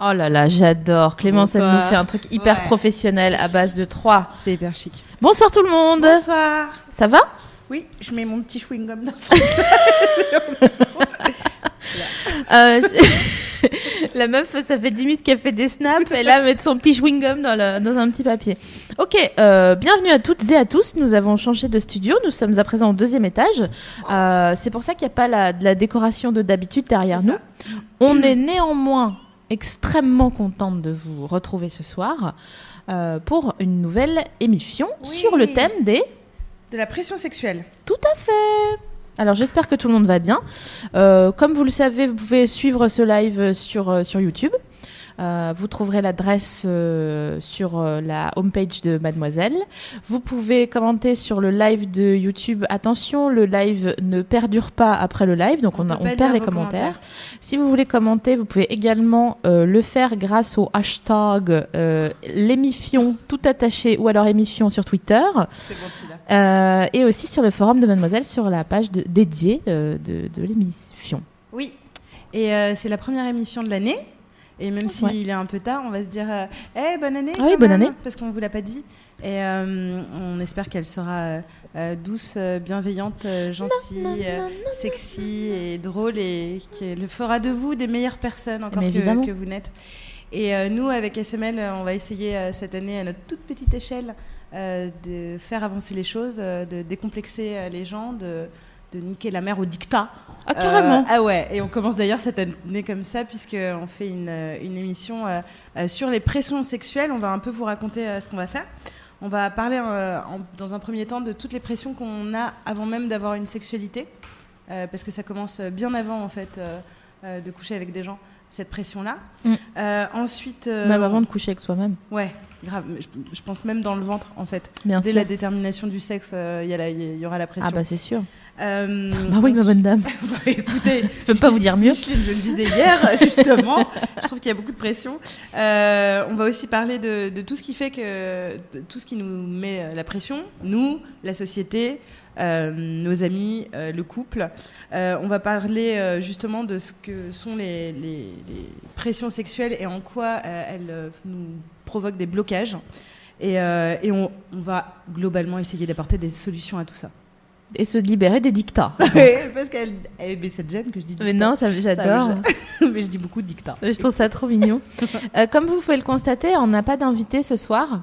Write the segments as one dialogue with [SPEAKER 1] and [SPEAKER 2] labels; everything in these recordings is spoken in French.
[SPEAKER 1] Oh là là, j'adore. Clémence, elle nous fait un truc hyper
[SPEAKER 2] Ouais.
[SPEAKER 1] professionnel à base de trois.
[SPEAKER 2] C'est hyper chic.
[SPEAKER 1] Bonsoir tout le monde.
[SPEAKER 2] Bonsoir.
[SPEAKER 1] Ça va?
[SPEAKER 2] Oui, je mets mon petit chewing-gum dans son...
[SPEAKER 1] Euh, La meuf, ça fait 10 minutes qu'elle fait des snaps et là, mettre son petit chewing-gum dans, le- dans un petit papier. Ok, euh, bienvenue à toutes et à tous. Nous avons changé de studio. Nous sommes à présent au deuxième étage. Euh, c'est pour ça qu'il n'y a pas la, de la décoration de d'habitude derrière nous.
[SPEAKER 2] ça.
[SPEAKER 1] On est néanmoins extrêmement contente de vous retrouver ce soir euh, pour une nouvelle émission
[SPEAKER 2] Oui.
[SPEAKER 1] sur le thème des
[SPEAKER 2] De la pression sexuelle.
[SPEAKER 1] Tout à fait. Alors j'espère que tout le monde va bien. Euh, comme vous le savez, vous pouvez suivre ce live sur, euh, sur YouTube. Euh, vous trouverez l'adresse euh, sur euh, la homepage de Mademoiselle. Vous pouvez commenter sur le live de YouTube. Attention, le live ne perdure pas après le live, donc on,
[SPEAKER 2] On
[SPEAKER 1] a-
[SPEAKER 2] peut
[SPEAKER 1] on
[SPEAKER 2] pas
[SPEAKER 1] perd les commentaires.
[SPEAKER 2] commentaires.
[SPEAKER 1] Si vous voulez commenter, vous pouvez également le faire grâce au hashtag l'émission tout attaché ou alors émission sur Twitter.
[SPEAKER 2] Bon.
[SPEAKER 1] Euh, et aussi sur le forum de Mademoiselle sur la page de- dédiée euh, de, de l'émission.
[SPEAKER 2] Oui. Et euh, c'est la première émission de l'année. Et même s'il
[SPEAKER 1] Ouais.
[SPEAKER 2] est un peu tard, on va se dire Eh, bonne année
[SPEAKER 1] Ah oui, bonne année.
[SPEAKER 2] Parce qu'on vous l'a pas dit. Et euh, on espère qu'elle sera euh, douce, bienveillante, gentille, sexy et drôle et qu'elle fera de vous des meilleures personnes encore que, que vous n'êtes. Et euh, nous, avec SML, on va essayer euh, cette année, à notre toute petite échelle, euh, de faire avancer les choses, euh, de décomplexer euh, les gens, de, de niquer la mer au dictat.
[SPEAKER 1] Ah, carrément
[SPEAKER 2] Euh, ah ouais, et on commence d'ailleurs cette année comme ça, puisqu'on fait une, euh, une émission euh, sur les pressions sexuelles. On va un peu vous raconter euh, ce qu'on va faire. On va parler en- dans un premier temps de toutes les pressions qu'on a avant même d'avoir une sexualité, parce que ça commence bien avant en fait de coucher avec des gens, cette pression-là.
[SPEAKER 1] Mm.
[SPEAKER 2] Ensuite,
[SPEAKER 1] Même avant de coucher avec soi-même.
[SPEAKER 2] ouais, grave. Je, je pense même dans le ventre en fait.
[SPEAKER 1] Bien
[SPEAKER 2] Dès
[SPEAKER 1] sûr.
[SPEAKER 2] la détermination du sexe, il y, aura la pression.
[SPEAKER 1] Ah bah c'est sûr.
[SPEAKER 2] Euh,
[SPEAKER 1] Bah oui, ma bonne dame.
[SPEAKER 2] Bah, écoutez,
[SPEAKER 1] Je peux pas vous dire mieux.
[SPEAKER 2] Micheline, je le disais hier, justement. je trouve qu'il y a beaucoup de pression. Euh, on va aussi parler de, de tout ce qui fait que. tout ce qui nous met euh, la pression. Nous, la société, euh, nos amis, le couple. On va parler justement de ce que sont les, les- les pressions sexuelles et en quoi elles nous provoquent des blocages. Et, et on, on va globalement essayer d'apporter des solutions à tout ça.
[SPEAKER 1] Et se libérer des dictats.
[SPEAKER 2] Parce qu'elle. eh, Mais c'est Jen que je dis.
[SPEAKER 1] Mais
[SPEAKER 2] dictat.
[SPEAKER 1] non, ça, j'adore.
[SPEAKER 2] mais je dis beaucoup de dictats.
[SPEAKER 1] Je trouve ça trop mignon. Euh, comme vous pouvez le constater, on n'a pas d'invité ce soir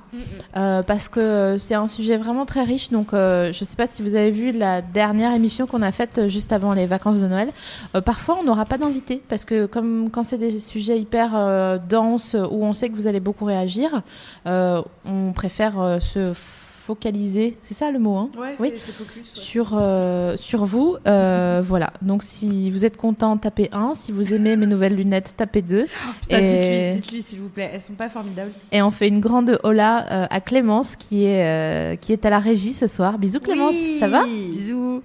[SPEAKER 1] euh, parce que c'est un sujet vraiment très riche. Donc, euh, je ne sais pas si vous avez vu la dernière émission qu'on a faite juste avant les vacances de Noël. Parfois, on n'aura pas d'invité parce que comme quand c'est des sujets hyper denses où on sait que vous allez beaucoup réagir, on préfère se focaliser. C'est ça le mot, hein
[SPEAKER 2] Ouais,
[SPEAKER 1] Oui.
[SPEAKER 2] focus. ouais.
[SPEAKER 1] sur, euh, sur vous. Euh, voilà. Donc, si vous êtes content, tapez 1. Si vous aimez mes nouvelles lunettes, tapez 2.
[SPEAKER 2] Putain,
[SPEAKER 1] Et-
[SPEAKER 2] dites-lui, s'il vous plaît, elles sont pas formidables.
[SPEAKER 1] Et on fait une grande hola euh, à Clémence qui est, qui est à la régie ce soir. Bisous Clémence,
[SPEAKER 2] Oui.
[SPEAKER 1] ça va?
[SPEAKER 2] Bisous.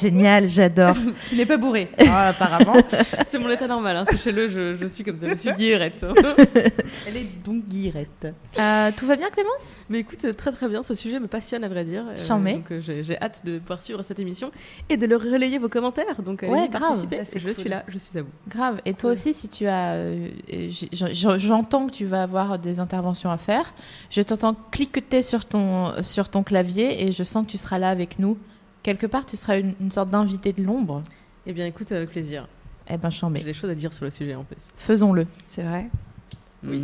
[SPEAKER 1] Génial, j'adore.
[SPEAKER 2] Qui n'est pas bourré, ah, apparemment.
[SPEAKER 3] C'est mon état normal, hein. sachez-le, je, je suis comme ça, je suis guillerette.
[SPEAKER 2] Elle est donc guirette.
[SPEAKER 1] Euh, tout va bien Clémence?
[SPEAKER 3] Mais écoute, très très bien, ce sujet me passionne à vrai dire. Euh,
[SPEAKER 1] J'en mets.
[SPEAKER 3] donc euh, j'ai j'ai hâte de pouvoir suivre cette émission et de le relayer vos commentaires. Donc
[SPEAKER 1] Ouais, grave.
[SPEAKER 3] participer,
[SPEAKER 2] Ça, c'est
[SPEAKER 3] je
[SPEAKER 2] cool.
[SPEAKER 3] suis là, je suis à vous.
[SPEAKER 1] Grave. Et toi aussi, si tu as... euh, J'entends que tu vas avoir des interventions à faire. Je t'entends cliqueter sur ton, sur ton clavier et je sens que tu seras là avec nous. Quelque part, tu seras une, une sorte d'invité de l'ombre.
[SPEAKER 3] Eh bien écoute, avec plaisir.
[SPEAKER 1] Eh ben, j'en
[SPEAKER 3] J'ai des choses à dire sur le sujet en plus.
[SPEAKER 1] Faisons-le.
[SPEAKER 2] C'est vrai?
[SPEAKER 3] Oui.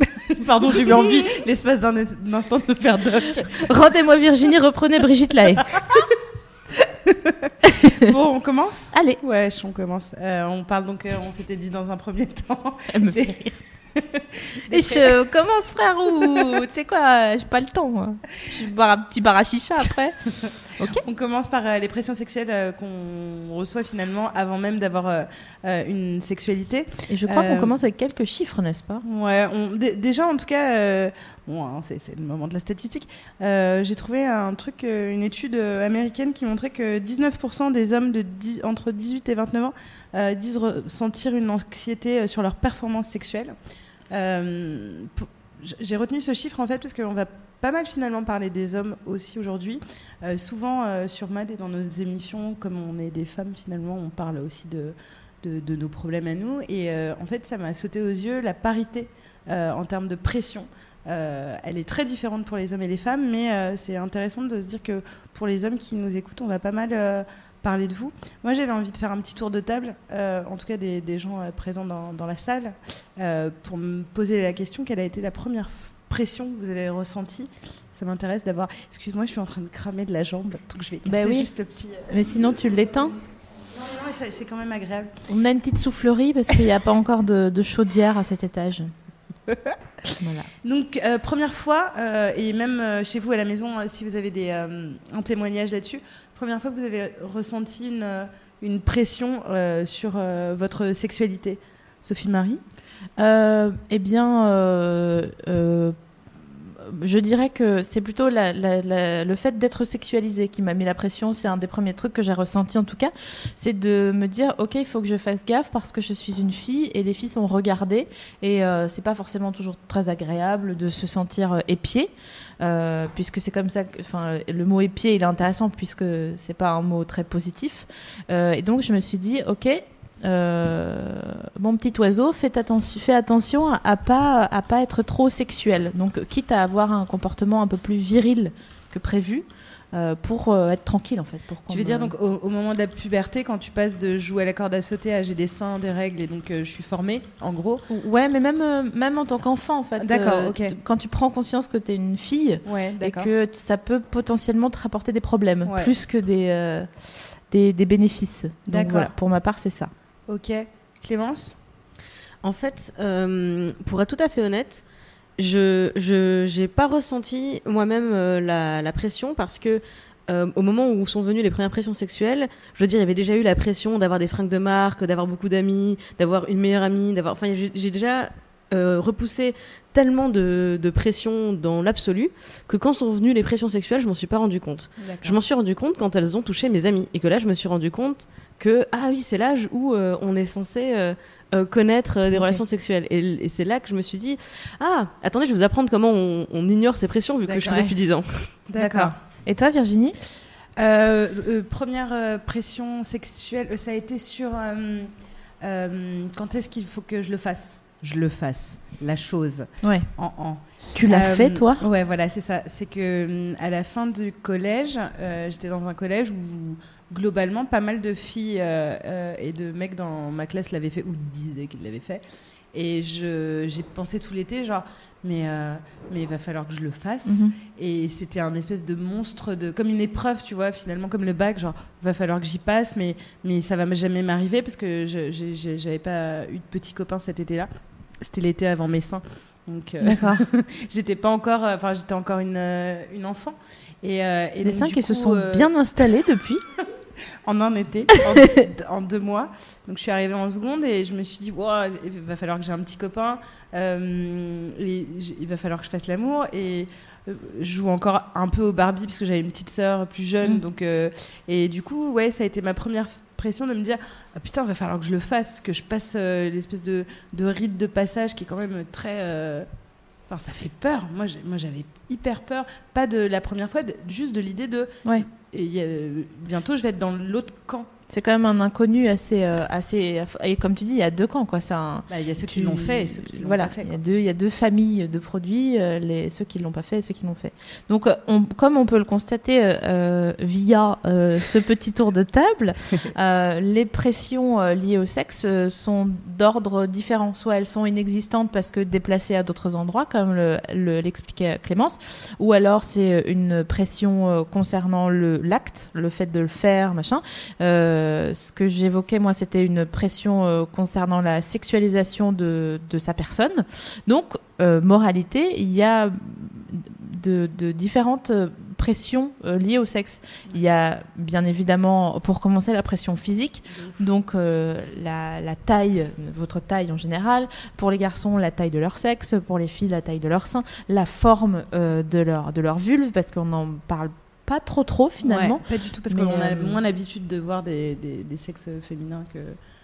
[SPEAKER 2] Pardon, j'ai eu envie, l'espace d'un instant, de me faire doc.
[SPEAKER 1] Rendez-moi Virginie, reprenez Brigitte Lahaye.
[SPEAKER 2] Bon, on commence?
[SPEAKER 1] Allez.
[SPEAKER 2] Ouais, on commence. Euh, on parle donc, euh, on s'était dit dans un premier temps.
[SPEAKER 1] Elle me fait rire. Et je commence, frère, ou tu sais quoi, j'ai pas le temps. moi. Je vais boire un petit bar à chicha après.
[SPEAKER 2] On commence par euh, les pressions sexuelles euh, qu'on reçoit finalement avant même d'avoir euh, une sexualité.
[SPEAKER 1] Et je crois qu'on commence avec quelques chiffres, n'est-ce pas?
[SPEAKER 2] Ouais, on, déjà en tout cas, bon, hein, c'est le moment de la statistique. J'ai trouvé un truc, une étude américaine qui montrait que 19% des hommes de 10 entre 18 et 29 ans euh, disent ressentir une anxiété sur leur performance sexuelle. Euh, J'ai retenu ce chiffre en fait parce qu'on va pas mal finalement parler des hommes aussi aujourd'hui. Euh, souvent euh, sur MAD et dans nos émissions, comme on est des femmes finalement, on parle aussi de, nos problèmes à nous. Et euh, en fait, ça m'a sauté aux yeux la parité en termes de pression. Elle est très différente pour les hommes et les femmes, mais c'est intéressant de se dire que pour les hommes qui nous écoutent, on va pas mal parler de vous. Moi, j'avais envie de faire un petit tour de table, en tout cas des, gens présents dans, la salle, pour me poser la question quelle a été la première f- pression que vous avez ressentie Ça m'intéresse d'avoir. Excuse-moi, je suis en train de cramer de la jambe, donc je vais
[SPEAKER 1] Bah oui.
[SPEAKER 2] juste le petit. euh,
[SPEAKER 1] Mais sinon, tu l'éteins.
[SPEAKER 2] Non, non, c'est quand même agréable.
[SPEAKER 1] On a une petite soufflerie parce qu'il n'y a pas encore de, de chaudière à cet étage. Voilà.
[SPEAKER 2] Donc, euh, première fois, euh, et même euh, chez vous à la maison, si vous avez des, un témoignage là-dessus, première fois que vous avez ressenti une, une pression sur votre sexualité, Sophie Marie
[SPEAKER 1] eh bien, euh, euh, je dirais que c'est plutôt le fait d'être sexualisé qui m'a mis la pression. C'est un des premiers trucs que j'ai ressenti en tout cas. C'est de me dire, ok, il faut que je fasse gaffe parce que je suis une fille et les filles sont regardées et euh, c'est pas forcément toujours très agréable de se sentir euh, épié. euh, puisque c'est comme ça, que- enfin, le mot épié il est intéressant puisque c'est pas un mot très positif. Euh, et donc je me suis dit, ok, euh, mon petit oiseau, fais, attention, fais attention à, à pas à pas être trop sexuel. Donc, quitte à avoir un comportement un peu plus viril que prévu, euh, pour euh, être tranquille en fait. Pour
[SPEAKER 2] Tu veux dire donc au, au moment de la puberté, quand tu passes de jouer à la corde à sauter à j'ai des seins, des règles et donc euh, je suis formée, en gros?
[SPEAKER 1] Ouais, mais même même en tant qu'enfant en fait.
[SPEAKER 2] D'accord, ok.
[SPEAKER 1] Quand tu prends conscience que tu es une fille
[SPEAKER 2] Ouais,
[SPEAKER 1] et que ça peut potentiellement te rapporter des problèmes
[SPEAKER 2] Ouais.
[SPEAKER 1] plus que des des, des bénéfices. Donc
[SPEAKER 2] D'accord.
[SPEAKER 1] voilà, pour ma part, c'est ça.
[SPEAKER 2] Ok. Clémence
[SPEAKER 3] En fait, euh, pour être tout à fait honnête, je j'ai pas ressenti moi-même euh, la, pression parce que euh, au moment où sont venues les premières pressions sexuelles, je veux dire, il y avait déjà eu la pression d'avoir des fringues de marque, d'avoir beaucoup d'amis, d'avoir une meilleure amie, d'avoir. Enfin, j'ai déjà euh, repoussé tellement de, de pression dans l'absolu que quand sont venues les pressions sexuelles, je m'en suis pas rendu compte. Je m'en suis rendu compte quand elles ont touché mes amis et que là, je me suis rendu compte que ah oui, c'est l'âge où euh, on est censé euh, euh, connaître euh, des relations sexuelles. Et, et c'est là que je me suis dit ah attendez, je vais vous apprendre comment on, on ignore ces pressions vu que je faisais depuis 10 ans.
[SPEAKER 2] D'accord.
[SPEAKER 1] Et toi, Virginie?
[SPEAKER 2] Euh, euh, première euh, pression sexuelle, ça a été sur euh, euh, quand est-ce qu'il faut que je le fasse? Je le fasse, la chose,
[SPEAKER 1] Ouais.
[SPEAKER 2] en en.
[SPEAKER 1] Tu l'as
[SPEAKER 2] Euh,
[SPEAKER 1] fait, toi?
[SPEAKER 2] Ouais, voilà, c'est ça. C'est que hum, à la fin du collège, euh, j'étais dans un collège où globalement pas mal de filles euh, euh, et de mecs dans ma classe l'avaient fait ou disaient qu'ils l'avaient fait. Et j'ai pensé tout l'été genre mais euh, mais il va falloir que je le fasse.
[SPEAKER 1] Mhm.
[SPEAKER 2] Et c'était un espèce de monstre de comme une épreuve, tu vois, finalement comme le bac, genre va falloir que j'y passe, mais mais ça va jamais m'arriver parce que j'avais pas eu de petits copains cet été-là. C'était l'été avant mes seins. Donc euh, j'étais pas encore euh, enfin j'étais encore une, une enfant et, euh, et
[SPEAKER 1] Les seins qui se sont bien installés depuis.
[SPEAKER 2] en un été en, en deux mois donc je suis arrivée en seconde et je me suis dit Ouah, il va falloir que j'ai un petit copain euh, et il va falloir que je fasse l'amour et euh, je joue encore un peu au Barbie parce que j'avais une petite sœur plus jeune
[SPEAKER 1] Mm.
[SPEAKER 2] donc euh, et du coup ouais ça a été ma première pression de me dire ah, putain il va falloir que je le fasse que je passe euh, l'espèce de, de rite de passage qui est quand même très euh, Enfin, ça fait peur. Moi, j'avais hyper peur. Pas de la première fois, de- juste de l'idée de.
[SPEAKER 1] Ouais.
[SPEAKER 2] Et a- bientôt, je vais être dans l'autre camp.
[SPEAKER 1] C'est quand même un inconnu assez, euh, assez. Et comme tu dis, il y a deux camps, quoi. Un.
[SPEAKER 2] Bah, Il y a ceux qui l'ont fait et ceux qui l'ont
[SPEAKER 1] voilà,
[SPEAKER 2] pas fait.
[SPEAKER 1] Il y, a deux, il y a deux familles de produits, euh, les, ceux qui l'ont pas fait et ceux qui l'ont fait. Donc, euh, on, comme on peut le constater euh, via euh, ce petit tour de table, les pressions liées au sexe sont d'ordre différent. Soit elles sont inexistantes parce que déplacées à d'autres endroits, comme le- le- l'expliquait Clémence, ou alors c'est une pression concernant le l'acte, le fait de le faire, machin. Euh, ce que j'évoquais, moi, c'était une pression euh, concernant la sexualisation de, sa personne. Donc, euh, moralité, il y a de, différentes euh, pressions euh, liées au sexe. Il y a bien évidemment, pour commencer, la pression physique, donc euh, la, taille, votre taille en général. Pour les garçons, la taille de leur sexe. Pour les filles, la taille de leur sein. La forme euh, de, leur, de leur vulve, parce qu'on en parle pas trop trop finalement.
[SPEAKER 2] Ouais, pas du tout, parce qu'on a
[SPEAKER 1] euh,
[SPEAKER 2] moins l'habitude de voir des, des, des sexes féminins que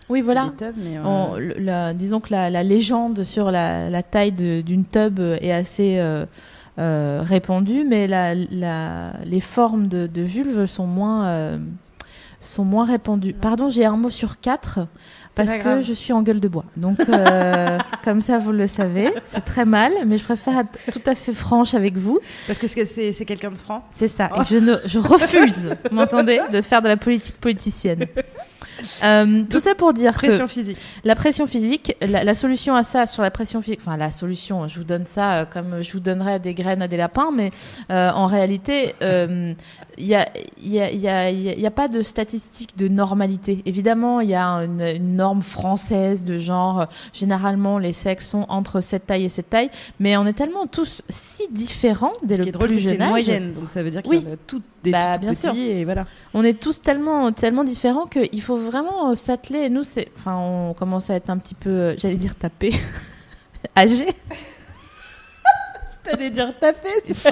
[SPEAKER 1] Oui, voilà.
[SPEAKER 2] des tubs, mais, euh,
[SPEAKER 1] On- la- disons que la, la légende sur la, la taille d'une tub est assez euh, euh, répandue, mais les formes de, de vulve sont moins, euh, sont moins répandues. Pardon, j'ai un mot sur quatre. Parce que
[SPEAKER 2] grave.
[SPEAKER 1] je suis en gueule de bois. Donc, euh, comme ça, vous le savez. C'est très mal, mais je préfère être tout à fait franche avec vous.
[SPEAKER 2] Parce que c'est- quelqu'un de franc.
[SPEAKER 1] C'est ça. Et je, ne, je refuse, vous m'entendez, de faire de la politique politicienne. Euh, tout ça pour dire que
[SPEAKER 2] physique.
[SPEAKER 1] la pression physique, la, la solution à ça sur la pression physique, enfin la solution, je vous donne ça euh, comme je vous donnerais des graines à des lapins, mais euh, en réalité, il y a, y, a, il y, a, il y a pas de statistiques de normalité. Évidemment, il y a une, une norme française de genre, généralement les sexes sont entre cette taille et cette taille, mais on est tellement tous si différents dès
[SPEAKER 2] Ce
[SPEAKER 1] le
[SPEAKER 2] qui est drôle,
[SPEAKER 1] plus jeune
[SPEAKER 2] une
[SPEAKER 1] âge.
[SPEAKER 2] moyenne, donc ça veut dire qu'il
[SPEAKER 1] Oui.
[SPEAKER 2] y en a toutes des
[SPEAKER 1] Bah,
[SPEAKER 2] tout
[SPEAKER 1] bien
[SPEAKER 2] petits
[SPEAKER 1] sûr.
[SPEAKER 2] et voilà.
[SPEAKER 1] On est tous tellement, tellement différents qu'il faut vraiment euh, s'atteler. Nous, c'est, enfin, on commence à être un petit peu, euh, j'allais dire tapé, âgé.
[SPEAKER 2] T'allais dire taper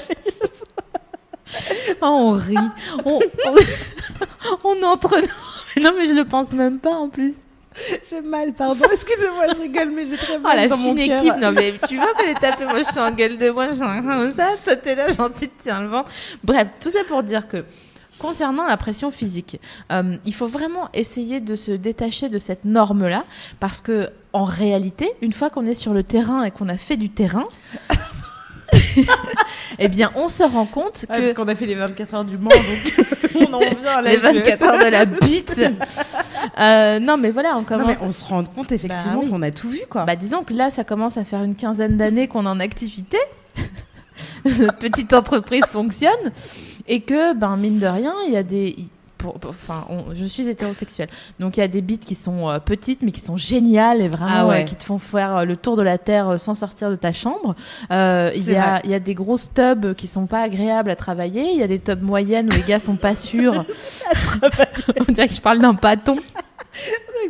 [SPEAKER 1] Oh, on rit. On, on, on entre non, mais je le pense même pas en plus.
[SPEAKER 2] J'ai mal, pardon. Excusez-moi, je rigole, mais j'ai très
[SPEAKER 1] Oh,
[SPEAKER 2] mal
[SPEAKER 1] la
[SPEAKER 2] dans mon
[SPEAKER 1] fine équipe. Non, mais tu vois qu'on est tapé. Moi, je suis en gueule de bois. Je suis en comme ça. Toi, t'es là, gentil, tu tiens le vent. Bref, tout ça pour dire que. Concernant la pression physique, euh, il faut vraiment essayer de se détacher de cette norme-là, parce que en réalité, une fois qu'on est sur le terrain et qu'on a fait du terrain, eh bien, on se rend compte
[SPEAKER 2] Ouais,
[SPEAKER 1] que
[SPEAKER 2] parce qu'on a fait les 24 heures du Mans, donc on en vient à la
[SPEAKER 1] les 24 heures de la bite. Euh, non, mais voilà, on
[SPEAKER 2] Non,
[SPEAKER 1] commence.
[SPEAKER 2] mais on se rend compte effectivement
[SPEAKER 1] Bah oui.
[SPEAKER 2] qu'on a tout vu, quoi.
[SPEAKER 1] Bah, disons que là, ça commence à faire une quinzaine d'années qu'on est en activité. Notre petite entreprise fonctionne. Et que, ben, mine de rien, il y a des. pour- pour- Enfin, on- je suis hétérosexuelle. Donc, il y a des bites qui sont euh, petites, mais qui sont géniales et vraiment
[SPEAKER 2] Ah ouais.
[SPEAKER 1] euh, qui te font faire euh, le tour de la Terre sans sortir de ta chambre. Il y, a- y a des grosses tubs qui sont pas agréables à travailler. Il y a des tubs moyennes où les gars sont pas sûrs. on dirait que je parle d'un pâton.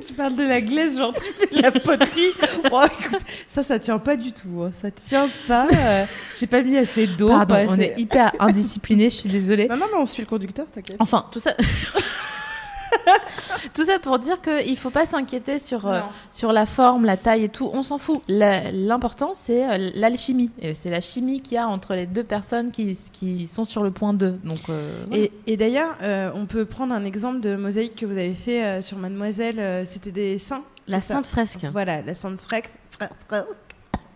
[SPEAKER 2] Tu parles de la glaise, genre tu fais de la poterie. Oh, écoute, ça, ça tient pas du tout. hein. Ça tient pas. euh, J'ai pas mis assez d'eau.
[SPEAKER 1] Pardon,
[SPEAKER 2] pas
[SPEAKER 1] on
[SPEAKER 2] assez-
[SPEAKER 1] est hyper indiscipliné, je suis désolée.
[SPEAKER 2] Non, non, mais on suit le conducteur, t'inquiète.
[SPEAKER 1] Enfin, tout ça. tout ça pour dire qu'il ne faut pas s'inquiéter sur, euh, sur la forme, la taille et tout. On s'en fout. L'important, c'est euh, l'alchimie. Et c'est la chimie qu'il y a entre les deux personnes qui, qui sont sur le point 2. Donc, euh, voilà.
[SPEAKER 2] Et, et d'ailleurs, euh, on peut prendre un exemple de mosaïque que vous avez fait euh, sur Mademoiselle. euh, C'était des saints.
[SPEAKER 3] La sainte fresque.
[SPEAKER 2] Voilà, la sainte frex. fra- fra- Excusez-moi. je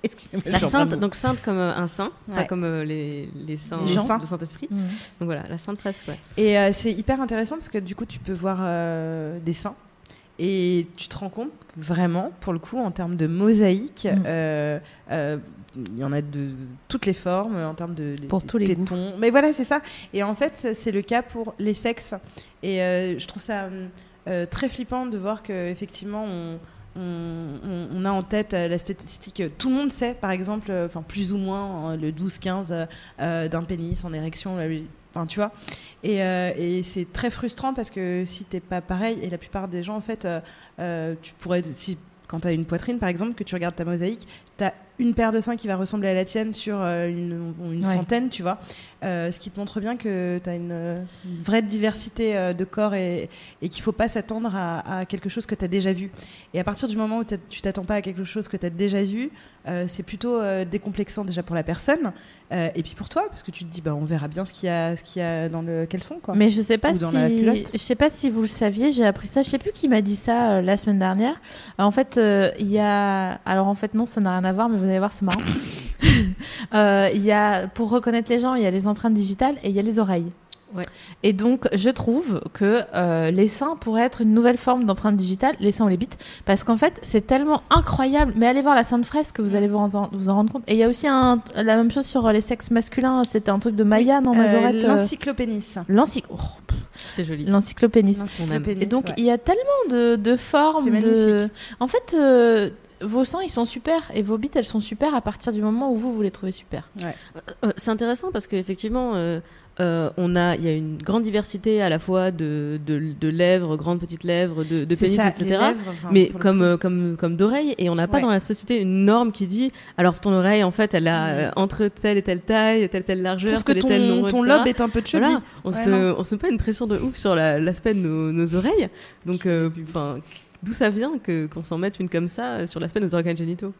[SPEAKER 3] La sainte,
[SPEAKER 2] de-
[SPEAKER 3] donc sainte comme euh, un saint, pas comme euh, les, les saints
[SPEAKER 2] Les gens.
[SPEAKER 3] le Saint-Esprit.
[SPEAKER 1] Mhm.
[SPEAKER 3] Donc voilà, la sainte fresque, ouais.
[SPEAKER 2] Et euh, c'est hyper intéressant parce que du coup, tu peux voir euh, des saints et tu te rends compte que vraiment, pour le coup, en termes de mosaïque,
[SPEAKER 1] Mm.
[SPEAKER 2] euh, euh, il y en a de toutes les formes en termes de
[SPEAKER 1] Pour tous les
[SPEAKER 2] tétons. Mais voilà, c'est ça. Et en fait, c'est- c'est le cas pour les sexes. Et euh, je trouve ça euh, très flippant de voir que effectivement on on, a en tête euh, la statistique, euh, tout le monde sait par exemple, euh, enfin plus ou moins le 12-15 euh, euh, d'un pénis en érection, enfin tu vois. Et, euh, et c'est très frustrant parce que si t'es pas pareil, et la plupart des gens en fait, euh, tu pourrais, si quand tu as une poitrine par exemple, que tu regardes ta mosaïque, tu as une paire de seins qui va ressembler à la tienne sur une, une
[SPEAKER 1] Ouais.
[SPEAKER 2] centaine, tu vois. Euh, ce qui te montre bien que tu as une, une vraie diversité euh, de corps et, et qu'il faut pas s'attendre à, à quelque chose que tu as déjà vu. Et à partir du moment où tu t'attends pas à quelque chose que tu as déjà vu, euh, c'est plutôt décomplexant déjà pour la personne et puis pour toi, parce que tu te dis, bah, on verra bien ce qu'il y, a- ce qu'il y a dans le caleçon. Quoi.
[SPEAKER 1] Mais je sais pas si je sais pas si vous le saviez, j'ai appris ça, je sais plus qui m'a dit ça la semaine dernière. En fait, il y a alors en fait non, ça n'a rien à voir mais vous allez voir c'est marrant. Euh, il y a pour reconnaître les gens, il y a les empreintes digitales et il y a les oreilles.
[SPEAKER 3] Ouais.
[SPEAKER 1] Et donc, je trouve que euh, les seins pourraient être une nouvelle forme d'empreinte digitale, les seins ou les bites, parce qu'en fait, c'est tellement incroyable. Mais allez voir la Sainte Fresque, vous allez vous en, vous en rendre compte. Et il y a aussi un, la même chose sur les sexes masculins. C'était un truc de Maya, non,
[SPEAKER 2] Euh,
[SPEAKER 1] Mazorette euh,
[SPEAKER 2] L'encyclopénis.
[SPEAKER 1] l'encyc- oh,
[SPEAKER 3] C'est joli.
[SPEAKER 1] L'encyclopénis.
[SPEAKER 2] L'encyclopénis,
[SPEAKER 1] Et donc,
[SPEAKER 2] ouais.
[SPEAKER 1] il y a tellement de, de formes. De... En fait, euh, vos seins, ils sont super. Et vos bites, elles sont super à partir du moment où vous, vous les trouvez super.
[SPEAKER 3] Euh, c'est intéressant parce qu'effectivement, euh, euh, on a, il y a une grande diversité à la fois de, de, de lèvres, grandes petites lèvres, de, de pénis,
[SPEAKER 2] ça,
[SPEAKER 3] etc.
[SPEAKER 2] les lèvres, enfin,
[SPEAKER 3] mais comme, euh, comme, comme d'oreilles, et on n'a pas
[SPEAKER 2] Ouais.
[SPEAKER 3] dans la société une norme qui dit, alors ton oreille, en fait, elle a
[SPEAKER 2] Mm.
[SPEAKER 3] euh, entre telle et telle taille, telle telle largeur,
[SPEAKER 2] trouve que
[SPEAKER 3] tel et tel
[SPEAKER 2] ton,
[SPEAKER 3] nombre,
[SPEAKER 2] ton lobe est un peu chubby.
[SPEAKER 3] Voilà, on
[SPEAKER 2] Ouais,
[SPEAKER 3] se,
[SPEAKER 2] non.
[SPEAKER 3] on se met pas une pression de ouf sur la- l'aspect de nos, nos oreilles. Donc, euh, enfin, d'où ça vient que qu'on s'en mette une comme ça euh, sur l'aspect de nos organes génitaux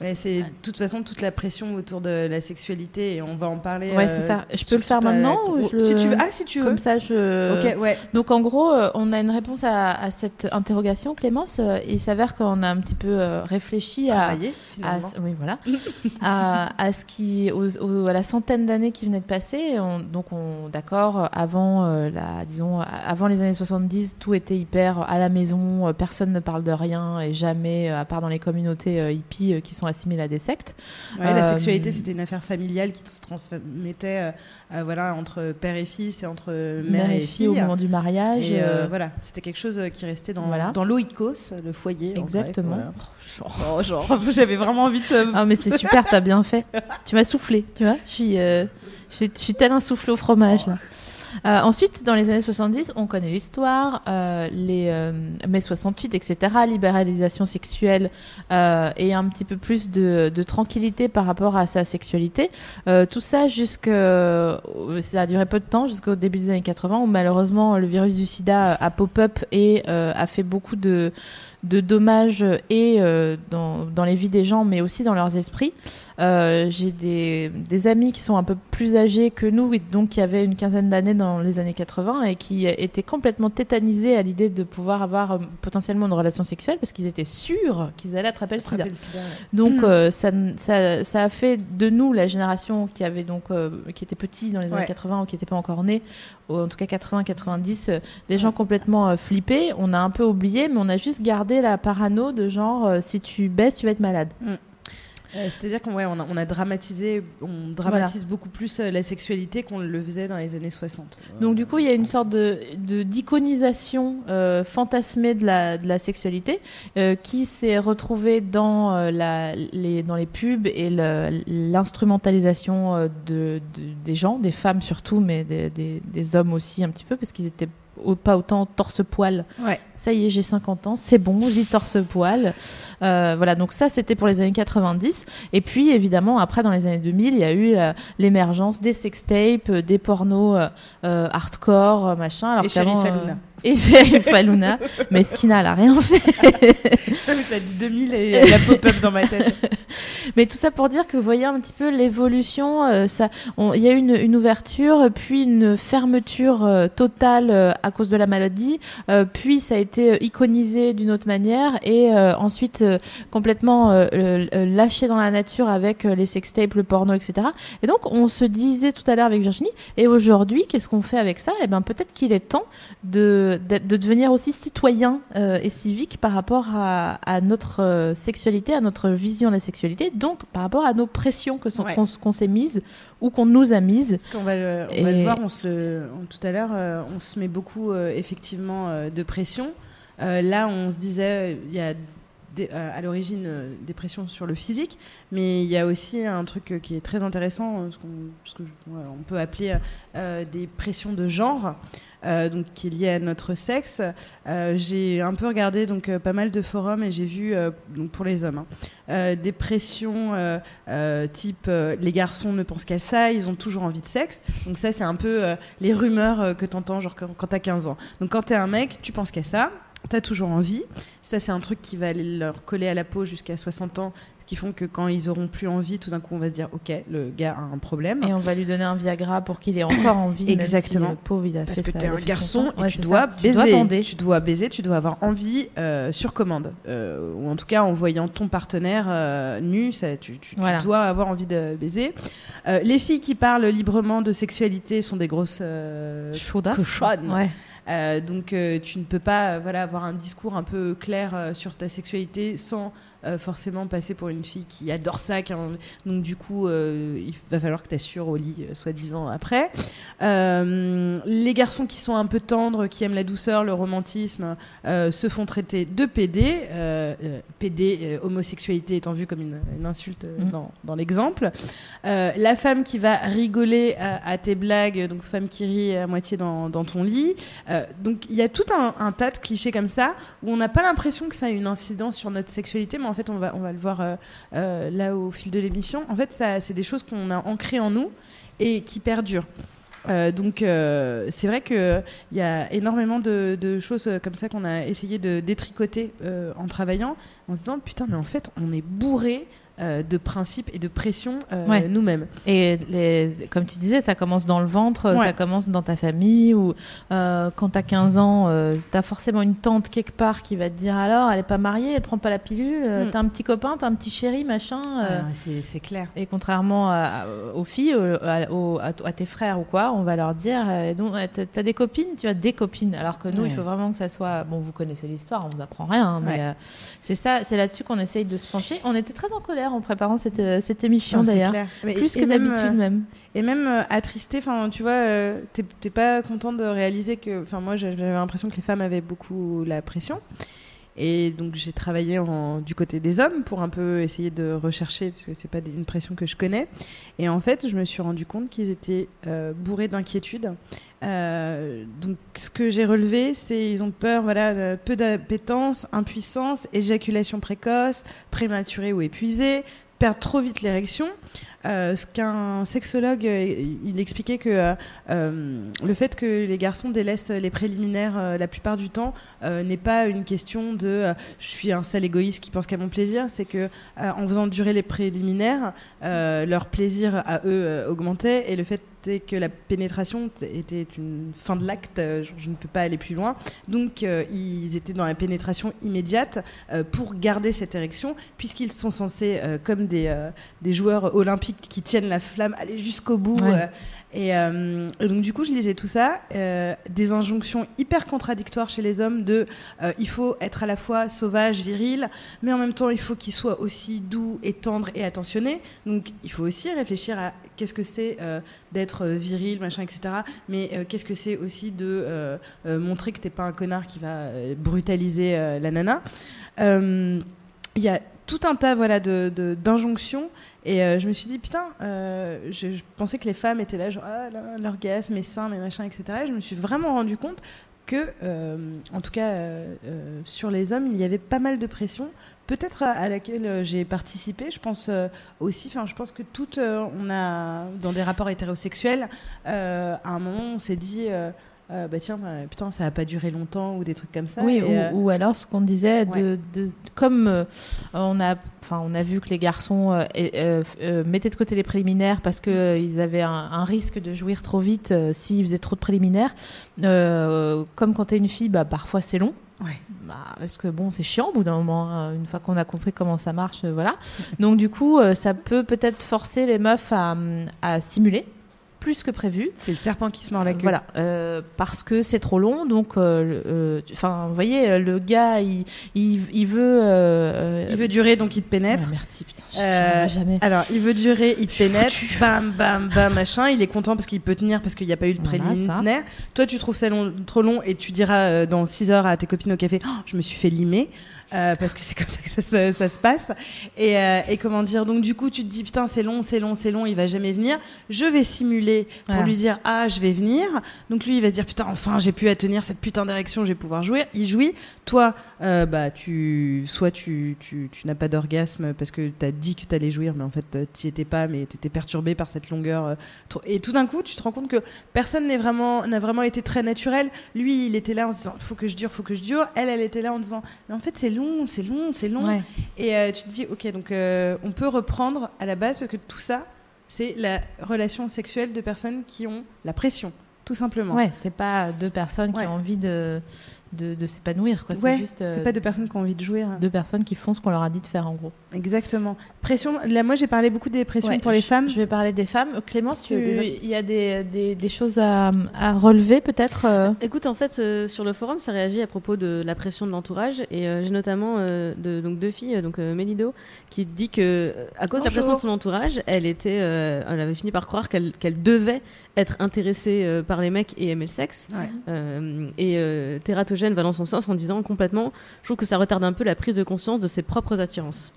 [SPEAKER 2] Ouais, c'est de toute façon toute la pression autour de la sexualité et on va en parler.
[SPEAKER 1] Ouais,
[SPEAKER 2] euh,
[SPEAKER 1] c'est ça. Je peux le faire maintenant
[SPEAKER 2] la-
[SPEAKER 1] ou je
[SPEAKER 2] Si
[SPEAKER 1] le-
[SPEAKER 2] tu veux. Ah, si tu veux.
[SPEAKER 1] Comme ça, je.
[SPEAKER 2] Ok, ouais.
[SPEAKER 1] Donc en gros, euh, on a une réponse à, à cette interrogation, Clémence. euh, et il s'avère qu'on a un petit peu euh, réfléchi à,
[SPEAKER 2] Travailler
[SPEAKER 1] à
[SPEAKER 2] finalement.
[SPEAKER 1] ce- oui, voilà, à, à ce qui, aux- aux- à la centaine d'années qui venaient de passer. On- donc, on, d'accord, avant euh, la, disons, avant les années 70, tout était hyper à la maison. euh, personne ne parle de rien et jamais, euh, à part dans les communautés euh, hippies euh, qui sont assimilées à des sectes.
[SPEAKER 2] Ouais, la sexualité, c'était une affaire familiale qui se transmettait voilà, entre père et fils et entre mère, et fille.
[SPEAKER 1] au moment du mariage.
[SPEAKER 2] Et, voilà, c'était quelque chose qui restait dans,
[SPEAKER 1] Voilà.
[SPEAKER 2] dans l'oïkos, le foyer. en
[SPEAKER 1] Exactement.
[SPEAKER 2] voilà.
[SPEAKER 1] Oh,
[SPEAKER 2] Oh, genre, j'avais vraiment envie de.
[SPEAKER 1] Ah mais c'est super, t'as bien fait. Tu m'as soufflé, tu vois. Je suis, euh, je suis, je suis tel un soufflé au fromage là. Euh, ensuite, dans les années 70, on connaît l'histoire, euh, les euh, mai 68, etc., libéralisation sexuelle euh, et un petit peu plus de, de tranquillité par rapport à sa sexualité. Euh, tout ça jusque, ça a duré peu de temps, jusqu'au début des années 80, où malheureusement le virus du SIDA a pop-up et euh, a fait beaucoup de de dommages et euh, dans, dans les vies des gens, mais aussi dans leurs esprits. Euh, J'ai des, des amis qui sont un peu plus âgés que nous, et donc qui avaient une quinzaine d'années dans les années 80 et qui étaient complètement tétanisés à l'idée de pouvoir avoir euh, potentiellement une relation sexuelle parce qu'ils étaient sûrs qu'ils allaient attraper le sida.
[SPEAKER 2] rappelle le sida, ouais.
[SPEAKER 1] Donc
[SPEAKER 2] Mm.
[SPEAKER 1] euh, ça, ça, ça a fait de nous la génération qui avait donc euh, qui était petit dans les années
[SPEAKER 2] Ouais.
[SPEAKER 1] 80 ou qui n'était pas encore né, ou en tout cas 80-90, euh, des gens complètement euh, flippés. On a un peu oublié, mais on a juste gardé la parano de genre euh, si tu baisses, tu vas être malade.
[SPEAKER 2] Euh, C'est-à-dire qu'on ouais, on a, on a dramatisé, on dramatise beaucoup plus euh, la sexualité qu'on le faisait dans les années 60.
[SPEAKER 1] Donc du coup, il y a une sorte de d'iconisation euh, fantasmée de la, de la sexualité euh, qui s'est retrouvée dans la, les dans les pubs et l'instrumentalisation de, de- des gens, des femmes surtout, mais des, des, des hommes aussi un petit peu parce qu'ils étaient pas autant torse-poil.
[SPEAKER 2] Ouais.
[SPEAKER 1] Ça y est, j'ai 50 ans, c'est bon, j'y torse-poil. Euh, voilà, donc ça c'était pour les années 90. Et puis évidemment, après dans les années 2000, il y a eu euh, l'émergence des sextapes, euh, des pornos euh, hardcore, machin. Alors
[SPEAKER 2] Et.
[SPEAKER 1] Et Sheriff Halouna. Mais Skina, elle a rien fait.
[SPEAKER 2] T'as dit 2000 et la pop-up dans ma tête.
[SPEAKER 1] Mais tout ça pour dire que vous voyez un petit peu l'évolution. euh, ça, il y a eu une, une ouverture, puis une fermeture euh, totale euh, à cause de la maladie, puis ça a été iconisé d'une autre manière et ensuite complètement lâché dans la nature avec les sextapes, le porno, etc. Et donc on se disait tout à l'heure avec Virginie, et aujourd'hui, qu'est-ce qu'on fait avec ça? Eh ben peut-être qu'il est temps de, de devenir aussi citoyen euh, et civique par rapport à, à notre euh, sexualité, à notre vision de la sexualité, donc par rapport à nos pressions que sont-
[SPEAKER 2] Ouais.
[SPEAKER 1] qu'on qu'on s'est mises ou qu'on nous a mises.
[SPEAKER 2] Parce qu'on va, le, on va le voir, on se le, on- tout à l'heure, euh, on se met beaucoup effectivement de pression. Là, on se disait, il y a à l'origine euh, des pressions sur le physique, mais il y a aussi un truc euh, qui est très intéressant, euh, ce qu'on peut appeler euh, des pressions de genre. euh, donc qui est lié à notre sexe. Euh, j'ai un peu regardé donc euh, pas mal de forums et j'ai vu euh, donc pour les hommes hein, euh, des pressions euh, euh, type euh, les garçons ne pensent qu'à ça, ils ont toujours envie de sexe. Donc ça c'est un peu euh, les rumeurs euh, que t'entends genre quand, quand t'as 15 ans. Donc quand t'es un mec, tu penses qu'à ça. T'as toujours envie. Ça, c'est un truc qui va aller leur coller à la peau jusqu'à 60 ans, ce qui font que quand ils auront plus envie, tout d'un coup, on va se dire, ok, le gars a un problème.
[SPEAKER 1] Et on va lui donner un Viagra pour qu'il ait encore envie. même si
[SPEAKER 2] Exactement.
[SPEAKER 1] le pauvre, il a
[SPEAKER 2] Parce
[SPEAKER 1] fait
[SPEAKER 2] que t'es un garçon et
[SPEAKER 1] Ouais,
[SPEAKER 2] tu dois
[SPEAKER 1] ça.
[SPEAKER 2] baiser.
[SPEAKER 1] Tu dois.
[SPEAKER 2] Tu dois baiser, tu dois avoir envie euh, sur commande. Euh, ou en tout cas, en voyant ton partenaire euh, nu, ça, tu, tu- tu
[SPEAKER 1] Voilà.
[SPEAKER 2] dois avoir envie de baiser. Les filles qui parlent librement de sexualité sont des grosses
[SPEAKER 1] Chaudasses.
[SPEAKER 2] cochonnes.
[SPEAKER 1] Ouais.
[SPEAKER 2] Euh, donc euh, tu ne peux pas voilà, avoir un discours un peu clair euh, sur ta sexualité sans euh, forcément passer pour une fille qui adore ça. qui en- Donc du coup, euh, il va falloir que tu assures au lit, euh, soi-disant, après. Euh, les garçons qui sont un peu tendres, qui aiment la douceur, le romantisme, euh, se font traiter de PD. Euh, euh, PD, euh, homosexualité étant vue comme une, une insulte euh,
[SPEAKER 1] Mm.
[SPEAKER 2] dans, dans l'exemple. Euh, la femme qui va rigoler à, à tes blagues, donc femme qui rit à moitié dans, dans ton lit. Euh, donc il y a tout un, un tas de clichés comme ça où on n'a pas l'impression que ça a une incidence sur notre sexualité, mais en fait on va, on va le voir euh, euh, là au fil de l'émission. En fait, c'est des choses qu'on a ancrées en nous et qui perdurent. Euh, donc c'est vrai qu'il y a énormément de, de choses comme ça qu'on a essayé de détricoter en travaillant, en se disant putain mais en fait on est bourré euh, de principes et de pression euh,
[SPEAKER 1] Ouais.
[SPEAKER 2] nous-mêmes.
[SPEAKER 1] Et les, comme tu disais, ça commence dans le ventre,
[SPEAKER 2] Ouais.
[SPEAKER 1] ça commence dans ta famille, ou euh, quand t'as 15 ans, euh, t'as forcément une tante quelque part qui va te dire alors, elle est pas mariée, elle prend pas la pilule,
[SPEAKER 2] Mm.
[SPEAKER 1] t'as un petit copain, t'as un petit chéri, machin. euh,
[SPEAKER 2] Ah, c'est clair.
[SPEAKER 1] Et contrairement à- aux filles, à, aux- à- à tes frères ou quoi, on va leur dire donc, t'as- t'as des copines, tu as des copines. Alors que nous,
[SPEAKER 2] Ouais.
[SPEAKER 1] il faut vraiment que ça soit. Bon, vous connaissez l'histoire, on vous apprend rien, hein, mais
[SPEAKER 2] Ouais.
[SPEAKER 1] euh, c'est ça, c'est là-dessus qu'on essaye de se pencher. On était très en colère en préparant cette, euh, cette émission d'ailleurs, plus
[SPEAKER 2] et
[SPEAKER 1] que d'habitude
[SPEAKER 2] euh,
[SPEAKER 1] même.
[SPEAKER 2] Et même euh, attristé, enfin, tu vois, euh, t'es pas content de réaliser que, enfin, moi, j'avais l'impression que les femmes avaient beaucoup la pression. Et donc, j'ai travaillé en- du côté des hommes pour un peu essayer de rechercher, parce que c'est pas une pression que je connais. Et en fait, je me suis rendu compte qu'ils étaient euh, bourrés d'inquiétude. Euh, donc, ce que j'ai relevé, c'est ils ont peur, voilà, euh, peu d'appétence, impuissance, éjaculation précoce, prématurée ou épuisée, perdre trop vite l'érection. Euh, ce qu'un sexologue, euh, il expliquait que euh, le fait que les garçons délaissent les préliminaires la plupart du temps n'est pas une question de je suis un sale égoïste qui pense qu'à mon plaisir, c'est que en faisant durer les préliminaires, leur plaisir à eux augmentait et le fait que la pénétration était une fin de l'acte, je, ne peux pas aller plus loin. Donc ils étaient dans la pénétration immédiate pour garder cette érection, puisqu'ils sont censés, comme des, des joueurs olympiques qui tiennent la flamme, aller jusqu'au bout.
[SPEAKER 1] Ouais.
[SPEAKER 2] euh, et, euh, et donc du coup, je lisais tout ça, euh, des injonctions hyper contradictoires chez les hommes de euh, il faut être à la fois sauvage, viril, mais en même temps il faut qu'il soit aussi doux et tendre et attentionné. Donc il faut aussi réfléchir à qu'est-ce que c'est d'être viril, machin, etc. Mais qu'est-ce que c'est aussi de montrer que t'es pas un connard qui va brutaliser la nana. Il y a tout un tas voilà, de, d'injonctions. Et euh, je me suis dit, putain, euh, je, pensais que les femmes étaient là, genre, ah, l'orgasme, mes seins, mes machins, etc. Et je me suis vraiment rendu compte que, euh, en tout cas, sur les hommes, il y avait pas mal de pression, peut-être à, laquelle j'ai participé. Je pense aussi, enfin, je pense que toutes, on a, dans des rapports hétérosexuels, à un moment, on s'est dit, euh, bah tiens, bah, putain, ça va pas durer longtemps, ou des trucs comme ça.
[SPEAKER 1] Oui, ou,
[SPEAKER 2] euh,
[SPEAKER 1] ou alors ce qu'on disait, de, de- comme euh, on, a, on a vu que les garçons et- mettaient de côté les préliminaires parce qu'ils avaient un, un risque de jouir trop vite s'ils faisaient trop de préliminaires. Comme quand t'es une fille, bah, parfois c'est long.
[SPEAKER 2] Ouais.
[SPEAKER 1] Bah, parce que bon, c'est chiant au bout d'un moment, hein, une fois qu'on a compris comment ça marche, euh, voilà. Donc du coup, euh, ça peut peut-être forcer les meufs à, à simuler plus que prévu.
[SPEAKER 2] c'est le serpent qui se mord la queue.
[SPEAKER 1] Voilà, euh, parce que c'est trop long, donc, euh, euh, enfin, vous voyez, le gars, il, il, il veut.
[SPEAKER 2] Il veut durer, donc il te pénètre.
[SPEAKER 1] merci, putain, jamais.
[SPEAKER 2] Alors, il veut durer, il te pénètre, bam, bam, bam, machin. Il est content parce qu'il peut tenir parce qu'il n'y a pas eu de
[SPEAKER 1] Voilà,
[SPEAKER 2] préliminaire. Toi, tu trouves ça long- trop long et tu diras dans 6 heures à tes copines au café, Oh, je me suis fait limer. Euh, parce que c'est comme ça que ça, se- ça se passe. Et, euh, et comment dire, donc du coup, tu te dis, putain, c'est long, c'est long, c'est long, il va jamais venir. Je vais simuler pour
[SPEAKER 1] Voilà.
[SPEAKER 2] lui dire, ah, je vais venir. Donc lui, il va se dire, putain, enfin, j'ai pu tenir cette putain d'érection, je vais pouvoir jouir. Il jouit. Toi, euh, bah, tu, soit tu, tu, tu n'as pas d'orgasme parce que tu as dit que tu allais jouir, mais en fait, tu étais pas, mais tu étais perturbé par cette longueur. Et tout d'un coup, tu te rends compte que personne n'est vraiment, n'a vraiment été très naturel. Lui, il était là en se disant, faut que je dure, faut que je dure. Elle, elle était là en disant, mais en fait, c'est long, c'est long, c'est long.
[SPEAKER 1] Ouais.
[SPEAKER 2] Et euh, tu te dis, ok, donc euh, on peut reprendre à la base parce que tout ça, c'est la relation sexuelle de personnes qui ont la pression, tout simplement.
[SPEAKER 1] Ouais, c'est pas deux personnes qui
[SPEAKER 2] Ouais.
[SPEAKER 1] ont envie de de, de s'épanouir. quoi.
[SPEAKER 2] Ouais,
[SPEAKER 1] c'est juste euh,
[SPEAKER 2] c'est pas deux personnes qui ont envie de jouer. hein.
[SPEAKER 1] deux personnes qui font ce qu'on leur a dit de faire, en gros.
[SPEAKER 2] Exactement. Pression. Là, moi, j'ai parlé beaucoup des pressions
[SPEAKER 1] Ouais,
[SPEAKER 2] pour les
[SPEAKER 1] je-
[SPEAKER 2] femmes.
[SPEAKER 1] Je vais parler des femmes. Clémence, tu- il y a des, des, des choses à, à relever, peut-être euh
[SPEAKER 3] Écoute, en fait, euh, sur le forum, ça réagit à propos de la pression de l'entourage. Et euh, j'ai notamment euh, de, donc deux filles, donc euh, Mélido, qui dit que, à cause de la pression de son entourage, elle, était, euh, elle avait fini par croire qu'elle qu'elle devait être intéressée euh, par les mecs et aimer le sexe.
[SPEAKER 2] Ouais.
[SPEAKER 3] Euh, et euh, Tératogène va dans son sens en disant complètement je trouve que ça retarde un peu la prise de conscience de ses propres attirances.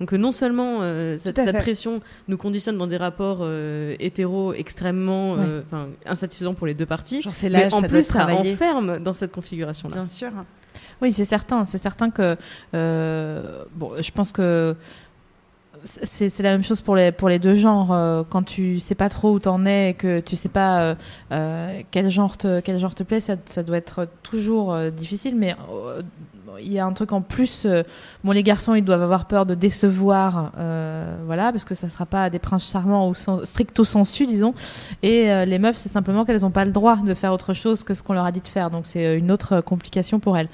[SPEAKER 3] Donc euh, non seulement euh, cette, pression nous conditionne dans des rapports euh, hétéros extrêmement euh, enfin, insatisfaisants pour les deux parties,
[SPEAKER 2] Genre, c'est
[SPEAKER 3] mais en
[SPEAKER 2] ça
[SPEAKER 3] plus ça enferme dans cette configuration-là.
[SPEAKER 2] Bien sûr.
[SPEAKER 1] Oui, c'est certain. C'est certain que. euh, bon, je pense que. C'est la même chose pour les, pour les deux genres. euh, quand tu sais pas trop où t'en es et que tu sais pas euh, euh, quel, genre te, quel genre te plaît, ça, ça doit être toujours difficile. Mais il y a un truc en plus. euh, bon, les garçons, ils doivent avoir peur de décevoir. euh, voilà, parce que ça sera pas des princes charmants ou sen- stricto sensu, disons. Et euh, les meufs, c'est simplement qu'elles n'ont pas le droit de faire autre chose que ce qu'on leur a dit de faire. Donc c'est une autre complication pour elles.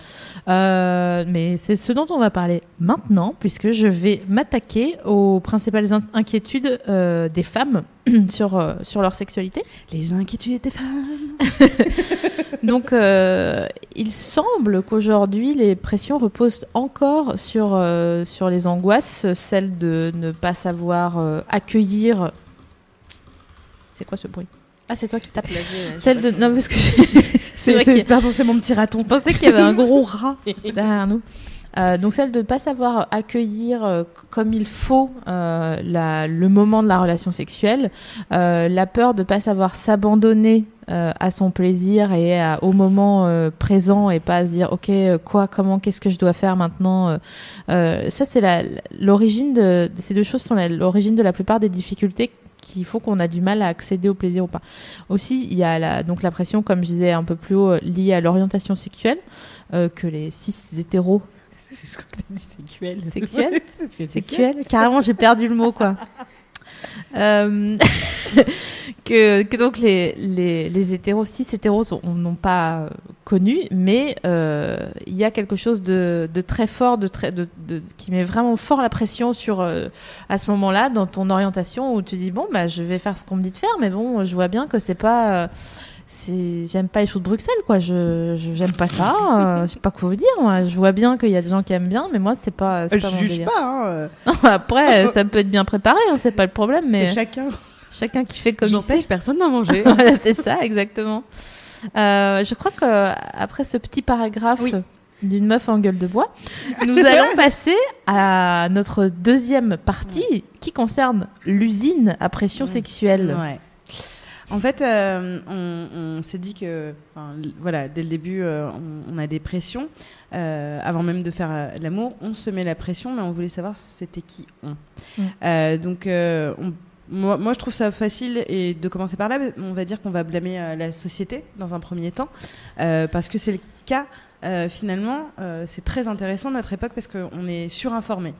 [SPEAKER 1] Mais c'est ce dont on va parler maintenant, puisque je vais m'attaquer aux principales in- inquiétudes des femmes sur, euh, sur leur sexualité.
[SPEAKER 2] Les inquiétudes des femmes.
[SPEAKER 1] Donc, euh, il semble qu'aujourd'hui, les pressions reposent encore sur, euh, sur les angoisses, celle de ne pas savoir euh, accueillir. C'est quoi ce bruit? Ah, c'est toi qui tapes. Celle de. Non, parce que c'est
[SPEAKER 2] Pardon, c'est mon petit raton.
[SPEAKER 1] Je pensais qu'il y avait un gros rat derrière nous. Euh, donc celle de ne pas savoir accueillir euh, comme il faut euh, le moment de la relation sexuelle, la peur de ne pas savoir s'abandonner à son plaisir et au moment présent et pas se dire ok quoi comment qu'est-ce que je dois faire maintenant ça c'est l'origine de ces deux choses sont l'origine de la plupart des difficultés qui font qu'on a du mal à accéder au plaisir ou pas. Aussi, il y a la, donc la pression, comme je disais un peu plus haut, liée à l'orientation sexuelle, que les cis hétéros
[SPEAKER 2] Je crois que t'as dit séquelle.
[SPEAKER 1] Sexuelle
[SPEAKER 2] C'est
[SPEAKER 1] sexuelle. Carrément, j'ai perdu le mot, quoi. Euh, que, que donc les, les, les hétéros, cis hétéros sont- n'ont pas euh, connu, mais euh, il y a quelque chose de, de très fort, de très, de, de- qui met vraiment fort la pression sur euh, à ce moment-là dans ton orientation où tu dis bon bah je vais faire ce qu'on me dit de faire, mais bon je vois bien que c'est pas j'aime pas les choses de Bruxelles quoi je je- j'aime pas ça euh, je sais pas quoi vous dire moi je vois bien qu'il y a des gens qui aiment bien mais moi c'est pas c'est
[SPEAKER 2] Je
[SPEAKER 1] pas mon
[SPEAKER 2] juge
[SPEAKER 1] délire.
[SPEAKER 2] pas. Hein. euh,
[SPEAKER 1] Après, ça peut être bien préparé, hein, c'est pas le problème, mais
[SPEAKER 2] C'est chacun.
[SPEAKER 1] chacun qui fait comme il
[SPEAKER 3] J'empêche
[SPEAKER 1] sait.
[SPEAKER 3] personne d'en manger.
[SPEAKER 1] voilà, c'est ça, exactement. Euh, je crois que après ce petit paragraphe
[SPEAKER 2] Oui.
[SPEAKER 1] d'une meuf en gueule de bois, nous allons passer à notre deuxième partie qui concerne l'usine à pression sexuelle.
[SPEAKER 2] Ouais. En fait, euh, on, on s'est dit que, enfin, voilà, dès le début, euh, on, on a des pressions. Euh, avant même de faire l'amour, on se met la pression, mais on voulait savoir c'était qui on.
[SPEAKER 1] Mm.
[SPEAKER 2] Donc, on- moi, moi, je trouve ça facile et de commencer par là. On va dire qu'on va blâmer euh, la société dans un premier temps, euh, parce que c'est le cas. euh, finalement, c'est très intéressant notre époque parce qu'on est surinformé.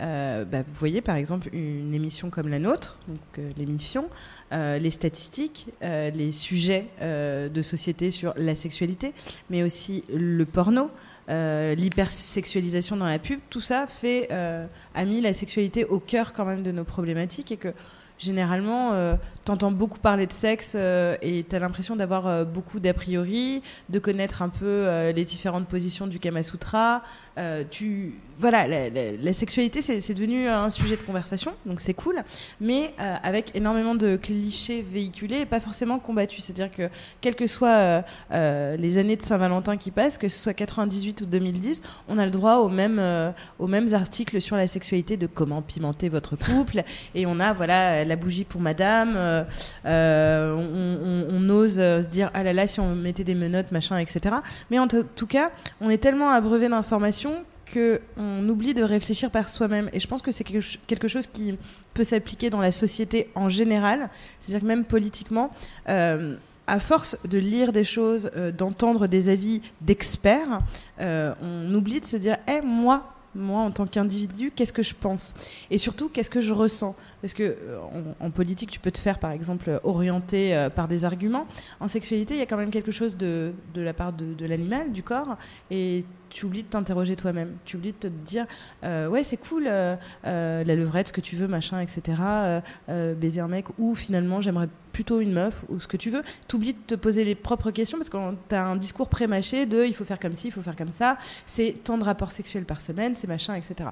[SPEAKER 2] Euh, bah, vous voyez par exemple une émission comme la nôtre, donc euh, l'émission, euh, les statistiques, euh, les sujets de société sur la sexualité, mais aussi le porno, l'hypersexualisation dans la pub, tout ça fait a mis la sexualité au cœur quand même de nos problématiques et que généralement euh, t'entends beaucoup parler de sexe euh, et t'as l'impression d'avoir beaucoup d'a priori, de connaître un peu les différentes positions du Kama Sutra. Tu voilà, la, la- la sexualité c'est devenu un sujet de conversation, donc c'est cool, mais euh, avec énormément de clichés véhiculés et pas forcément combattus. C'est-à-dire que quelles que soient euh, euh, les années de Saint-Valentin qui passent, que ce soit 98 ou 2010, on a le droit aux mêmes, aux mêmes articles sur la sexualité de comment pimenter votre couple. Et on a voilà la bougie pour madame. on, on- ose se dire ah là là si on mettait des menottes machin etc. Mais en tout cas, on est tellement abreuvé d'informations que on oublie de réfléchir par soi-même. Et je pense que c'est quelque chose qui peut s'appliquer dans la société en général. C'est-à-dire que même politiquement. euh, à force de lire des choses, euh, d'entendre des avis d'experts, euh, on oublie de se dire, Eh, moi, moi en tant qu'individu, qu'est-ce que je pense Et surtout, qu'est-ce que je ressens Parce que euh, en, politique, tu peux te faire, par exemple, orienter euh, par des arguments. En sexualité, il y a quand même quelque chose de, la part de, de l'animal, du corps, et tu oublies de t'interroger toi-même. Tu oublies de te dire, euh, ouais, c'est cool, la levrette, ce que tu veux, machin, etc. baiser un mec, ou finalement, j'aimerais plutôt une meuf, ou ce que tu veux. Tu oublies de te poser les propres questions, parce que tu as un discours pré-mâché de, il faut faire comme ci, il faut faire comme ça. C'est tant de rapports sexuels par semaine, c'est machin, etc.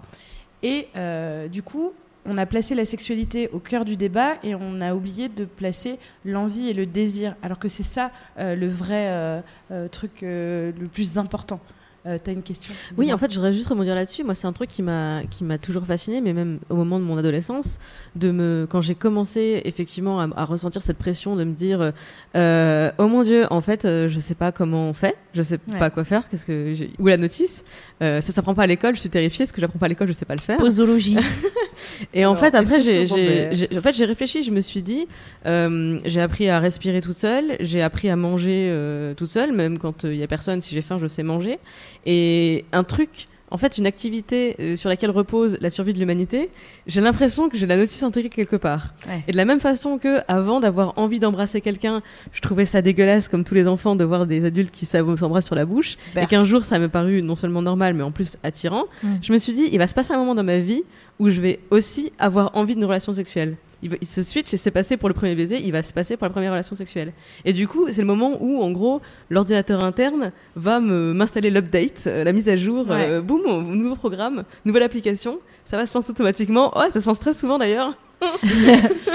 [SPEAKER 2] Et euh, du coup, on a placé la sexualité au cœur du débat et on a oublié de placer l'envie et le désir, alors que c'est ça euh, le vrai euh, truc le plus important. Euh, T'as une question?
[SPEAKER 3] Oui, en fait, je voudrais juste rebondir là-dessus. Moi, c'est un truc qui m'a qui m'a toujours fasciné, mais même au moment de mon adolescence, de me quand j'ai commencé effectivement à, ressentir cette pression de me dire euh, oh mon dieu, en fait, euh, je sais pas comment on fait, je sais pas quoi faire, qu'est-ce que où la notice euh, Ça s'apprend pas à l'école, je suis terrifiée. Ce que j'apprends pas à l'école, je sais pas le faire.
[SPEAKER 1] Posologie.
[SPEAKER 3] Et en fait, après, j'ai en fait j'ai réfléchi, je me suis dit, euh, j'ai appris à respirer toute seule, j'ai appris à manger euh, toute seule, même quand il y a personne. Si j'ai faim, je sais manger. Et un truc, en fait, une activité euh, sur laquelle repose la survie de l'humanité, j'ai l'impression que j'ai la notice intégrée quelque part. Et de la même façon que, avant d'avoir envie d'embrasser quelqu'un, je trouvais ça dégueulasse, comme tous les enfants, de voir des adultes qui s'embrassent sur la bouche, et qu'un jour ça m'est paru non seulement normal, mais en plus attirant, mm. je me suis dit, il va se passer un moment dans ma vie où je vais aussi avoir envie d'une relation sexuelle il, se switch et c'est passé pour le premier baiser, il va se passer pour la première relation sexuelle. Et du coup, c'est le moment où, en gros, l'ordinateur interne va m'installer l'update, euh, la mise à jour, euh, boum, nouveau programme, nouvelle application, ça va se lancer automatiquement. Oh, ça se lance très souvent d'ailleurs.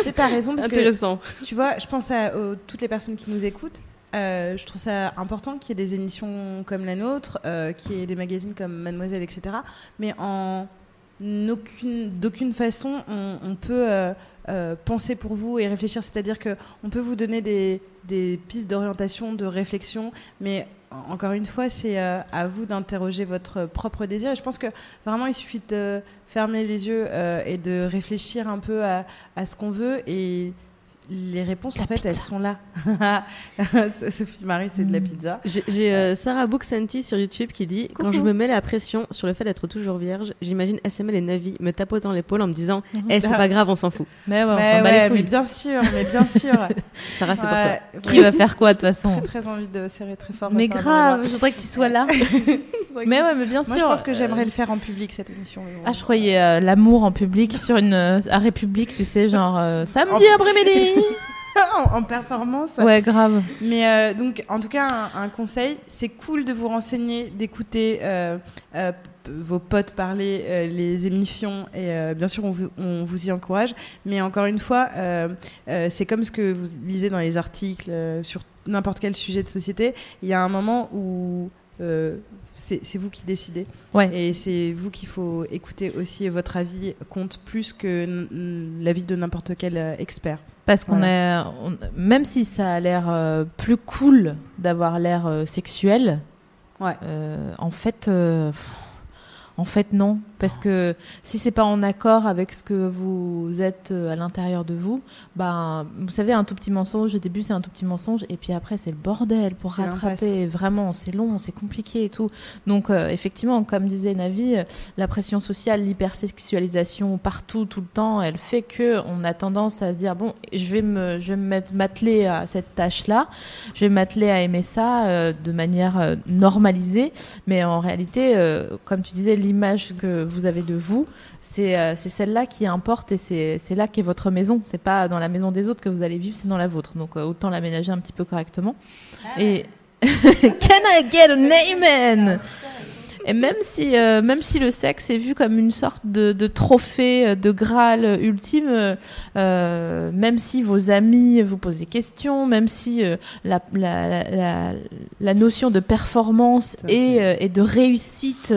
[SPEAKER 2] c'est ta raison parce
[SPEAKER 3] Intéressant.
[SPEAKER 2] que tu vois, je pense à toutes les personnes qui nous écoutent. Euh, je trouve ça important qu'il y ait des émissions comme la nôtre, qu'il y ait des magazines comme Mademoiselle, etc. Mais en d'aucune façon, on, peut euh, euh, penser pour vous et réfléchir. C'est-à-dire qu'on peut vous donner des, pistes d'orientation, de réflexion, mais encore une fois, c'est euh, à vous d'interroger votre propre désir. Et je pense que vraiment, il suffit de fermer les yeux et de réfléchir un peu à, à ce qu'on veut et les réponses, en fait, elles sont là. Sophie Marie, c'est de la mm. pizza.
[SPEAKER 3] J'ai euh, Sarah Booksanti sur YouTube qui dit Quand je me mets la pression sur le fait d'être toujours vierge, j'imagine SML et Navi me tapotant l'épaule en me disant mm Eh, c'est pas grave, on s'en fout.
[SPEAKER 2] Mais, ouais, mais, bien sûr, mais bien sûr.
[SPEAKER 3] Sarah, c'est pour
[SPEAKER 1] toi. Qui va faire quoi, de toute façon
[SPEAKER 2] J'ai très envie de serrer très fort.
[SPEAKER 1] Mais grave, je voudrais que tu sois là. mais ouais, mais bien sûr. Moi,
[SPEAKER 2] je pense que j'aimerais le faire en public, cette émission.
[SPEAKER 1] Ah, je croyais euh, l'amour en public sur une euh, à République, tu sais, genre samedi après-midi.
[SPEAKER 2] en, performance.
[SPEAKER 1] Ouais, grave.
[SPEAKER 2] Mais euh, donc, en tout cas, un, conseil, c'est cool de vous renseigner, d'écouter euh, euh, vos potes parler, les émissions, et bien sûr, on vous, on vous, y encourage. Mais encore une fois, c'est comme ce que vous lisez dans les articles sur n'importe quel sujet de société. Il y a un moment où c'est vous qui décidez.
[SPEAKER 1] Ouais.
[SPEAKER 2] Et c'est vous qu'il faut écouter aussi. Et votre avis compte plus que l'avis de n'importe quel expert.
[SPEAKER 1] Parce qu'on est, même si ça a l'air euh, plus cool d'avoir l'air euh, sexuel,
[SPEAKER 2] ouais.
[SPEAKER 1] en fait, en fait non. Parce que si c'est pas en accord avec ce que vous êtes euh, à l'intérieur de vous, ben, vous savez, un tout petit mensonge, au début c'est un tout petit mensonge, et puis après c'est le bordel pour rattraper. Vraiment, c'est long, c'est compliqué et tout. Donc, euh, effectivement, comme disait Navi, euh, la pression sociale, l'hypersexualisation partout, tout le temps, elle fait que on a tendance à se dire bon, je vais me, je vais me m'atteler à cette tâche-là, je vais m'atteler à aimer ça de manière normalisée, mais en réalité, comme tu disais, l'image que vous avez de vous, euh, c'est celle-là qui importe et c'est là qu'est votre maison. C'est pas dans la maison des autres que vous allez vivre, c'est dans la vôtre. Donc euh, autant l'aménager un petit peu correctement. Ah. Et Can I get an amen? Et même si, euh, même si le sexe est vu comme une sorte de, de trophée, euh, de graal ultime, euh, même si vos amis vous posent des questions, même si la, la, la, la, notion de performance et, et, de réussite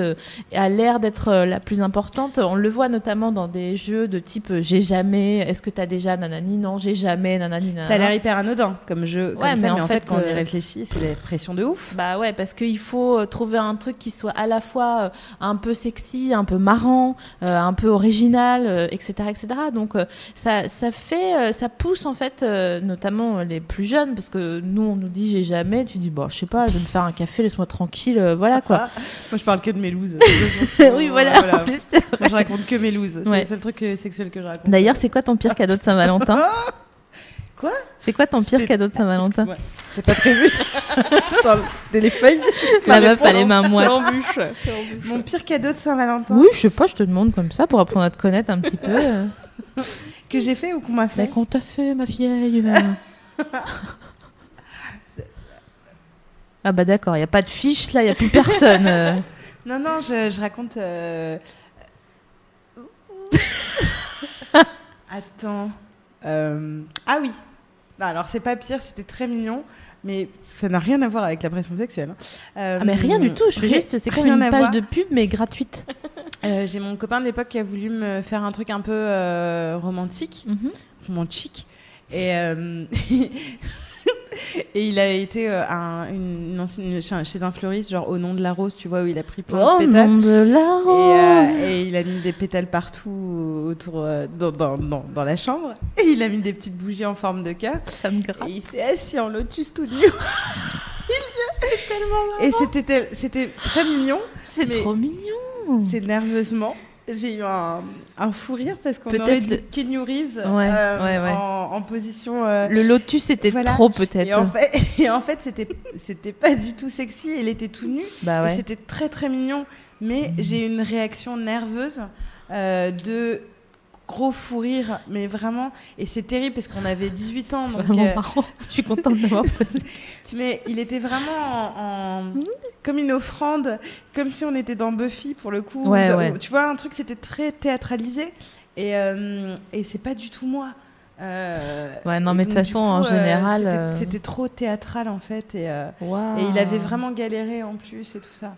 [SPEAKER 1] a l'air d'être la plus importante, on le voit notamment dans des jeux de type j'ai jamais, est-ce que tu as déjà nanani Non, j'ai jamais nanani. Nanana.
[SPEAKER 2] Ça a l'air hyper anodin comme jeu, comme ça, mais, en, fait, quand on y réfléchit, c'est des pressions de ouf.
[SPEAKER 1] Bah ouais, parce qu'il faut trouver un truc qui soit à la la fois euh, un peu sexy, un peu marrant, euh, un peu original, euh, etc., etc. Donc ça, ça fait, ça pousse en fait, notamment les plus jeunes, parce que nous on nous dit j'ai jamais, tu dis bon, je sais pas, je vais me faire un café, laisse-moi tranquille, voilà quoi.
[SPEAKER 2] Moi, je parle que de mes looses.
[SPEAKER 1] oui, voilà. en plus,
[SPEAKER 2] je raconte que mes looses. C'est
[SPEAKER 1] Ouais.
[SPEAKER 2] le seul truc sexuel que je raconte.
[SPEAKER 1] D'ailleurs, c'est quoi ton pire cadeau de Saint-Valentin?
[SPEAKER 2] Quoi
[SPEAKER 1] C'est quoi ton pire cadeau de Saint-Valentin
[SPEAKER 2] Excuse-moi, C'était pas prévu. Dans le téléphone.
[SPEAKER 1] La meuf a les mains moites.
[SPEAKER 2] Mon pire cadeau de Saint-Valentin
[SPEAKER 1] Oui, je sais pas, je te demande comme ça pour apprendre à te connaître un petit peu. euh.
[SPEAKER 2] que j'ai fait ou qu'on m'a
[SPEAKER 1] Mais
[SPEAKER 2] fait
[SPEAKER 1] qu'on t'a fait, ma vieille euh. Ah bah d'accord, il n'y a pas de fiche là, il n'y a plus personne. euh.
[SPEAKER 2] Non, non, je, je raconte. euh, Attends. Euh, Ah oui. Non, alors, c'est pas pire, c'était très mignon, mais ça n'a rien à voir avec la pression sexuelle. hein. Euh,
[SPEAKER 1] Ah mais rien du tout, je fais juste, c'est comme une page
[SPEAKER 2] voir.
[SPEAKER 1] de pub mais gratuite.
[SPEAKER 2] Euh, J'ai mon copain de l'époque qui a voulu me faire un truc un peu euh, romantique,
[SPEAKER 1] Mhm.
[SPEAKER 2] romantique. Et, euh, et il a été euh, un- une, une ancienne- chez un- fleuriste, genre au nom de la rose, tu vois, où il a pris plein
[SPEAKER 1] Oh
[SPEAKER 2] de pétales.
[SPEAKER 1] nom de la
[SPEAKER 2] Et,
[SPEAKER 1] rose
[SPEAKER 2] euh, et il a mis des pétales partout autour euh, dans, dans, dans, dans la chambre. Et il a mis des petites bougies en forme de cœur.
[SPEAKER 1] Ça me gratte.
[SPEAKER 2] Et il s'est assis en lotus tout nu. Et c'était très mignon.
[SPEAKER 1] C'est trop mignon.
[SPEAKER 2] C'est nerveusement. J'ai eu un, un fou rire parce qu'on
[SPEAKER 1] Peut-être
[SPEAKER 2] aurait dit Keanu Reeves
[SPEAKER 1] Ouais,
[SPEAKER 2] euh,
[SPEAKER 1] ouais, ouais.
[SPEAKER 2] En, en position. euh,
[SPEAKER 1] Le lotus c'était
[SPEAKER 2] Voilà.
[SPEAKER 1] trop
[SPEAKER 2] et
[SPEAKER 1] peut-être.
[SPEAKER 2] en fait, et en fait c'était c'était pas du tout sexy. Il était tout nu.
[SPEAKER 1] Bah.
[SPEAKER 2] C'était très très mignon, mais j'ai eu une réaction nerveuse euh, de gros fou rire, mais vraiment, et c'est terrible parce qu'on avait 18 ans,
[SPEAKER 1] C'est
[SPEAKER 2] donc,
[SPEAKER 1] vraiment
[SPEAKER 2] euh,
[SPEAKER 1] marrant. Je suis contente d'avoir posé.
[SPEAKER 2] mais il était vraiment en, en-
[SPEAKER 1] Mmh.
[SPEAKER 2] comme une offrande, comme si on était dans Buffy pour le coup.
[SPEAKER 1] Ouais, ouais.
[SPEAKER 2] Tu vois, un truc, c'était très théâtralisé, et, euh, et c'est pas du tout moi. Euh,
[SPEAKER 1] Ouais, non, mais de toute façon, en
[SPEAKER 2] euh,
[SPEAKER 1] général,
[SPEAKER 2] c'était-
[SPEAKER 1] euh,
[SPEAKER 2] trop théâtral en fait, et, et il avait vraiment galéré en plus et tout ça.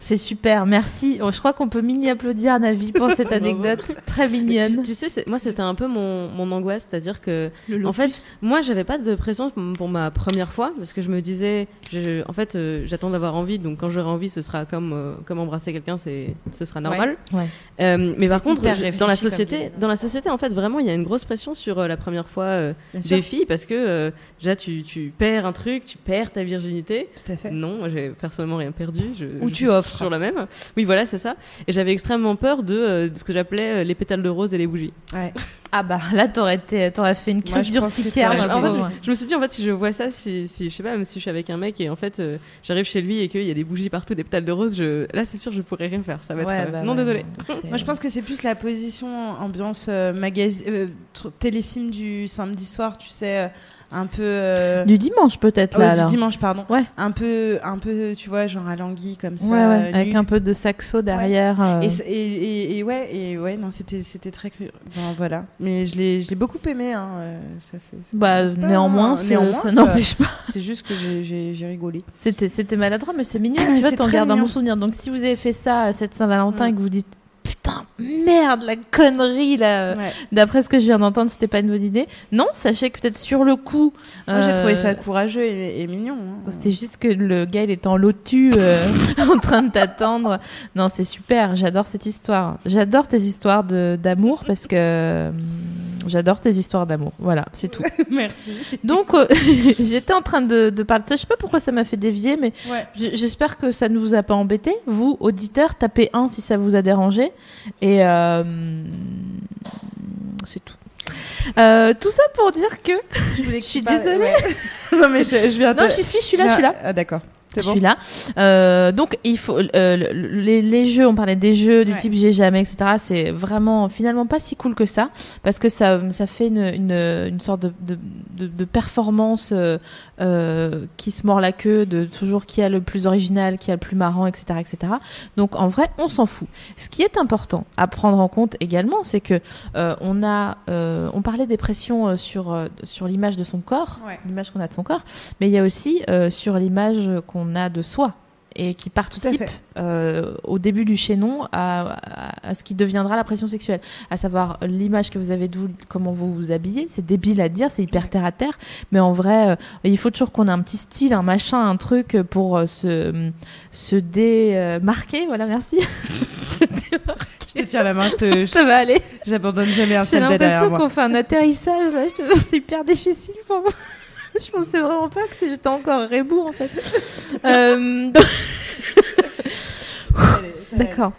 [SPEAKER 1] C'est super, merci. Oh, je crois qu'on peut mini applaudir Navi pour cette anecdote très
[SPEAKER 3] Tu,
[SPEAKER 1] mignonne.
[SPEAKER 3] tu sais, c'est- moi c'était un peu mon, mon angoisse, c'est-à-dire que
[SPEAKER 1] Le
[SPEAKER 3] en fait, moi j'avais pas de pression pour- ma première fois parce que je me disais, je- en fait, euh, j'attends d'avoir envie, donc quand j'aurai envie, ce sera comme euh, comme embrasser quelqu'un, c'est ce sera normal.
[SPEAKER 1] Ouais.
[SPEAKER 3] Euh, mais par contre, dans la société, dans la société, en fait, vraiment, il y a une grosse pression sur euh, la première fois euh,
[SPEAKER 2] Bien sûr.
[SPEAKER 3] des filles parce que euh, déjà tu, tu perds un truc, tu perds ta virginité.
[SPEAKER 2] Tout à fait.
[SPEAKER 3] Non, moi j'ai personnellement rien perdu. Je,
[SPEAKER 2] Ou
[SPEAKER 3] je
[SPEAKER 2] tu offres.
[SPEAKER 3] Toujours la même. Oui, voilà, c'est ça. Et j'avais extrêmement peur de, euh, de ce que j'appelais euh, les pétales de rose et les bougies.
[SPEAKER 2] Ouais.
[SPEAKER 1] Ah bah là, t'aurais été, t'aurais fait une crise
[SPEAKER 2] je
[SPEAKER 1] d'urticaire. ma
[SPEAKER 3] En fait, je, je me suis dit, en fait, si je vois ça, si, si je sais pas, même si je suis avec un mec et en fait euh, j'arrive chez lui et qu'il y a des bougies partout, des pétales de rose, je... là c'est sûr, je pourrais rien faire. Ça va être.
[SPEAKER 1] Ouais,
[SPEAKER 3] euh,
[SPEAKER 1] bah
[SPEAKER 3] non,
[SPEAKER 1] ouais,
[SPEAKER 3] désolé.
[SPEAKER 2] Moi, je pense que c'est plus la position ambiance euh, magazine, euh, téléfilm du samedi soir, tu sais, euh, un peu. euh,
[SPEAKER 1] Du dimanche peut-être là.
[SPEAKER 2] du dimanche, pardon.
[SPEAKER 1] Ouais.
[SPEAKER 2] Un peu, un peu, tu vois, genre à Languille comme ça.
[SPEAKER 1] Ouais, ouais,
[SPEAKER 2] euh,
[SPEAKER 1] avec un peu de saxo derrière. euh.
[SPEAKER 2] Et, et, et, et ouais, et ouais, non, c'était, c'était très cru. Bon, voilà. Mais je l'ai, je l'ai beaucoup aimé. Hein,
[SPEAKER 1] Bah,
[SPEAKER 2] pas-
[SPEAKER 1] néanmoins, ça-
[SPEAKER 2] néanmoins,
[SPEAKER 1] ça
[SPEAKER 2] ça-
[SPEAKER 1] n'empêche pas.
[SPEAKER 2] c'est juste que j'ai, rigolé.
[SPEAKER 1] C'était, c'était maladroit, mais c'est mignon. Tu vois, t'en gardes un bon souvenir. Donc, si vous avez fait ça à cette Saint-Valentin et que vous dites merde, la connerie là,
[SPEAKER 2] Ouais.
[SPEAKER 1] d'après ce que je viens d'entendre, c'était pas une bonne idée. Non, sachez que peut-être sur le coup.
[SPEAKER 2] Moi, j'ai
[SPEAKER 1] euh,
[SPEAKER 2] trouvé ça courageux et, et mignon. hein.
[SPEAKER 1] C'était juste que le gars, il est en lotus, euh, en train de t'attendre. Non, c'est super. J'adore cette histoire. J'adore tes histoires de, d'amour parce que hum, j'adore tes histoires d'amour. Voilà, c'est tout.
[SPEAKER 2] Merci.
[SPEAKER 1] Donc, euh, j'étais en train de, de parler de ça. Je sais pas pourquoi ça m'a fait dévier, mais
[SPEAKER 2] Ouais.
[SPEAKER 1] j'espère que ça ne vous a pas embêté. Vous, auditeurs, tapez 1 si ça vous a dérangé. Et euh, c'est tout. Euh, tout ça pour dire que
[SPEAKER 2] Je,
[SPEAKER 1] suis désolée.
[SPEAKER 2] ouais. non, mais je, je viens
[SPEAKER 1] non,
[SPEAKER 2] de-
[SPEAKER 1] j'y suis, je suis là, je suis là.
[SPEAKER 2] Ah, d'accord.
[SPEAKER 1] Je
[SPEAKER 2] bon.
[SPEAKER 1] suis là. Euh, donc, il faut euh, le- le- les, les jeux. On parlait des jeux du
[SPEAKER 2] Ouais.
[SPEAKER 1] type j'ai jamais, etc. C'est vraiment finalement pas si cool que ça parce que ça, ça fait une, une, une sorte de, de, de, de performance euh, euh, qui se mord la queue de toujours qui a le plus original, qui a le plus marrant, etc., etc. Donc, en vrai, on s'en fout. Ce qui est important à prendre en compte également, c'est que on a, on parlait des pressions sur sur l'image de son corps,
[SPEAKER 2] Ouais.
[SPEAKER 1] l'image qu'on a de son corps, mais il y a aussi sur l'image qu'on a de soi. et qui participent
[SPEAKER 2] fait.
[SPEAKER 1] euh, au début du chaînon à, à- à ce qui deviendra la pression sexuelle, à savoir l'image que vous avez de vous, comment vous vous habillez. C'est débile à dire, c'est hyper terre à terre, mais en vrai, euh, il faut toujours qu'on ait un petit style, un machin, un truc pour euh, se, se démarquer. Voilà, merci. Se démarquer.
[SPEAKER 2] Je te tiens la main, je te,
[SPEAKER 1] Ça va aller.
[SPEAKER 2] j'abandonne jamais un
[SPEAKER 1] J'ai
[SPEAKER 2] soldat derrière
[SPEAKER 1] l'impression
[SPEAKER 2] moi.
[SPEAKER 1] qu'on fait un atterrissage là. Je te jure, c'est hyper difficile pour moi. Je pensais vraiment pas que j'étais encore rebou en fait. Euh, donc- D'accord.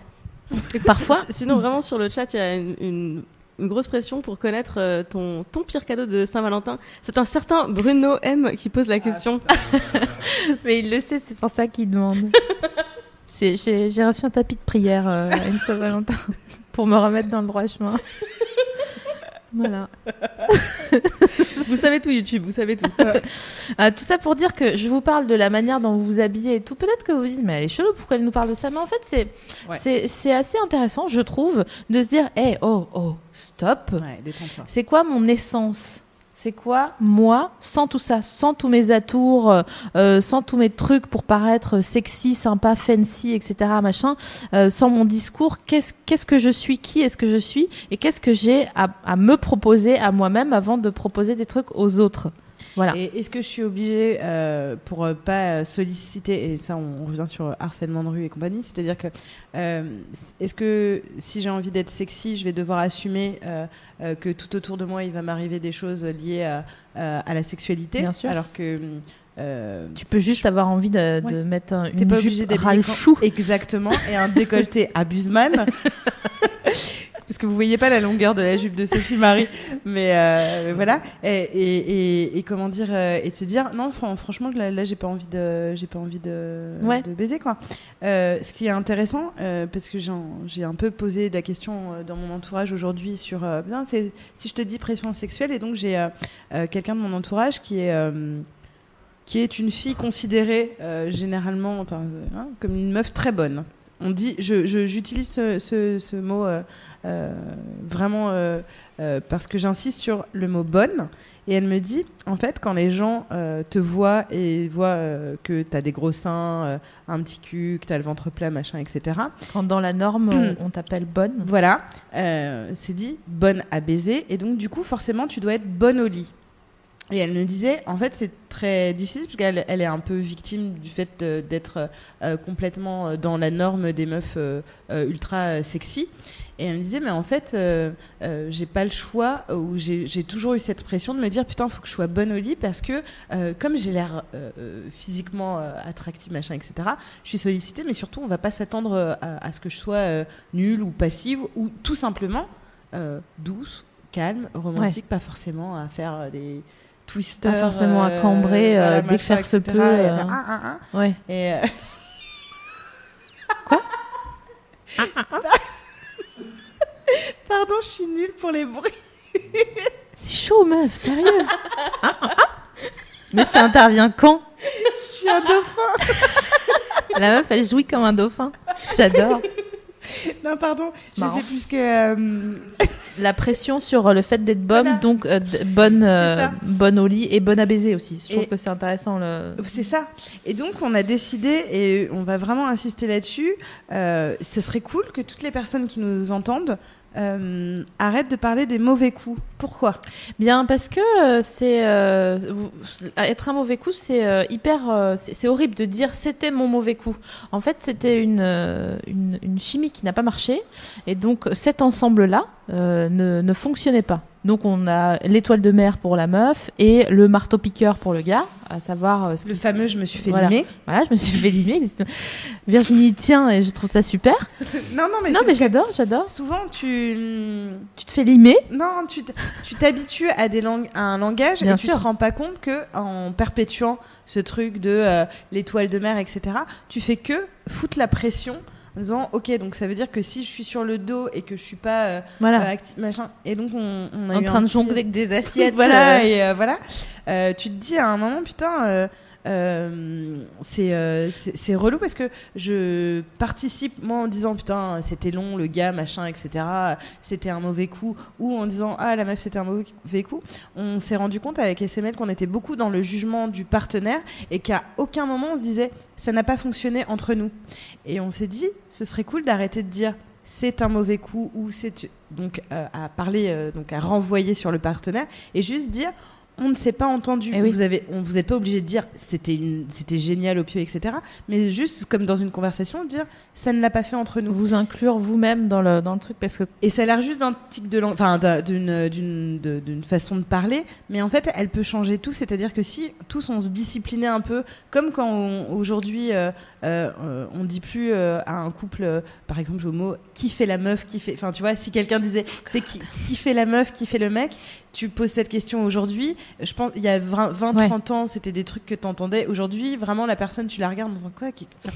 [SPEAKER 1] Parfois,
[SPEAKER 3] Sinon, vraiment, sur le chat, il y a une, une- une grosse pression pour connaître euh, ton, ton pire cadeau de Saint-Valentin. C'est un certain Bruno M qui pose la question.
[SPEAKER 1] mais il le sait, c'est pour ça qu'il demande. J'ai reçu un tapis de prière euh, à une Saint-Valentin pour me remettre dans le droit chemin. Voilà.
[SPEAKER 3] vous savez tout, YouTube, vous savez tout.
[SPEAKER 1] Euh, tout ça pour dire que je vous parle de la manière dont vous vous habillez et tout. Peut-être que vous vous dites, mais elle est chelou, pourquoi elle nous parle de ça? Mais en fait, c'est
[SPEAKER 2] Ouais.
[SPEAKER 1] c'est c'est assez intéressant, je trouve, de se dire, hé, oh, oh, stop.
[SPEAKER 2] Ouais.
[SPEAKER 1] C'est quoi mon essence? C'est quoi moi, sans tout ça, sans tous mes atours, euh, euh, sans tous mes trucs pour paraître sexy, sympa, fancy, etc., machin, euh, sans mon discours, qu'est-ce qu'est-ce que je suis? Qui est-ce que je suis? Et qu'est-ce que j'ai à, à me proposer à moi-même avant de proposer des trucs aux autres? Voilà.
[SPEAKER 2] Et est-ce que je suis obligée, euh, pour euh, pas solliciter, et ça on, on revient sur euh, harcèlement de rue et compagnie, c'est-à-dire que euh, est-ce que si j'ai envie d'être sexy, je vais devoir assumer euh, que tout autour de moi il va m'arriver des choses liées à, la sexualité?
[SPEAKER 1] Bien sûr.
[SPEAKER 2] Alors que. euh,
[SPEAKER 1] Tu peux juste avoir envie de, mettre un, une
[SPEAKER 2] pas
[SPEAKER 1] jupe.
[SPEAKER 2] Exactement, et un décolleté à Buseman. Parce que vous voyez pas la longueur de la jupe de Sophie Marie, mais euh, voilà. Et, et, et- et comment dire euh, Et de se dire non, fran- franchement, là, là, j'ai pas envie de, j'ai pas envie de,
[SPEAKER 1] Ouais.
[SPEAKER 2] de baiser quoi. Euh, ce qui est intéressant, euh, parce que j'ai un peu posé la question dans mon entourage aujourd'hui sur, bien, si je te dis pression sexuelle, et donc j'ai quelqu'un de mon entourage qui est qui est une fille considérée généralement enfin, hein, comme une meuf très bonne. On dit, je- je- j'utilise ce, ce- ce mot euh, euh, vraiment euh, parce que j'insiste sur le mot bonne. Et elle me dit, en fait, quand les gens te voient et voient que tu as des gros seins, un petit cul, que tu as le ventre plat, machin, etc.
[SPEAKER 1] Quand dans la norme, on, on t'appelle bonne.
[SPEAKER 2] Voilà, c'est dit bonne à baiser. Et donc, du coup, forcément, tu dois être bonne au lit. Et elle me disait, en fait, c'est très difficile parce qu'elle elle est un peu victime du fait euh, d'être euh, complètement euh, dans la norme des meufs euh, ultra sexy. Et elle me disait, mais en fait, euh, j'ai pas le choix, ou j'ai toujours eu cette pression de me dire, putain, faut que je sois bonne au lit parce que, comme j'ai l'air physiquement attractive, machin, etc., je suis sollicitée, mais surtout, on va pas s'attendre à, à ce que je sois nulle ou passive, ou tout simplement douce, calme, romantique, pas forcément à faire des twisters.
[SPEAKER 1] Pas forcément à
[SPEAKER 2] euh,
[SPEAKER 1] cambrer, euh,
[SPEAKER 2] voilà,
[SPEAKER 1] dès que faire se peut,
[SPEAKER 2] et
[SPEAKER 1] euh.
[SPEAKER 2] faire, ah, ah, ah.
[SPEAKER 1] Ouais.
[SPEAKER 2] Et euh, Pardon, je suis nulle pour les bruits.
[SPEAKER 1] C'est chaud, meuf, sérieux. Ah, ah, ah. Mais ça intervient quand?
[SPEAKER 2] Je suis un dauphin.
[SPEAKER 1] La meuf, elle jouit comme un dauphin. J'adore.
[SPEAKER 2] Non, pardon, je sais plus ce que. euh,
[SPEAKER 1] La pression sur le fait d'être bonne,
[SPEAKER 2] Voilà.
[SPEAKER 1] donc euh, bonne, euh, bonne au lit et bonne à baiser aussi. Je trouve
[SPEAKER 2] Et-
[SPEAKER 1] que c'est intéressant. Le...
[SPEAKER 2] C'est ça. Et donc, on a décidé, et on va vraiment insister là-dessus, euh, ce serait cool que toutes les personnes qui nous entendent euh, arrêtent de parler des mauvais coups. Pourquoi?
[SPEAKER 1] Bien, parce que euh, c'est euh, être un mauvais coup, c'est hyper, c'est horrible de dire c'était mon mauvais coup. En fait, c'était une, chimie qui n'a pas marché, et donc cet ensemble-là euh, ne, ne fonctionnait pas. Donc on a l'étoile de mer pour la meuf et le marteau piqueur pour le gars, à savoir euh, ce
[SPEAKER 2] Le fameux je me suis fait
[SPEAKER 1] Voilà.
[SPEAKER 2] limer.
[SPEAKER 1] Voilà, je me suis fait limer. Virginie tient et je trouve ça super.
[SPEAKER 2] Non, non, mais,
[SPEAKER 1] non, j'adore, j'adore.
[SPEAKER 2] souvent, tu.
[SPEAKER 1] Tu te fais limer.
[SPEAKER 2] Non, tu tu t'habitues à, des langues, à un langage
[SPEAKER 1] Bien
[SPEAKER 2] et tu
[SPEAKER 1] sûr.
[SPEAKER 2] te rends pas compte que en perpétuant ce truc de euh, l'étoile de mer, etc., tu fais que foutre la pression en disant ok donc ça veut dire que si je suis sur le dos et que je suis pas euh,
[SPEAKER 1] Voilà.
[SPEAKER 2] euh, machin et donc on, on a
[SPEAKER 1] en
[SPEAKER 2] eu
[SPEAKER 1] train de jongler avec des assiettes.
[SPEAKER 2] voilà
[SPEAKER 1] euh,
[SPEAKER 2] et euh, voilà euh, tu te dis à un moment, putain, euh, euh, c'est relou parce que je participe, moi, en disant, putain, c'était long, le gars, machin, etc., c'était un mauvais coup, ou en disant, ah, la meuf, c'était un mauvais coup. On s'est rendu compte avec SML qu'on était beaucoup dans le jugement du partenaire et qu'à aucun moment on se disait, ça n'a pas fonctionné entre nous. Et on s'est dit, ce serait cool d'arrêter de dire, c'est un mauvais coup ou c'est donc euh, à parler donc à renvoyer sur le partenaire et juste dire on ne s'est pas entendu.
[SPEAKER 1] Eh oui.
[SPEAKER 2] Vous avez, on vous êtes pas obligé de dire c'était une, c'était génial au pieu, etc. Mais juste comme dans une conversation, dire ça ne l'a pas fait entre nous.
[SPEAKER 1] Vous inclure vous-même dans le, dans le truc parce que
[SPEAKER 2] Et ça a l'air juste d'un tic de enfin d'une d'une de- d'une façon de parler, mais en fait elle peut changer tout. C'est-à-dire que si tous on se disciplinait un peu, comme quand aujourd'hui euh, euh, on dit plus euh, à un couple, par exemple au mot qui fait la meuf, qui fait, enfin tu vois, si quelqu'un disait c'est qui, qui fait la meuf, qui fait le mec, tu poses cette question aujourd'hui. Je pense il y a 20, 20
[SPEAKER 1] Ouais.
[SPEAKER 2] 30 ans c'était des trucs que t'entendais. Aujourd'hui vraiment la personne tu la regardes en disant quoi qui,
[SPEAKER 1] donc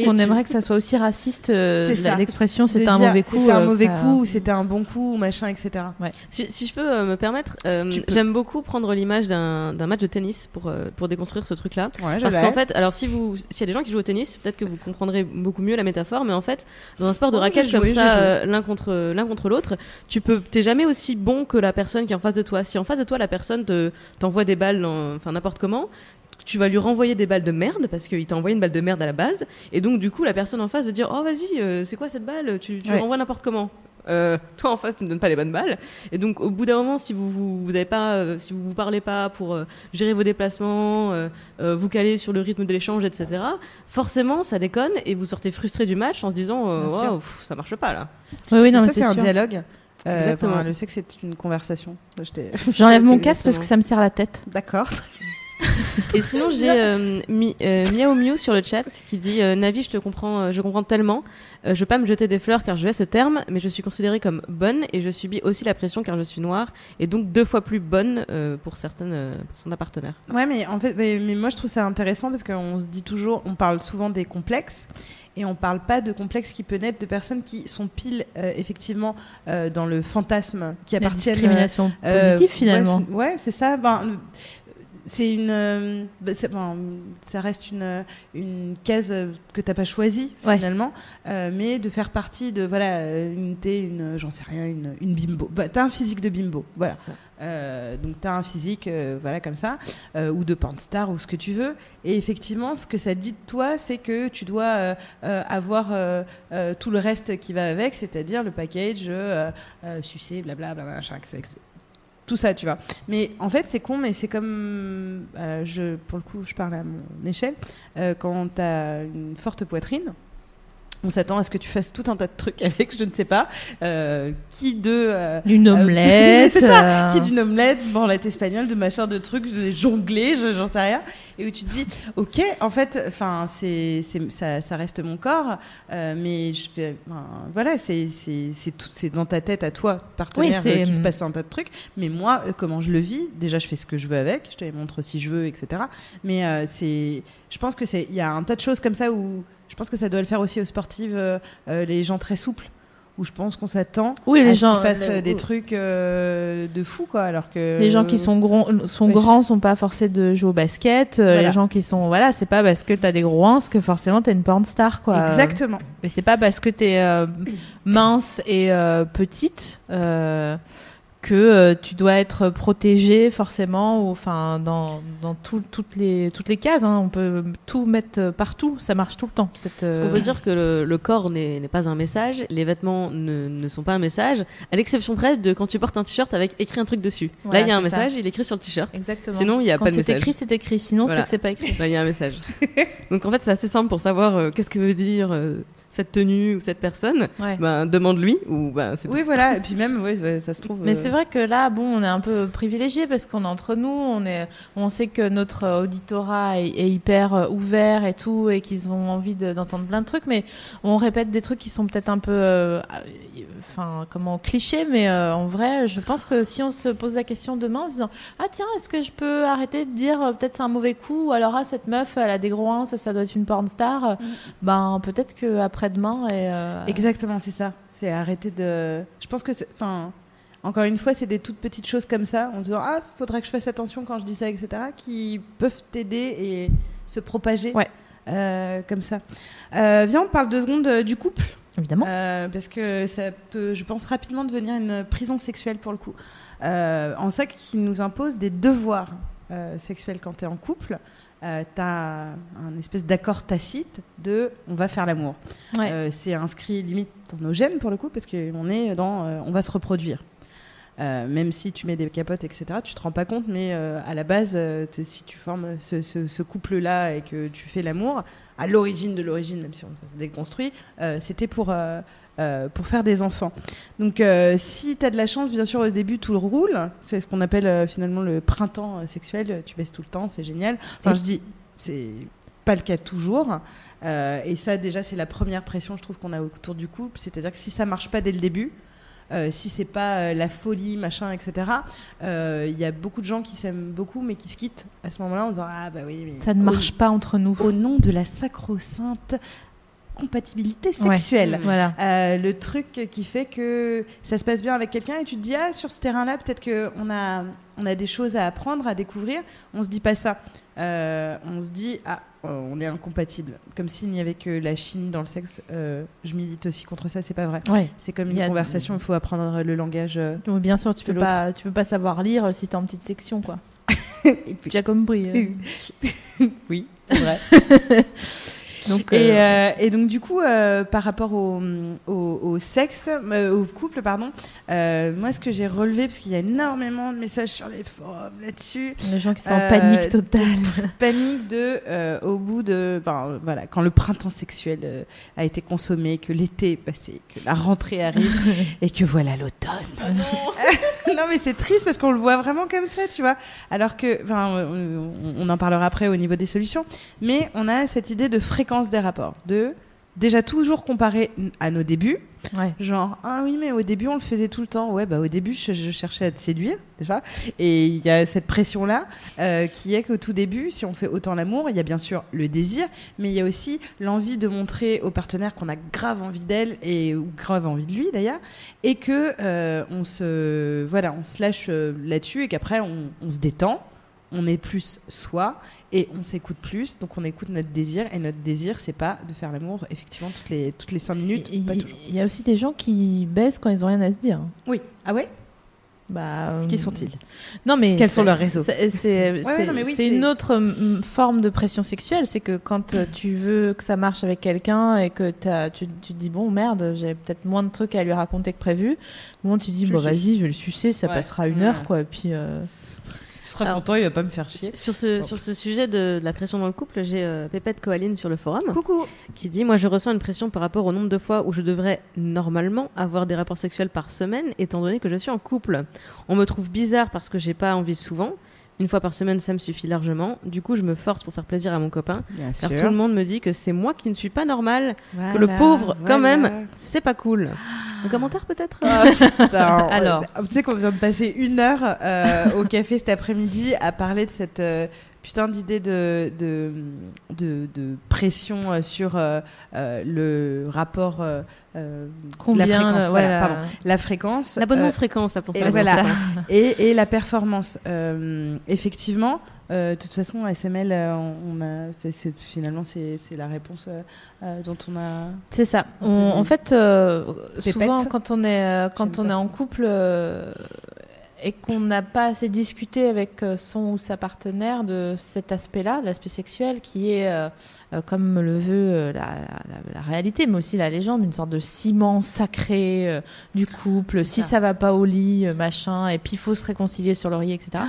[SPEAKER 2] Et
[SPEAKER 1] on
[SPEAKER 2] tu-
[SPEAKER 1] aimerait que ça soit aussi raciste. euh,
[SPEAKER 2] C'est
[SPEAKER 1] la-
[SPEAKER 2] ça.
[SPEAKER 1] L'expression c'était un mauvais coup.
[SPEAKER 2] C'était un
[SPEAKER 1] euh,
[SPEAKER 2] mauvais
[SPEAKER 1] ça-
[SPEAKER 2] coup, ou c'était un bon coup, ou machin, etc.
[SPEAKER 3] Si, si je peux euh, me permettre, euh,
[SPEAKER 2] Tu
[SPEAKER 3] j'aime beaucoup prendre l'image d'un match de tennis pour, euh, pour déconstruire ce truc-là.
[SPEAKER 2] Ouais,
[SPEAKER 3] Parce qu'en fait, alors si vous, s'il y a des gens qui jouent au tennis, peut-être que vous comprendrez beaucoup mieux la métaphore, mais en fait, dans un sport de
[SPEAKER 2] Oh,
[SPEAKER 3] raquette comme
[SPEAKER 2] joué,
[SPEAKER 3] ça, euh, l'un contre l'un contre l'autre, tu peux, t'es jamais aussi bon que la personne qui est en face de toi. Si en face de toi la personne te t'envoie des balles, enfin n'importe comment, tu vas lui renvoyer des balles de merde parce qu'il t'a envoyé une balle de merde à la base, et donc du coup la personne en face va dire oh vas-y, euh, c'est quoi cette balle? Tu, tu
[SPEAKER 2] Ouais.
[SPEAKER 3] renvoies n'importe comment. Euh, toi en face tu me donnes pas les bonnes balles et donc au bout d'un moment si vous vous, vous avez pas euh, si vous vous parlez pas pour euh, gérer vos déplacements euh, euh, vous caler sur le rythme de l'échange etc forcément ça déconne et vous sortez frustré du match en se disant euh. Waouh, pff, ça marche pas là
[SPEAKER 1] Oui, oui, non,
[SPEAKER 2] c'est
[SPEAKER 1] c'est
[SPEAKER 2] un
[SPEAKER 1] sûr.
[SPEAKER 2] dialogue. Euh,
[SPEAKER 3] Exactement.
[SPEAKER 2] enfin, je sais que c'est une conversation.
[SPEAKER 1] J'enlève mon casque parce que ça me serre la tête.
[SPEAKER 2] D'accord.
[SPEAKER 3] Et sinon j'ai euh, mi, euh, Miao Miu sur le chat qui dit euh, Navi je te comprends euh, je comprends tellement Euh, je veux pas me jeter des fleurs car je hais ce terme mais je suis considérée comme bonne et je subis aussi la pression car je suis noire et donc deux fois plus bonne euh, pour certaines pour certains partenaires
[SPEAKER 2] Ouais, mais en fait, mais, mais moi je trouve ça intéressant parce qu'on se dit toujours, on parle souvent des complexes et on parle pas de complexes qui peuvent naître de personnes qui sont pile euh, effectivement euh, dans le fantasme, qui
[SPEAKER 1] La
[SPEAKER 2] appartiennent.
[SPEAKER 1] discrimination
[SPEAKER 2] euh,
[SPEAKER 1] positive finalement.
[SPEAKER 2] fi- Ouais, c'est ça. Ben, euh, c'est une, euh, bah, c'est- ben, ça reste une, une case euh, que t'as pas choisie
[SPEAKER 1] Ouais.
[SPEAKER 2] finalement, euh, mais de faire partie de voilà euh, une t'es une, j'en sais rien, une, une bimbo. Bah, t'as un physique de bimbo, voilà. Euh, donc t'as un physique, euh, voilà comme ça, euh, ou de pornstar ou ce que tu veux. Et effectivement, ce que ça dit de toi, c'est que tu dois euh, euh, avoir euh, euh, tout le reste qui va avec, c'est-à-dire le package, euh, euh, sucer, blablabla, machin, etc. ça, tu vois. Mais en fait, c'est con, mais c'est comme, euh, je, pour le coup, je parle à mon échelle, euh, quand t'as une forte poitrine. On s'attend à ce que tu fasses tout un tas de trucs avec, je ne sais pas, euh, qui de euh,
[SPEAKER 1] D'une
[SPEAKER 2] euh,
[SPEAKER 1] omelette.
[SPEAKER 2] c'est ça,
[SPEAKER 1] euh,
[SPEAKER 2] qui d'une omelette, branlette espagnole, de machin, de trucs, de jongler, je- j'en sais rien. Et où tu te dis, ok, en fait, enfin, c'est, c'est, ça, ça reste mon corps, euh, mais je fais, ben, voilà, c'est, c'est, c'est tout, c'est dans ta tête à toi, partenaire,
[SPEAKER 1] Oui,
[SPEAKER 2] qui se passe un tas de trucs. Mais moi, comment je le vis Déjà, je fais ce que je veux avec, je te les montre si je veux, etc. Mais euh, c'est, je pense que c'est, il y a un tas de choses comme ça où, je pense que ça doit le faire aussi aux sportives, euh, euh, les gens très souples. Où je pense qu'on s'attend
[SPEAKER 1] Oui,
[SPEAKER 2] à
[SPEAKER 1] les gens,
[SPEAKER 2] qu'ils fassent euh, des trucs euh, de fou, quoi. Alors que
[SPEAKER 1] Les gens qui sont, gros, sont grands sont pas forcés de jouer au basket.
[SPEAKER 2] Voilà.
[SPEAKER 1] Les gens qui sont voilà, c'est pas parce que t'as des gros uns que forcément t'es une porn star quoi.
[SPEAKER 2] Exactement.
[SPEAKER 1] Et c'est pas parce que t'es mince et petite euh, que euh, tu dois être protégée forcément ou enfin dans dans tout- toutes les toutes les cases. hein. On peut tout mettre euh, partout, ça marche tout le temps. Cette,
[SPEAKER 3] Est-ce qu'on
[SPEAKER 1] euh,
[SPEAKER 3] peut dire que le, le corps n'est pas un message, les vêtements ne, ne sont pas un message, à l'exception près de quand tu portes un t-shirt avec écrit un truc dessus.
[SPEAKER 1] Voilà,
[SPEAKER 3] Là, il y a un
[SPEAKER 1] c'est ça.
[SPEAKER 3] message, il est écrit sur le t-shirt.
[SPEAKER 1] Exactement.
[SPEAKER 3] Sinon, il n'y a
[SPEAKER 1] Quand
[SPEAKER 3] pas de
[SPEAKER 1] c'est
[SPEAKER 3] message.
[SPEAKER 1] écrit, c'est écrit. Sinon,
[SPEAKER 3] Voilà.
[SPEAKER 1] c'est que c'est pas écrit.
[SPEAKER 3] Là, il y a un message. Donc en fait, c'est assez simple pour savoir euh, qu'est-ce que veut dire euh, cette tenue ou cette personne.
[SPEAKER 1] Ouais.
[SPEAKER 3] Ben, demande-lui ou ben, c'est tout.
[SPEAKER 2] Oui, voilà. Et puis même, ouais, ouais, ça se trouve.
[SPEAKER 1] Mais
[SPEAKER 2] euh,
[SPEAKER 1] c'est vrai que là, bon, on est un peu privilégié parce qu'on est entre nous, on est, on sait que notre auditorat est, est hyper euh, ouvert et tout, et qu'ils ont envie de- d'entendre plein de trucs, mais on répète des trucs qui sont peut-être un peu, euh, euh, enfin, comment clichés, mais euh, en vrai, je pense que si on se pose la question demain, en se disant, ah tiens, est-ce que je peux arrêter de dire euh, peut-être c'est un mauvais coup, ou alors ah cette meuf, elle a des gros uns, ça, ça doit être une porn star, ben peut-être que après et euh,
[SPEAKER 2] Exactement, c'est ça. C'est arrêter de. Je pense que, enfin, encore une fois, c'est des toutes petites choses comme ça, en disant ah, faudrait que je fasse attention quand je dis ça, etc., qui peuvent t'aider et se propager
[SPEAKER 1] Ouais.
[SPEAKER 2] euh, comme ça. Euh, viens, on parle deux secondes du couple.
[SPEAKER 1] Évidemment.
[SPEAKER 2] Euh, parce que ça peut, je pense, rapidement devenir une prison sexuelle pour le coup. En ça qui nous impose des devoirs sexuels quand tu es en couple. Euh, tu as un espèce d'accord tacite de on va faire l'amour.
[SPEAKER 1] Ouais.
[SPEAKER 2] Euh, c'est inscrit limite dans nos gènes pour le coup, parce qu'on est dans euh, on va se reproduire. Euh, même si tu mets des capotes, etc., tu te rends pas compte, mais à la base, si tu formes ce, ce- ce couple-là et que tu fais l'amour, à l'origine de l'origine, même si on, ça se déconstruit, c'était pour, euh, pour faire des enfants. Donc, euh, si tu as de la chance, bien sûr, au début, tout roule. C'est ce qu'on appelle euh, finalement le printemps sexuel. Tu baisses tout le temps, c'est génial. Enfin, je dis, c'est pas le cas toujours. Et ça, déjà, c'est la première pression, je trouve, qu'on a autour du couple. C'est-à-dire que si ça marche pas dès le début, euh, si c'est pas euh, la folie, machin, etc., euh, il y a beaucoup de gens qui s'aiment beaucoup, mais qui se quittent à ce moment-là en disant Ah, bah oui, mais.
[SPEAKER 1] Ça ne
[SPEAKER 2] au-
[SPEAKER 1] marche pas entre nous.
[SPEAKER 2] Au nom de la sacro-sainte compatibilité
[SPEAKER 1] Ouais.
[SPEAKER 2] sexuelle.
[SPEAKER 1] Voilà.
[SPEAKER 2] Euh, le truc qui fait que ça se passe bien avec quelqu'un et tu te dis ah sur ce terrain-là peut-être qu'on a on a des choses à apprendre à découvrir on se dit pas ça Euh, on se dit ah euh, on est incompatible comme s'il n'y avait que la chimie dans le sexe Euh, je milite aussi contre ça c'est pas vrai
[SPEAKER 1] Ouais.
[SPEAKER 2] c'est comme une
[SPEAKER 1] a-
[SPEAKER 2] conversation il faut apprendre le langage
[SPEAKER 1] Donc, bien sûr, tu peux
[SPEAKER 2] l'autre.
[SPEAKER 1] pas, tu peux pas savoir lire si t'es en petite section, quoi.
[SPEAKER 2] et puis
[SPEAKER 1] Tu as compris.
[SPEAKER 2] oui c'est vrai
[SPEAKER 1] Donc,
[SPEAKER 2] Et,
[SPEAKER 1] euh,
[SPEAKER 2] euh, et donc du coup, euh, par rapport au, au, au sexe, euh, au couple, pardon, euh, moi ce que j'ai relevé, parce qu'il y a énormément de messages sur les forums là-dessus,
[SPEAKER 1] les gens qui sont en panique totale.
[SPEAKER 2] panique de, euh, au bout de, ben, voilà, quand le printemps sexuel euh, a été consommé, que l'été est passé, que la rentrée arrive et que voilà l'automne. non mais c'est triste parce qu'on le voit vraiment comme ça, tu vois. Alors que, enfin, on, on en parlera après au niveau des solutions, mais on a cette idée de fréquence des rapports, de déjà toujours comparer à nos débuts.
[SPEAKER 1] Ouais.
[SPEAKER 2] Genre, ah oui, mais au début, on le faisait tout le temps. Ouais, bah au début, je, je cherchais à te séduire, déjà. Et il y a cette pression-là, euh, qui est qu'au tout début, si on fait autant l'amour, il y a bien sûr le désir, mais il y a aussi l'envie de montrer au partenaire qu'on a grave envie d'elle, et, ou grave envie de lui, d'ailleurs, et que euh, on, se, voilà, on se lâche euh, là-dessus, et qu'après, on, on se détend, on est plus soi, et on s'écoute plus, donc on écoute notre désir, et notre désir, c'est pas de faire l'amour, effectivement, toutes les, toutes les cinq minutes,
[SPEAKER 1] Il y a aussi des gens qui baissent quand ils ont rien à se dire.
[SPEAKER 2] Oui. Ah ouais?
[SPEAKER 1] Bah, euh,
[SPEAKER 2] Qui sont-ils?
[SPEAKER 1] Non, mais
[SPEAKER 2] Quels sont leurs réseaux?
[SPEAKER 1] C'est
[SPEAKER 2] ouais, oui,
[SPEAKER 1] une autre mm, forme de pression sexuelle. C'est que quand euh, tu veux que ça marche avec quelqu'un et que tu, tu te dis bon merde, j'ai peut-être moins de trucs à lui raconter que prévu. Bon, tu dis
[SPEAKER 2] Tu
[SPEAKER 1] bon vas-y, je vais le sucer, ça
[SPEAKER 2] Ouais.
[SPEAKER 1] passera une heure quoi. Et puis euh,
[SPEAKER 2] sera
[SPEAKER 3] Alors,
[SPEAKER 2] content, il va pas me faire chier.
[SPEAKER 3] Sur ce,
[SPEAKER 2] Bon.
[SPEAKER 3] sur ce sujet de, de la pression dans le couple, j'ai euh, Pépette Coaline sur le forum
[SPEAKER 2] Coucou
[SPEAKER 3] qui dit Moi, je ressens une pression par rapport au nombre de fois où je devrais normalement avoir des rapports sexuels par semaine, étant donné que je suis en couple. On me trouve bizarre parce que j'ai pas envie souvent. Une fois par semaine, ça me suffit largement. Du coup, je me force pour faire plaisir à mon copain.
[SPEAKER 2] Bien
[SPEAKER 3] Car tout le monde me dit que c'est moi qui ne suis pas normale, que le
[SPEAKER 2] Voilà,
[SPEAKER 3] pauvre, quand même, c'est pas cool. Un commentaire peut-être?
[SPEAKER 2] Putain.
[SPEAKER 1] Alors.
[SPEAKER 2] Tu sais qu'on vient de passer une heure euh, au café cet après-midi à parler de cette euh, putain d'idée de, de, de, de pression euh, sur euh, euh, le rapport, euh,
[SPEAKER 1] combien
[SPEAKER 2] la fréquence, voilà,
[SPEAKER 1] voilà.
[SPEAKER 2] pardon, la fréquence,
[SPEAKER 3] L'abonnement fréquence, appelons
[SPEAKER 2] et
[SPEAKER 3] ça.
[SPEAKER 2] voilà.
[SPEAKER 1] ça.
[SPEAKER 2] et, et la performance. Effectivement, de toute façon, SML, on, a, finalement, c'est, la réponse dont on a.
[SPEAKER 1] C'est ça. On- en fait, souvent quand on est quand on est en
[SPEAKER 2] ça.
[SPEAKER 1] couple et qu'on n'a pas assez discuté avec euh, son ou sa partenaire de cet aspect-là, l'aspect sexuel, qui est euh, euh, comme le veut la, la- la réalité, mais aussi la légende, une sorte de ciment sacré euh, du couple. Si
[SPEAKER 2] ça.
[SPEAKER 1] ça. va pas au lit, machin, et puis il faut se réconcilier sur l'oreiller, etc.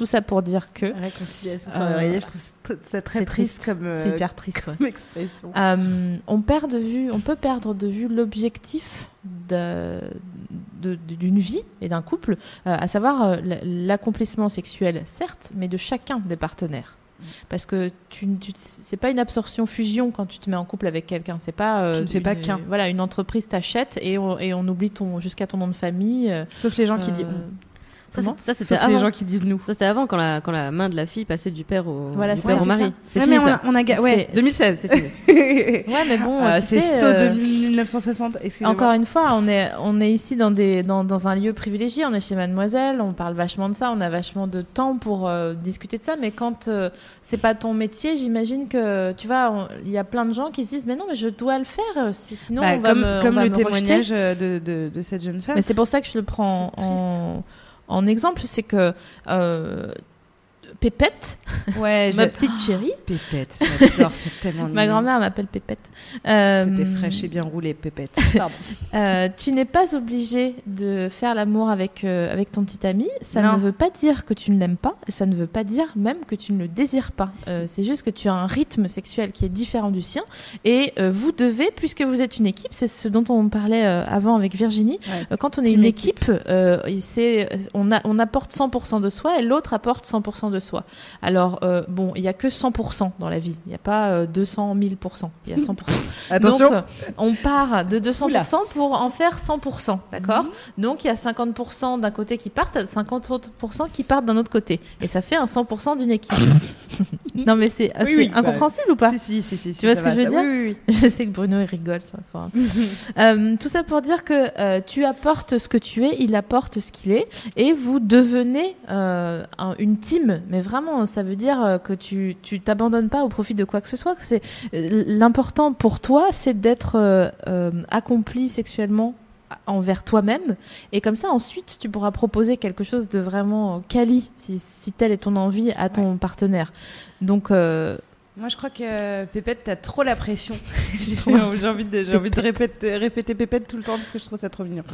[SPEAKER 1] Tout ça pour dire que
[SPEAKER 2] Réconciliation sur
[SPEAKER 1] Euh,
[SPEAKER 2] l'oreiller, je trouve ça tr- ça très triste,
[SPEAKER 1] triste.
[SPEAKER 2] comme, euh,
[SPEAKER 1] c'est hyper triste. ouais.
[SPEAKER 2] comme expression.
[SPEAKER 1] Euh, on perd de vue, on peut perdre de vue l'objectif de- d'une vie et d'un couple, euh, à savoir euh, l'accomplissement sexuel, certes, mais de chacun des partenaires. Parce que tu, tu c'est pas une absorption fusion quand tu te mets en couple avec quelqu'un. C'est pas euh,
[SPEAKER 2] Tu ne fais pas qu'un.
[SPEAKER 1] Voilà, une entreprise t'achète et on, et on oublie ton jusqu'à ton nom de famille.
[SPEAKER 2] Sauf les gens qui disent.
[SPEAKER 3] Ça,
[SPEAKER 2] Comment
[SPEAKER 3] c'est- ça, c'était
[SPEAKER 2] Sauf les
[SPEAKER 3] avant.
[SPEAKER 2] gens qui disent nous.
[SPEAKER 3] Ça, c'était avant quand la, quand la main de la fille passait du père au,
[SPEAKER 1] Voilà,
[SPEAKER 3] du
[SPEAKER 1] c'est
[SPEAKER 3] père au
[SPEAKER 1] c'est
[SPEAKER 3] mari.
[SPEAKER 1] ça.
[SPEAKER 3] C'est
[SPEAKER 2] Ouais,
[SPEAKER 3] fini,
[SPEAKER 2] mais on a, on a ouais.
[SPEAKER 1] C'est-
[SPEAKER 3] 2016, c'est fini.
[SPEAKER 1] Ouais, mais bon,
[SPEAKER 2] Ah,
[SPEAKER 1] tu
[SPEAKER 2] c'est saut
[SPEAKER 1] euh,
[SPEAKER 2] de 1960. Excusez-moi.
[SPEAKER 1] Encore une fois, on est, on est ici dans, des, dans, dans un lieu privilégié, on est chez Mademoiselle, on parle vachement de ça, on a vachement de temps pour euh, discuter de ça, mais quand euh, c'est pas ton métier, j'imagine que, tu vois, on- il y a plein de gens qui se disent, mais non, mais je dois le faire, euh, sinon
[SPEAKER 2] Bah,
[SPEAKER 1] on va
[SPEAKER 2] comme,
[SPEAKER 1] me, on
[SPEAKER 2] comme
[SPEAKER 1] va
[SPEAKER 2] le témoignage euh, de, de, de cette jeune femme.
[SPEAKER 1] Mais c'est pour ça que je le prends
[SPEAKER 2] triste.
[SPEAKER 1] En, exemple, c'est que euh, Pépette,
[SPEAKER 2] Ouais,
[SPEAKER 1] ma petite chérie,
[SPEAKER 2] Pépette, j'adore, c'est tellement
[SPEAKER 1] ma grand-mère m'appelle Pépette. Euh,
[SPEAKER 2] C'était fraîche et bien roulé, Pépette. Pardon.
[SPEAKER 1] Euh, tu n'es pas obligé de faire l'amour avec, euh, avec ton petit ami. Ça
[SPEAKER 2] Non.
[SPEAKER 1] ne veut pas dire que tu ne l'aimes pas. Et ça ne veut pas dire même que tu ne le désires pas. Euh, c'est juste que tu as un rythme sexuel qui est différent du sien. Et vous devez, puisque vous êtes une équipe, c'est ce dont on parlait avant avec Virginie.
[SPEAKER 2] Ouais.
[SPEAKER 1] Quand on est
[SPEAKER 2] Team
[SPEAKER 1] une
[SPEAKER 2] équipe.
[SPEAKER 1] équipe, on, a, on apporte 100% de soi et l'autre apporte 100% de soi. Alors, euh, bon, il n'y a que 100% dans la vie. Il n'y a pas euh, 200 000%. Il y a 100%.
[SPEAKER 2] Attention.
[SPEAKER 1] Donc, euh, on part de 200% pour en faire 100%, d'accord
[SPEAKER 2] Mhm.
[SPEAKER 1] Donc, il y a 50% d'un côté qui partent, 50% qui partent d'un autre côté. Et ça fait un 100% d'une équipe. non, mais c'est
[SPEAKER 2] Oui, bah,
[SPEAKER 1] incompréhensible ou pas
[SPEAKER 2] Si, si, si, si,
[SPEAKER 1] Tu vois ce que
[SPEAKER 2] va,
[SPEAKER 1] je veux
[SPEAKER 2] ça-
[SPEAKER 1] dire
[SPEAKER 2] Oui, oui,
[SPEAKER 1] Je sais que Bruno il rigole sur le forum. Euh, tout ça pour dire que euh, tu apportes ce que tu es, il apporte ce qu'il est, et vous devenez euh, un- une team. Mais vraiment, ça veut dire euh, que tu tu t'abandonnes pas au profit de quoi que ce soit. Que c'est euh, l'important pour toi, c'est d'être euh, accompli sexuellement envers toi-même et comme ça ensuite tu pourras proposer quelque chose de vraiment quali si, si telle est ton envie à ton partenaire donc euh,
[SPEAKER 2] Moi, je crois que Pépette, t'as trop la pression. j'ai j'ai envie de, j'ai envie de répéter, répéter Pépette tout le temps parce que je trouve ça trop mignon.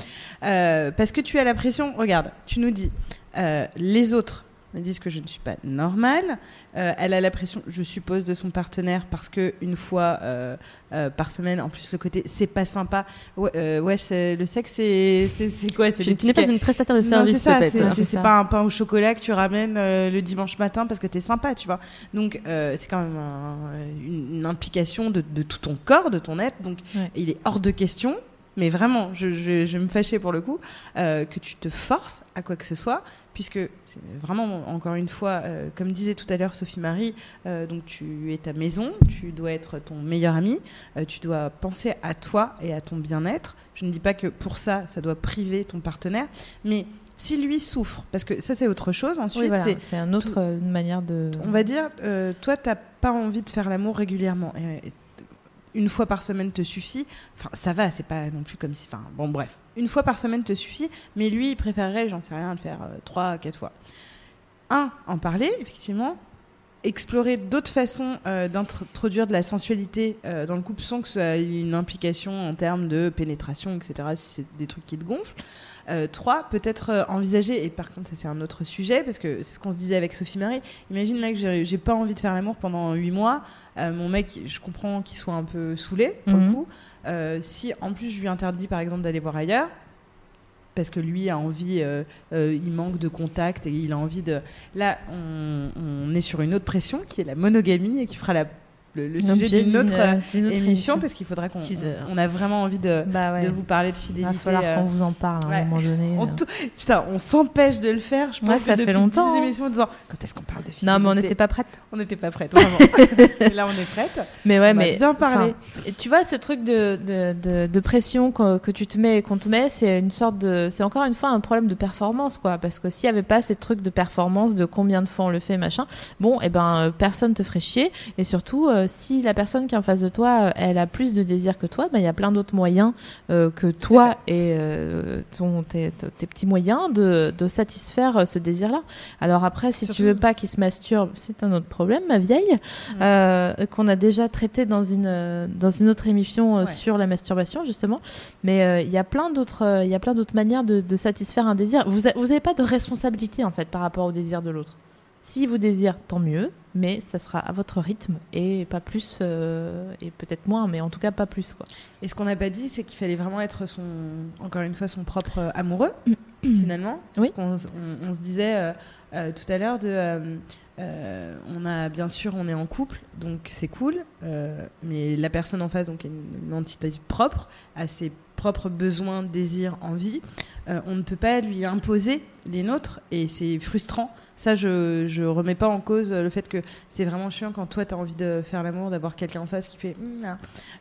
[SPEAKER 2] Euh, parce que tu as la pression. Regarde, tu nous dis, euh, les autres me disent que je ne suis pas normale. Euh, elle a la pression, je suppose, de son partenaire parce que une fois euh, euh, par semaine, en plus le côté c'est pas sympa. Ouais, le sexe, c'est quoi? C'est
[SPEAKER 3] Tu, n'es pas une prestataire de service,
[SPEAKER 2] c'est ça,
[SPEAKER 3] peut-être.
[SPEAKER 2] c'est-
[SPEAKER 1] hein.
[SPEAKER 2] c'est
[SPEAKER 1] C'est
[SPEAKER 2] c'est
[SPEAKER 1] ça.
[SPEAKER 2] pas un pain au chocolat que tu ramènes le dimanche matin parce que t'es sympa, tu vois. Donc c'est quand même un- une, une implication de, de tout ton corps, de ton être. Donc
[SPEAKER 1] Ouais.
[SPEAKER 2] il est hors de question, mais vraiment, je, je, me fâcher pour le coup, euh, que tu te forces à quoi que ce soit, puisque vraiment, encore une fois, euh, comme disait tout à l'heure Sophie Marie, euh, donc tu es ta maison, tu dois être ton meilleur ami, euh, tu dois penser à toi et à ton bien-être. Je ne dis pas que pour ça, ça doit priver ton partenaire, mais si lui souffre, parce que ça c'est autre chose, ensuite
[SPEAKER 1] oui, voilà,
[SPEAKER 2] c'est
[SPEAKER 1] un autre une manière de
[SPEAKER 2] on va dire, toi, t'as pas envie de faire l'amour régulièrement. Et- et une fois par semaine te suffit. Enfin, ça va, c'est pas non plus comme si. Enfin, bon, bref. Une fois par semaine te suffit, mais lui, il préférerait, j'en sais rien, le faire euh, trois, quatre fois. Un, en parler, effectivement. Explorer d'autres façons euh, d'introduire de la sensualité euh, dans le couple sans que ça ait une implication en termes de pénétration, etc., si c'est des trucs qui te gonflent. Euh, trois, peut-être envisager, et par contre ça c'est un autre sujet, parce que c'est ce qu'on se disait avec Sophie Marie, imagine là que j'ai pas envie de faire l'amour pendant huit mois, Euh, mon mec, je comprends qu'il soit un peu saoulé, pour le
[SPEAKER 1] Mhm.
[SPEAKER 2] coup, Euh, si en plus je lui interdis par exemple d'aller voir ailleurs, parce que lui a envie, euh, euh, il manque de contact et il a envie de... Là, on, on est sur une autre pression qui est la monogamie et qui fera la, le, le sujet d'une autre,
[SPEAKER 1] euh, autre
[SPEAKER 2] émission, parce qu'il faudra qu'on on, a vraiment envie de,
[SPEAKER 1] Bah ouais.
[SPEAKER 2] de vous parler de
[SPEAKER 1] Il
[SPEAKER 2] fidélité.
[SPEAKER 1] va falloir
[SPEAKER 2] euh,
[SPEAKER 1] qu'on vous en parle à un
[SPEAKER 2] ouais.
[SPEAKER 1] moment donné.
[SPEAKER 2] on
[SPEAKER 1] euh.
[SPEAKER 2] Putain, on s'empêche de le faire. Je pense
[SPEAKER 1] Ouais,
[SPEAKER 2] que
[SPEAKER 1] ça fait
[SPEAKER 2] depuis
[SPEAKER 1] longtemps,
[SPEAKER 2] 10
[SPEAKER 1] hein.
[SPEAKER 2] émissions en disant quand est-ce qu'on parle de fidélité
[SPEAKER 1] Non, mais on n'était pas prête.
[SPEAKER 2] On n'était pas prête, là, on est prête.
[SPEAKER 1] Mais ouais,
[SPEAKER 2] On
[SPEAKER 1] mais
[SPEAKER 2] bien
[SPEAKER 1] et tu vois, ce truc de, de, de, de pression que, que tu te mets et qu'on te met, c'est une sorte de, c'est encore une fois un problème de performance, quoi. Parce que s'il y avait pas ces trucs de performance, de combien de fois on le fait, machin, bon, et ben, euh, personne te ferait chier. Et surtout, euh, si la personne qui est en face de toi, euh, elle a plus de désir que toi, ben, il y a plein d'autres moyens euh, que toi et euh, ton, tes, petits moyens de, de satisfaire ce désir-là. Alors après, si
[SPEAKER 2] Surtout-
[SPEAKER 1] tu veux pas qu'il se masturbe, c'est un autre problème, ma vieille, qu'on a déjà traité dans une dans une autre émission
[SPEAKER 2] Ouais.
[SPEAKER 1] sur la masturbation justement. Mais il y a plein d'autres il y a plein d'autres manières de, de satisfaire un désir. Vous a- vous avez pas de responsabilité en fait par rapport au désir de l'autre. Si vous désire, tant mieux, mais ça sera à votre rythme et pas plus euh, et peut-être moins, mais en tout cas pas plus quoi.
[SPEAKER 2] Et ce qu'on n'a pas dit, c'est qu'il fallait vraiment être son, encore une fois, son propre amoureux, finalement.
[SPEAKER 1] Oui.
[SPEAKER 2] Parce qu'on s- on, on se disait, euh, euh, tout à l'heure euh, euh, on a bien sûr, on est en couple, donc c'est cool, mais la personne en face donc est une, entité propre, a ses propres besoins, désirs, envies. On ne peut pas lui imposer les nôtres et c'est frustrant. Ça, je je remets pas en cause le fait que c'est vraiment chiant quand toi tu as envie de faire l'amour, d'avoir quelqu'un en face qui fait. Hum,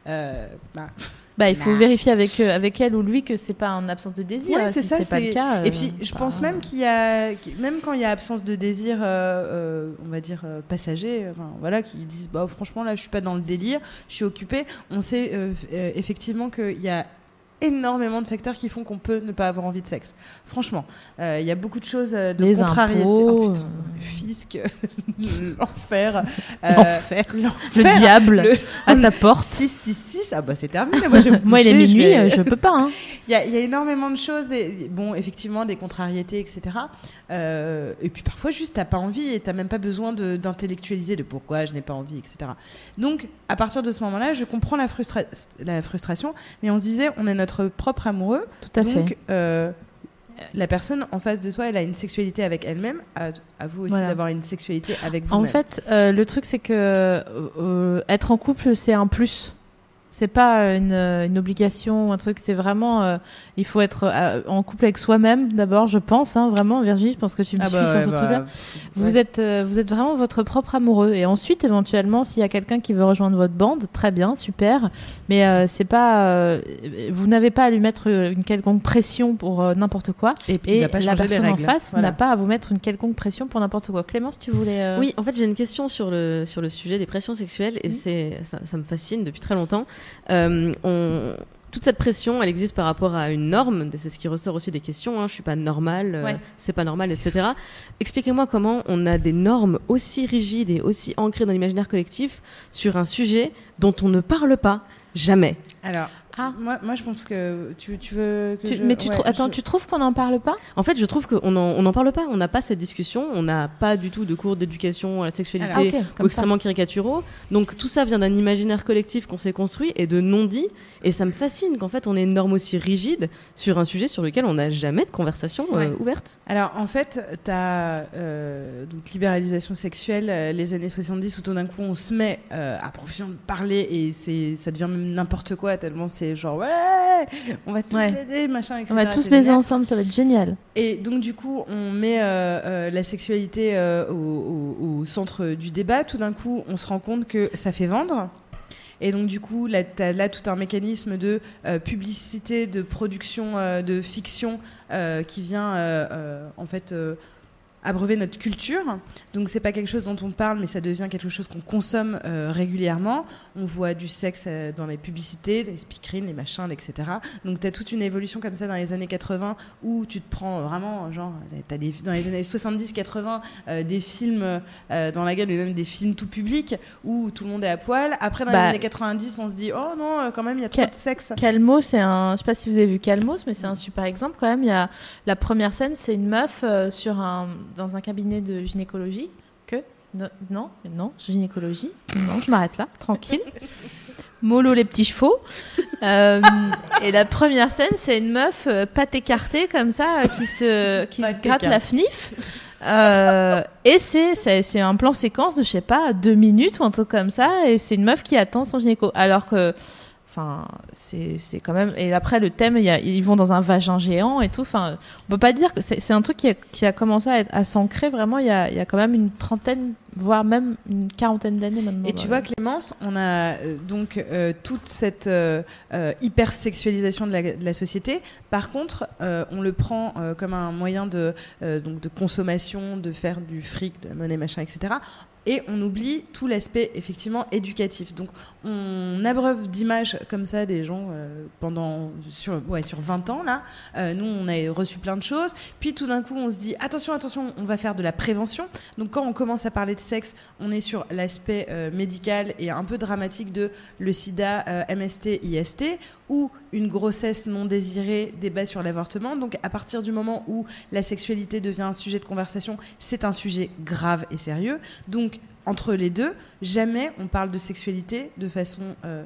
[SPEAKER 2] ah. Bah,
[SPEAKER 1] Bah, il faut
[SPEAKER 2] Nah.
[SPEAKER 1] vérifier avec, euh, avec elle ou lui que c'est pas en absence de désir.
[SPEAKER 2] Ouais, c'est
[SPEAKER 1] si
[SPEAKER 2] ça,
[SPEAKER 1] c'est pas le cas.
[SPEAKER 2] Et
[SPEAKER 1] euh,
[SPEAKER 2] puis, je
[SPEAKER 1] bah,
[SPEAKER 2] pense même qu'il y a, même quand il y a absence de désir, euh, on va dire passager, enfin, voilà, qui disent, bah, franchement, là, je suis pas dans le délire, je suis occupée. On sait euh, effectivement qu'il y a énormément de facteurs qui font qu'on peut ne pas avoir envie de sexe. Franchement, Euh, il y a beaucoup de choses euh, de
[SPEAKER 1] Les
[SPEAKER 2] contrariété.
[SPEAKER 1] impôts,
[SPEAKER 2] Oh, putain,
[SPEAKER 1] euh.
[SPEAKER 2] le fisc, l'enfer, euh,
[SPEAKER 1] L'enfer. Le diable
[SPEAKER 2] le-
[SPEAKER 1] à ta porte.
[SPEAKER 2] 666, ah bah c'est terminé. Moi, je vais me
[SPEAKER 1] Moi, il est
[SPEAKER 2] coucher, je
[SPEAKER 1] minuit,
[SPEAKER 2] vais-
[SPEAKER 1] je peux pas. hein.
[SPEAKER 2] il y, a, il y a énormément de choses, et, bon, effectivement, des contrariétés, etc. Euh, et puis parfois, juste, t'as pas envie et t'as même pas besoin de- d'intellectualiser de, pourquoi je n'ai pas envie, etc. Donc, à partir de ce moment-là, je comprends la, frustra- la frustration, mais on se disait, on est notre propre amoureux.
[SPEAKER 1] Tout à
[SPEAKER 2] donc,
[SPEAKER 1] fait.
[SPEAKER 2] euh, la personne en face de soi, elle a une sexualité avec elle-même. À, à vous aussi
[SPEAKER 1] Voilà.
[SPEAKER 2] d'avoir une sexualité avec vous-même.
[SPEAKER 1] En fait, euh, le truc, c'est que euh, euh, être en couple, c'est un plus. C'est pas une, euh, une obligation, un truc. C'est vraiment, euh, il faut être euh, en couple avec soi-même d'abord, je pense. Hein, vraiment, Virginie, je pense que tu me
[SPEAKER 2] Ah
[SPEAKER 1] suis
[SPEAKER 2] bah
[SPEAKER 1] sur
[SPEAKER 2] ouais,
[SPEAKER 1] ce
[SPEAKER 2] bah,
[SPEAKER 1] truc-là. Vous êtes, euh, vous êtes vraiment votre propre amoureux. Et ensuite, éventuellement, s'il y a quelqu'un qui veut rejoindre votre bande, très bien, super. Mais euh, c'est pas, euh, vous n'avez pas à lui mettre euh, une quelconque pression pour euh, n'importe quoi.
[SPEAKER 2] Et,
[SPEAKER 1] Et la personne en
[SPEAKER 2] règles.
[SPEAKER 1] face
[SPEAKER 2] Voilà.
[SPEAKER 1] n'a pas à vous mettre une quelconque pression pour n'importe quoi. Clémence, tu voulais. euh,
[SPEAKER 3] Oui, en fait, j'ai une question sur le, sur le sujet des pressions sexuelles et
[SPEAKER 1] Mhm.
[SPEAKER 3] c'est, ça, ça me fascine depuis très longtemps. Euh, on, toute cette pression, elle existe par rapport à une norme, c'est ce qui ressort aussi des questions, hein, je suis pas normale, euh, c'est pas normal, etc. Expliquez-moi comment on a des normes aussi rigides et aussi ancrées dans l'imaginaire collectif sur un sujet dont on ne parle pas jamais.
[SPEAKER 2] Alors,
[SPEAKER 1] Ah.
[SPEAKER 2] moi, moi, je pense que tu, tu veux. Que
[SPEAKER 1] Tu-
[SPEAKER 2] je-
[SPEAKER 1] mais tu
[SPEAKER 2] ouais,
[SPEAKER 1] attends,
[SPEAKER 2] je-
[SPEAKER 1] tu trouves qu'on n'en parle pas?
[SPEAKER 3] En fait, je trouve qu'on n'en on parle pas, on n'a pas cette discussion, on n'a pas du tout de cours d'éducation à la sexualité
[SPEAKER 1] Ah,
[SPEAKER 3] ou
[SPEAKER 1] comme ça.
[SPEAKER 3] extrêmement caricaturaux. Donc tout ça vient d'un imaginaire collectif qu'on s'est construit et de non-dit. Et ça me fascine qu'en fait on ait une norme aussi rigide sur un sujet sur lequel on n'a jamais de conversation euh, ouverte.
[SPEAKER 2] Alors, en fait, tu as donc libéralisation sexuelle, euh, les années 70, où tout d'un coup on se met euh, à profession de parler et c'est, ça devient même n'importe quoi, tellement c'est genre ouais, on va tous
[SPEAKER 1] Ouais.
[SPEAKER 2] baiser, machin, etc.
[SPEAKER 1] On va tous baiser ensemble, ça va être génial.
[SPEAKER 2] Et donc, du coup, on met euh, euh, la sexualité euh, au, au- au centre du débat. Tout d'un coup, on se rend compte que ça fait vendre. Et donc, du coup, là, tu as là tout un mécanisme de publicité, de production de fiction qui vient, en fait, abreuver notre culture. Donc, c'est pas quelque chose dont on parle, mais ça devient quelque chose qu'on consomme euh, régulièrement. On voit du sexe euh, dans les publicités, les speakerines, les machins, etc. Donc, tu as toute une évolution comme ça dans les années 80 où tu te prends euh, vraiment, genre, t'as des, dans les années 70-80, euh, des films dans la gueule, mais même des films tout publics où tout le monde est à poil. Après, dans
[SPEAKER 1] Bah,
[SPEAKER 2] les années 90, on se dit, oh non, quand même, il y a trop de sexe.
[SPEAKER 1] Calmo, c'est un. Je sais pas si vous avez vu Calmos, mais c'est un super exemple quand même. Il y a la première scène, c'est une meuf sur un dans un cabinet de gynécologie. Que non, non, non, gynécologie. Non, je m'arrête là, tranquille. Mollo les petits chevaux. Euh, et la première scène, c'est une meuf euh, patte écartée comme ça euh, qui se qui se gratte la fnif. Euh, et c'est c'est c'est un plan séquence de je sais pas deux minutes ou un truc comme ça et c'est une meuf qui attend son gynéco alors que Enfin, c'est quand même. Et après, le thème, y a- ils vont dans un vagin géant et tout. Enfin, on peut pas dire que c'est un truc qui a, qui a commencé à, à s'ancrer vraiment il y, a, il y a quand même une trentaine, voire même une quarantaine d'années maintenant.
[SPEAKER 2] Et tu
[SPEAKER 1] Voilà.
[SPEAKER 2] vois, Clémence, on a euh, donc euh, toute cette euh, euh, hypersexualisation de la, de la société. Par contre, on le prend comme un moyen de, donc de consommation, de faire du fric, de la monnaie, machin, etc. Et on oublie tout l'aspect effectivement éducatif. Donc on abreuve d'images comme ça des gens pendant sur, ouais, sur 20 ans là. Nous on a reçu plein de choses. Puis tout d'un coup on se dit attention attention on va faire de la prévention. Donc quand on commence à parler de sexe, on est sur l'aspect euh, médical et un peu dramatique de le sida, euh, MST, IST, ou une grossesse non désirée, débat sur l'avortement. Donc à partir du moment où la sexualité devient un sujet de conversation, c'est un sujet grave et sérieux. Donc entre les deux, jamais on parle de sexualité de façon... euh,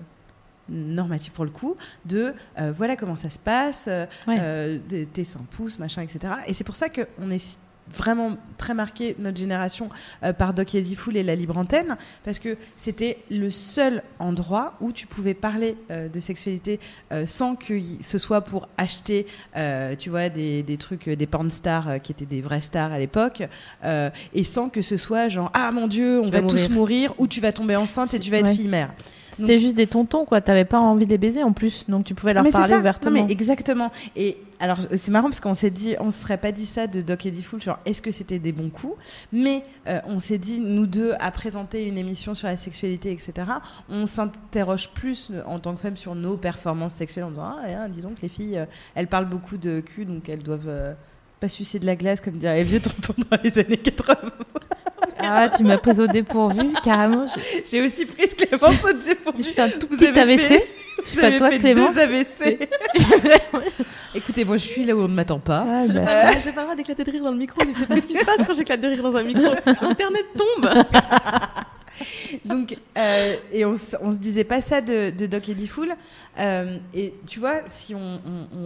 [SPEAKER 2] normative pour le coup, de euh, voilà comment ça se passe, euh,
[SPEAKER 1] Ouais.
[SPEAKER 2] euh, tes seins poussent, machin, etc. Et c'est pour ça qu'on est vraiment très marqué notre génération euh, par Doc Eddie Fool et la libre antenne, parce que c'était le seul endroit où tu pouvais parler euh, de sexualité euh, sans que ce soit pour acheter, tu vois, des, des trucs, des porn stars qui étaient des vraies stars à l'époque, et sans que ce soit genre ah mon dieu, on va tous mourir, ou tu vas tomber enceinte et tu vas être fille mère.
[SPEAKER 1] C'était juste des tontons, quoi. T'avais pas envie de les baiser en plus, donc tu pouvais leur parler ouvertement.
[SPEAKER 2] Non, mais exactement. Et alors, c'est marrant parce qu'on s'est dit, on se serait pas dit ça de Doc Eddie Fool, genre, est-ce que c'était des bons coups? Mais euh, on s'est dit, nous deux, à présenter une émission sur la sexualité, etc., on s'interroge plus euh, en tant que femme sur nos performances sexuelles en disant, ah, disons que les filles, euh, elles parlent beaucoup de cul, donc elles doivent pas sucer de la glace, comme dirait les vieux tontons dans les années 80.
[SPEAKER 1] Ah, tu m'as pris au dépourvu, carrément.
[SPEAKER 2] J'ai aussi pris ce Clémence au dépourvu.
[SPEAKER 1] Je fais un tout petit AVC. Je sais pas toi, Clémence.
[SPEAKER 2] Deux AVC. Écoutez, moi, je suis là où on ne m'attend pas.
[SPEAKER 3] Ah, bah. J'ai pas le droit d'éclater de rire dans le micro. Je sais pas ce qui se passe quand j'éclate de rire dans un micro. Internet tombe.
[SPEAKER 2] Donc, euh, et on, on, se disait pas ça de, Doc Eddie Fool. Euh, et tu vois, si on,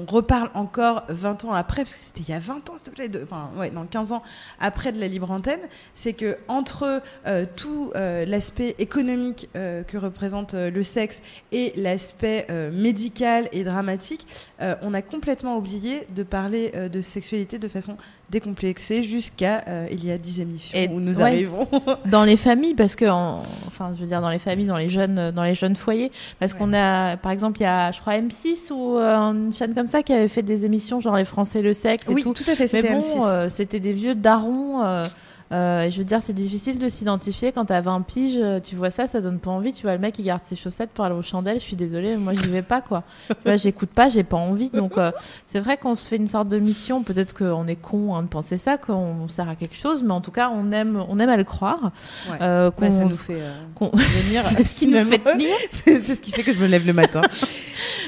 [SPEAKER 2] reparle encore 20 ans après, parce que c'était il y a 20 ans, s'il te plaît, de, enfin, ouais, non, 15 ans après de la libre antenne, c'est que entre euh, tout l'aspect économique que représente le sexe et l'aspect médical et dramatique, on a complètement oublié de parler de sexualité de façon décomplexée jusqu'à il y a 10 émissions et où nous arrivons.
[SPEAKER 1] dans les familles, parce que, enfin, je veux dire, dans les familles, dans les jeunes, dans les jeunes foyers, parce qu'on a, par exemple, il y a, je crois, M6 ou euh, une chaîne comme ça qui avait fait des émissions genre les Français le sexe et
[SPEAKER 2] oui,
[SPEAKER 1] tout.
[SPEAKER 2] tout à fait, c'était bon,
[SPEAKER 1] euh, c'était des vieux darons. Euh, je veux dire, c'est difficile de s'identifier quand t'as 20 piges, euh, tu vois ça, ça donne pas envie. Tu vois le mec qui garde ses chaussettes pour aller aux chandelles, je suis désolée, moi j'y vais pas quoi. Là, j'écoute pas, j'ai pas envie. Donc euh, c'est vrai qu'on se fait une sorte de mission. Peut-être qu'on est con hein, de penser ça, qu'on sert à quelque chose, mais en tout cas on aime, on aime à le croire.
[SPEAKER 2] Ouais. Euh, bah, ça nous fait venir.
[SPEAKER 1] c'est ce qui nous fait tenir.
[SPEAKER 2] c'est ce qui fait que je me lève le matin.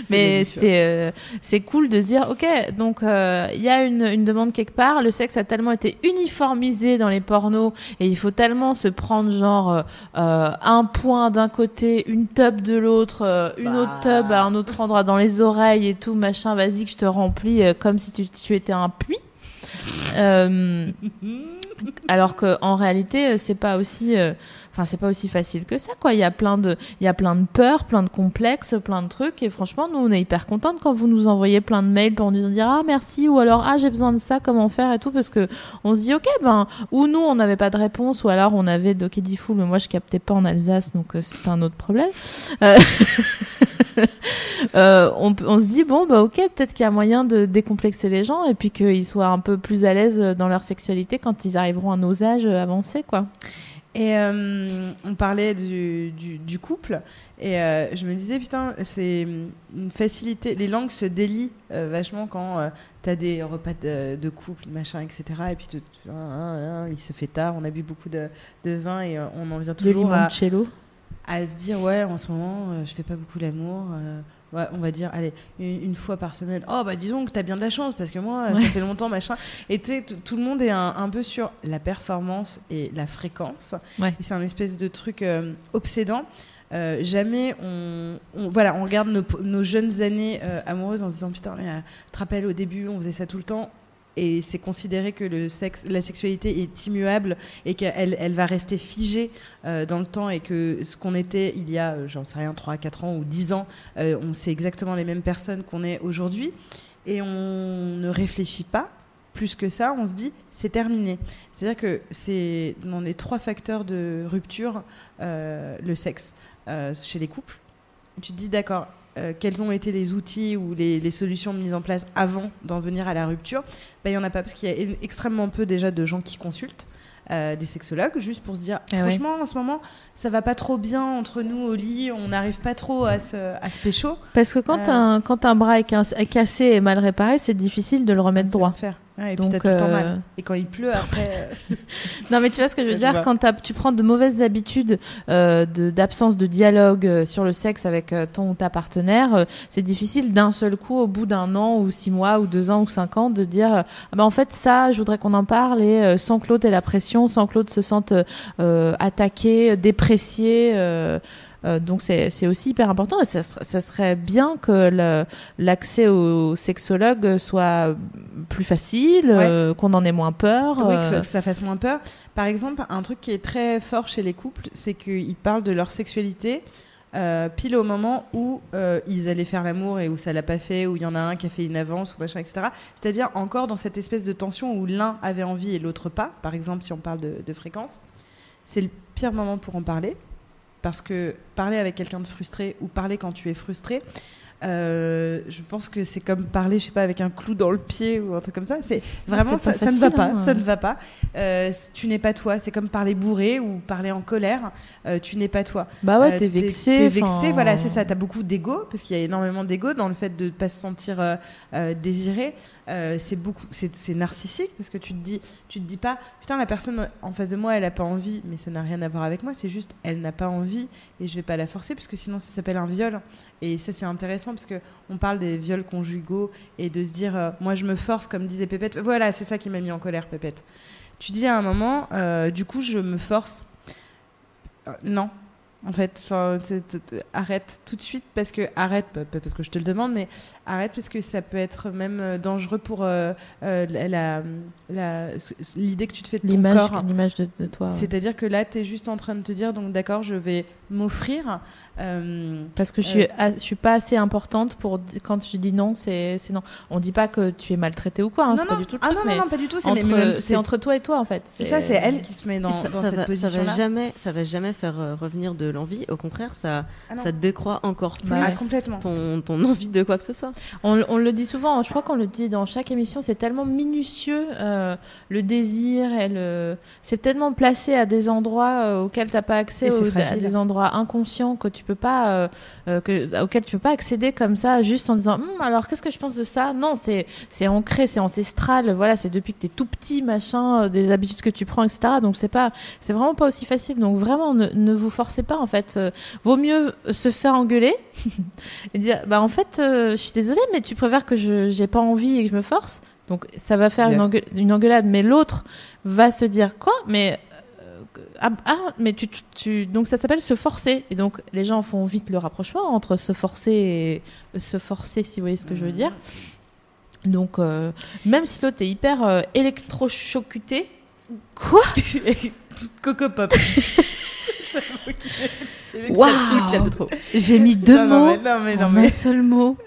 [SPEAKER 1] mais c'est c'est cool de se dire ok, donc il y a une, une demande quelque part. Le sexe a tellement été uniformisé dans les portes et il faut tellement se prendre genre euh, euh, un point d'un côté, une tub de l'autre, euh, une bah. autre tub à un autre endroit dans les oreilles et tout machin. Vas-y que je te remplis comme si tu, tu étais un puits. alors que en réalité c'est pas aussi Enfin, c'est pas aussi facile que ça, quoi. Il y a plein de, il y a plein de peurs, plein de complexes, plein de trucs. Et franchement, nous, on est hyper contente quand vous nous envoyez plein de mails pour nous dire ah merci ou alors ah j'ai besoin de ça, comment faire et tout, parce que on se dit ok ben ou nous on n'avait pas de réponse ou alors on avait Doc Fou, mais moi je captais pas en Alsace, donc euh, c'est un autre problème. Euh, euh, on, on, se dit bon bah ok peut-être qu'il y a moyen de décomplexer les gens et puis qu'ils soient un peu plus à l'aise dans leur sexualité quand ils arriveront à nos âges avancés quoi.
[SPEAKER 2] Et euh, on parlait du, du, du couple, et euh, je me disais, putain, c'est une facilité. Les langues se délient euh, vachement quand euh, tu as des repas de, de, couple, machin, etc. Et puis ah, ah, ah, il se fait tard, on a bu beaucoup de, de vin et on en vient toujours à, à, se dire, ouais, en ce moment, je fais pas beaucoup l'amour on va dire, allez, une, fois par semaine. Oh, bah disons que tu as bien de la chance parce que moi, ça fait longtemps, machin. Et tu tout le monde est un, un, peu sur la performance et la fréquence.
[SPEAKER 1] Ouais.
[SPEAKER 2] Et c'est un espèce de truc euh, obsédant. Euh, jamais on, on, voilà on regarde nos, nos jeunes années euh, amoureuses en se disant putain mais, te rappelles au début on faisait ça tout le temps et c'est considéré que le sexe, la sexualité est immuable et qu'elle elle va rester figée euh, dans le temps et que ce qu'on était il y a, euh, j'en sais rien, 3, 4 ans ou 10 ans, euh, on sait exactement les mêmes personnes qu'on est aujourd'hui et on ne réfléchit pas plus que ça, on se dit c'est terminé. C'est-à-dire que c'est dans les trois facteurs de rupture, le sexe chez les couples. Tu te dis d'accord, euh, quels ont été les outils ou les, les, solutions mises en place avant d'en venir à la rupture, ben, il n'y en a pas parce qu'il y a extrêmement peu déjà de gens qui consultent. Euh, des sexologues, juste pour se dire,
[SPEAKER 1] ah
[SPEAKER 2] franchement,
[SPEAKER 1] ouais.
[SPEAKER 2] en ce moment, ça va pas trop bien entre nous au lit, on n'arrive pas trop à se, à se pécho.
[SPEAKER 1] Parce que quand, euh... un, quand un bras est cassé et mal réparé, c'est difficile de le remettre droit.
[SPEAKER 2] Faire. Ouais, et Donc, puis tout le temps mal. Et quand il pleut, après.
[SPEAKER 1] non, mais tu vois ce que je veux dire Quand tu prends de mauvaises habitudes euh, d'absence de, de, dialogue euh, sur le sexe avec euh, ton ou ta partenaire, euh, c'est difficile d'un seul coup, au bout d'un an ou six mois ou deux ans ou cinq ans, de dire ah bah en fait ça, je voudrais qu'on en parle et euh, sans que l'autre ait la pression, sans que l'autre se sente attaqué, déprécié. Euh, donc c'est aussi hyper important et ça, ça serait bien que l'accès au sexologue soit plus facile, euh, qu'on en ait moins peur.
[SPEAKER 2] Oui, que
[SPEAKER 1] euh.
[SPEAKER 2] ça, que ça fasse moins peur. Par exemple, un truc qui est très fort chez les couples, c'est qu'ils parlent de leur sexualité euh, pile au moment où euh, ils allaient faire l'amour et où ça l'a pas fait, où il y en a un qui a fait une avance ou machin, etc. C'est-à-dire encore dans cette espèce de tension où l'un avait envie et l'autre pas. Par exemple, si on parle de, de fréquence, c'est le pire moment pour en parler. Parce que parler avec quelqu'un de frustré ou parler quand tu es frustré, euh, je pense que c'est comme parler, je sais pas, avec un clou dans le pied ou un truc comme ça. C'est vraiment
[SPEAKER 1] c'est
[SPEAKER 2] ça, ne va pas,
[SPEAKER 1] hein.
[SPEAKER 2] ça ne va pas. Euh, tu n'es pas toi. C'est comme parler bourré ou parler en colère. Euh, tu n'es pas toi.
[SPEAKER 1] Bah ouais,
[SPEAKER 2] Euh,
[SPEAKER 1] t'es vexé.
[SPEAKER 2] T'es vexé, voilà, c'est ça. T'as beaucoup d'ego parce qu'il y a énormément d'ego dans le fait de pas se sentir désiré. Euh, c'est beaucoup, c'est narcissique parce que tu te dis, tu te dis pas, putain, la personne en face de moi, elle a pas envie, mais ça n'a rien à voir avec moi. C'est juste, elle n'a pas envie et je vais pas la forcer parce que sinon ça s'appelle un viol. Et ça c'est intéressant parce que on parle des viols conjugaux et de se dire, euh, moi je me force comme disait Pépette. Voilà, c'est ça qui m'a mis en colère, Pépette. Tu dis à un moment, euh, du coup je me force. Non, en fait, enfin, t- t- t- arrête tout de suite parce que arrête, pas- pas parce que je te le demande, mais arrête parce que ça peut être même euh, dangereux pour euh, euh, la- l'idée que tu te fais de ton corps.
[SPEAKER 1] l'image de, de toi. ouais.
[SPEAKER 2] C'est-à-dire que là, tu es juste en train de te dire, donc d'accord, je vais m'offrir. Euh,
[SPEAKER 1] Parce que je suis, je suis pas assez importante pour quand je dis non, c'est non. On dit pas que tu es maltraité ou quoi, hein,
[SPEAKER 2] non,
[SPEAKER 1] c'est pas
[SPEAKER 2] non,
[SPEAKER 1] du tout le
[SPEAKER 2] ah
[SPEAKER 1] truc,
[SPEAKER 2] non, non, non, pas du tout. C'est
[SPEAKER 1] entre- toi et toi en fait.
[SPEAKER 2] c'est ça, c'est elle qui se met dans,
[SPEAKER 3] ça,
[SPEAKER 2] dans
[SPEAKER 3] ça
[SPEAKER 2] cette
[SPEAKER 3] va, ça
[SPEAKER 2] position-là.
[SPEAKER 3] va jamais, ça va jamais faire euh, revenir de l'envie. Au contraire, ça,
[SPEAKER 2] Ah
[SPEAKER 3] ça décroît encore plus
[SPEAKER 2] Ah, complètement.
[SPEAKER 3] ton, ton envie de quoi que ce soit.
[SPEAKER 1] On, on le dit souvent, je crois qu'on le dit dans chaque émission, c'est tellement minutieux euh, le désir. C'est tellement placé à des endroits euh, auxquels t'as pas accès, ou à des endroits inconscients que tu peux pas, euh, euh, que, auxquels tu peux pas accéder comme ça, juste en disant Hum, alors qu'est-ce que je pense de ça? Non, c'est c'est ancré, c'est ancestral. Voilà, c'est depuis que t'es tout petit, machin, euh, des habitudes que tu prends, etc. Donc c'est pas, c'est vraiment pas aussi facile. Donc vraiment, ne, ne vous forcez pas en fait. Vaut mieux se faire engueuler et dire bah en fait je suis désolée mais tu préfères que je j'ai pas envie et que je me force? Donc ça va faire
[SPEAKER 2] Yeah.
[SPEAKER 1] une, engue- une engueulade mais l'autre va se dire quoi? Mais ah, ah, mais tu, tu- tu- donc ça s'appelle se forcer. Et donc les gens font vite le rapprochement entre se forcer et se forcer si vous voyez ce que je veux dire. Donc euh, même si l'autre est hyper euh, électrochocuté. Quoi?
[SPEAKER 2] Coco Pop.
[SPEAKER 1] Waouh. J'ai mis deux
[SPEAKER 2] non, non,
[SPEAKER 1] mots
[SPEAKER 2] mais, non, mais, non, mais-
[SPEAKER 1] un seul mot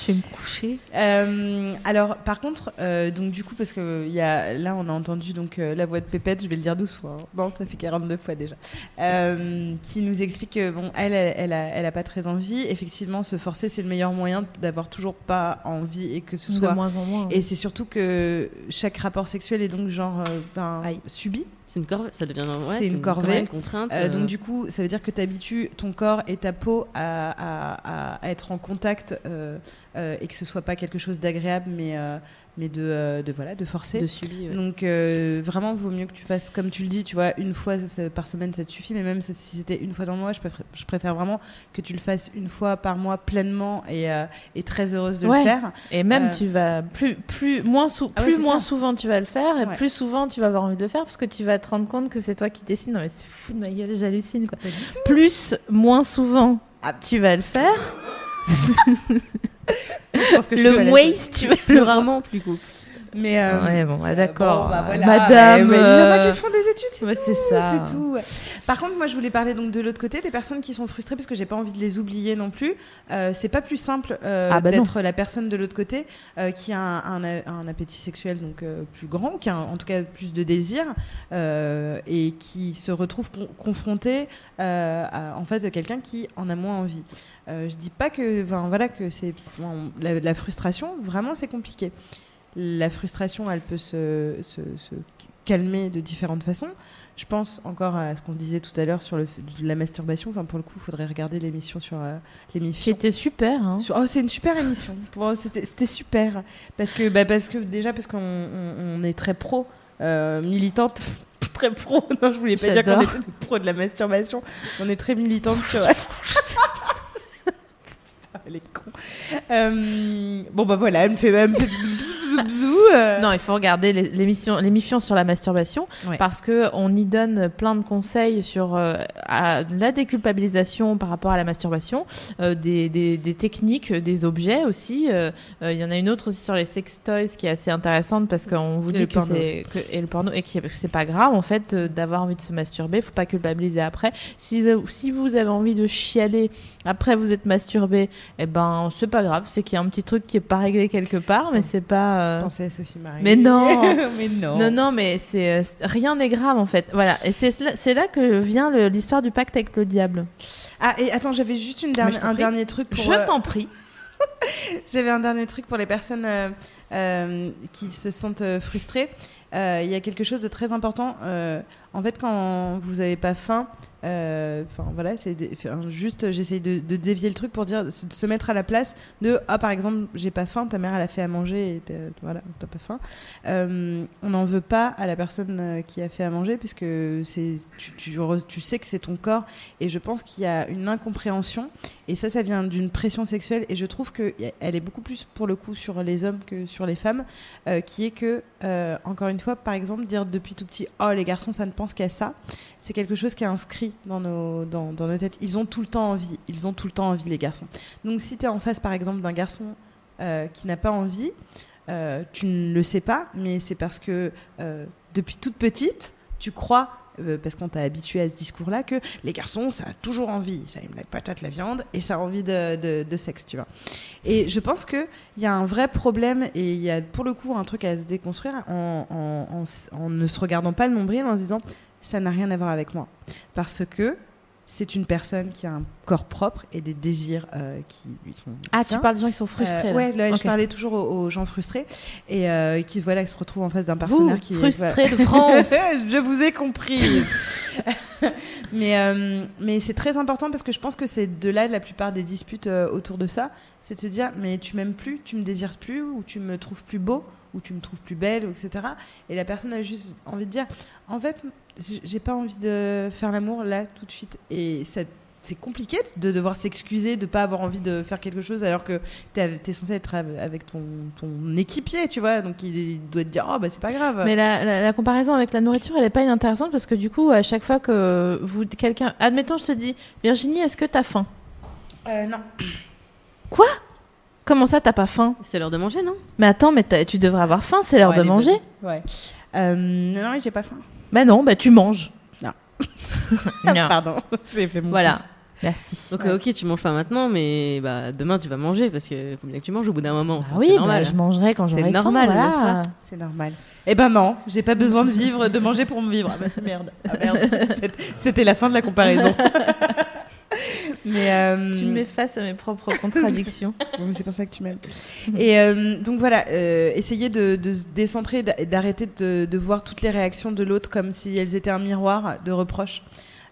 [SPEAKER 1] je vais me coucher?
[SPEAKER 2] Euh, alors, par contre, euh, donc du coup, parce que il y a, là, on a entendu donc euh, la voix de Pépette, je vais le dire douze fois. hein. Non, ça fait 42 fois déjà. Euh, qui nous explique que bon, elle, elle, elle a, elle a pas très envie. Effectivement, se forcer, c'est le meilleur moyen d'avoir toujours pas envie et que ce
[SPEAKER 1] de
[SPEAKER 2] soit.
[SPEAKER 1] moins en moins
[SPEAKER 2] Et c'est surtout que chaque rapport sexuel est donc genre euh, ben, subi.
[SPEAKER 3] C'est une corvée, ça devient ouais,
[SPEAKER 2] C'est une corvée.
[SPEAKER 3] une contrainte.
[SPEAKER 2] Euh,
[SPEAKER 3] euh,
[SPEAKER 2] donc du coup, ça veut dire que tu habitues ton corps et ta peau à, à- à- à être en contact euh, euh, et que ce soit pas quelque chose d'agréable, mais, euh, mais de, euh, de, voilà, de forcer.
[SPEAKER 3] de subi. ouais.
[SPEAKER 2] Donc euh, vraiment, vaut mieux que tu fasses comme tu le dis, tu vois, une fois par semaine, ça te suffit. Mais même si c'était une fois dans le mois, je préfère, je préfère vraiment que tu le fasses une fois par mois pleinement et, euh, et très heureuse de
[SPEAKER 1] Ouais.
[SPEAKER 2] le faire.
[SPEAKER 1] Et même
[SPEAKER 2] Euh,
[SPEAKER 1] tu vas plus plus moins sou-
[SPEAKER 2] Ah ouais,
[SPEAKER 1] plus
[SPEAKER 2] c'est
[SPEAKER 1] moins
[SPEAKER 2] ça.
[SPEAKER 1] souvent tu vas le faire et plus souvent tu vas avoir envie de le faire parce que tu vas te rendre compte que c'est toi qui décides. Non mais c'est fou de ma gueule, j'hallucine. Plus moins souvent
[SPEAKER 2] Ah.
[SPEAKER 1] tu vas le faire.
[SPEAKER 2] Je pense que je
[SPEAKER 1] le waste tu vas
[SPEAKER 3] plus
[SPEAKER 1] le
[SPEAKER 3] rarement, plus cool.
[SPEAKER 2] Mais euh,
[SPEAKER 1] Ouais bon ouais, d'accord.
[SPEAKER 2] Bon, bah, voilà.
[SPEAKER 1] Madame.
[SPEAKER 2] Eh, mais Il y en a
[SPEAKER 1] euh,
[SPEAKER 2] qui font des études, c'est
[SPEAKER 1] ouais,
[SPEAKER 2] tout,
[SPEAKER 1] ça.
[SPEAKER 2] C'est tout. Par contre, moi, je voulais parler donc de l'autre côté, des personnes qui sont frustrées parce que j'ai pas envie de les oublier non plus. Euh, c'est pas plus simple euh,
[SPEAKER 1] Ah bah
[SPEAKER 2] d'être la personne de l'autre côté euh, qui a un, un- un appétit sexuel donc euh, plus grand, qui a un- en tout cas plus de désir euh, et qui se retrouve con- confronté euh, à- en face de quelqu'un qui en a moins envie. Euh, je dis pas que, voilà, que c'est la frustration. Vraiment, c'est compliqué. La frustration, elle peut se, se- se calmer de différentes façons. Je pense encore à ce qu'on disait tout à l'heure sur le, la masturbation. Enfin, pour le coup, il faudrait regarder l'émission sur euh,
[SPEAKER 1] Qui
[SPEAKER 2] l'émission.
[SPEAKER 1] était super. Hein.
[SPEAKER 2] Sur- Oh, c'est une super émission. Pour- C'était super. Parce que, bah, parce que déjà, parce qu'on on- on est très pro, euh, militante. Très pro, non, je voulais pas dire qu'on était pros de la masturbation. On est très militante sur. Elle est con. Euh, bon, bah voilà, elle me fait. Elle me fait Zoubzou. euh.
[SPEAKER 1] Non, il faut regarder les- l'émission, l'émission sur la masturbation
[SPEAKER 2] Ouais.
[SPEAKER 1] parce que on y donne plein de conseils sur euh, à la déculpabilisation par rapport à la masturbation, euh, des, des, des techniques, des objets aussi. Il y en a une autre aussi sur les sex toys qui est assez intéressante parce qu'on vous dit que c'est et le porno et que c'est pas grave en fait d'avoir envie de se masturber. Faut pas culpabiliser après. Si vous- si vous avez envie de chialer après vous êtes masturbé, eh ben c'est pas grave. C'est qu'il y a un petit truc qui est pas réglé quelque part, mais c'est pas. Euh,
[SPEAKER 2] Pensez à Sophie Marie.
[SPEAKER 1] Mais non.
[SPEAKER 2] Mais non.
[SPEAKER 1] non, non, mais c'est euh, c'est- rien n'est grave en fait. Voilà, et c'est là, que vient l'histoire du pacte avec le diable.
[SPEAKER 2] Ah, et attends, j'avais juste une dernière, un
[SPEAKER 1] prie.
[SPEAKER 2] dernier truc pour.
[SPEAKER 1] Je
[SPEAKER 2] euh,
[SPEAKER 1] t'en prie.
[SPEAKER 2] J'avais un dernier truc pour les personnes euh, euh, qui se sentent frustrées. Il y a quelque chose de très important. en fait, quand vous n'avez pas faim, enfin voilà, c'est juste, j'essaye de, de dévier le truc pour dire, se, se mettre à la place de, ah par exemple, j'ai pas faim, ta mère elle a fait à manger et voilà, t'as pas faim. Euh, on n'en veut pas à la personne euh, qui a fait à manger puisque c'est, tu, tu, tu sais que c'est ton corps et je pense qu'il y a une incompréhension et ça, ça vient d'une pression sexuelle et je trouve qu'elle est beaucoup plus pour le coup sur les hommes que sur les femmes, euh, qui est que, euh, encore une fois, par exemple, dire depuis tout petit, oh les garçons, ça ne pense qu'à ça, c'est quelque chose qui est inscrit dans nos, dans, dans nos têtes. Ils ont tout le temps envie, ils ont tout le temps envie, les garçons. Donc si tu es en face, par exemple, d'un garçon euh, qui n'a pas envie, tu ne le sais pas, mais c'est parce que depuis toute petite, tu crois, euh, parce qu'on t'a habitué à ce discours-là, que les garçons, ça a toujours envie, ça aime la patate, la viande, et ça a envie de, sexe, tu vois. Et je pense qu'il y a un vrai problème, et il y a pour le coup un truc à se déconstruire en, en ne se regardant pas le nombril, en se disant, ça n'a rien à voir avec moi. Parce que c'est une personne qui a un corps propre et des désirs euh, qui lui sont
[SPEAKER 1] Ah, tu parles des gens qui sont frustrés.
[SPEAKER 2] Euh,
[SPEAKER 1] là.
[SPEAKER 2] ouais, là,
[SPEAKER 1] Ok.
[SPEAKER 2] je parlais toujours aux, aux gens frustrés et euh, qui voilà qui se retrouvent en face d'un partenaire
[SPEAKER 1] Vous,
[SPEAKER 2] qui est
[SPEAKER 1] frustrés de France.
[SPEAKER 2] je vous ai compris. mais mais c'est très important parce que je pense que c'est de là la plupart des disputes autour de ça, c'est de se dire mais tu m'aimes plus, tu me désires plus ou tu me trouves plus beau ou tu me trouves plus belle etc. Et la personne a juste envie de dire en fait j'ai pas envie de faire l'amour là tout de suite et c'est compliqué de devoir s'excuser de pas avoir envie de faire quelque chose alors que tu es censé être av- avec ton, ton équipier, tu vois. Donc il doit te dire, oh bah c'est pas grave.
[SPEAKER 1] Mais la, la- la comparaison avec la nourriture, elle est pas inintéressante parce que du coup, à chaque fois que vous quelqu'un, admettons, je te dis, Virginie, est-ce que t'as faim?
[SPEAKER 2] Euh, non.
[SPEAKER 1] Comment ça, t'as pas faim
[SPEAKER 3] C'est l'heure de manger, non?
[SPEAKER 1] Mais attends, mais tu devrais avoir faim, c'est l'heure
[SPEAKER 2] Ouais,
[SPEAKER 1] de manger.
[SPEAKER 2] Ouais. Euh, non, non, j'ai pas faim.
[SPEAKER 1] Bah non, bah tu manges.
[SPEAKER 2] Non.
[SPEAKER 1] Non.
[SPEAKER 2] Pardon, j'ai fait mon
[SPEAKER 1] Voilà.
[SPEAKER 2] pouce.
[SPEAKER 1] Merci.
[SPEAKER 3] Donc,
[SPEAKER 2] Ouais.
[SPEAKER 3] euh, ok, tu manges pas maintenant, mais bah, demain tu vas manger parce qu'il faut bien que tu manges au bout d'un moment.
[SPEAKER 1] Ah oui,
[SPEAKER 3] c'est
[SPEAKER 1] bah,
[SPEAKER 3] normal.
[SPEAKER 1] je mangerai quand
[SPEAKER 3] C'est
[SPEAKER 1] j'aurai faim.
[SPEAKER 3] normal,
[SPEAKER 1] voilà.
[SPEAKER 2] C'est normal. Eh ben non, j'ai pas besoin de vivre, de manger pour me vivre. Ah bah c'est merde. Ah merde. C'est- C'était la fin de la comparaison. Mais euh,
[SPEAKER 1] Tu me mets face à mes propres contradictions.
[SPEAKER 2] Bon, c'est pour ça que tu m'aimes. Et euh, donc voilà, euh, essayer de, de se décentrer, d'a- d'arrêter de, de voir toutes les réactions de l'autre comme si elles étaient un miroir de reproches.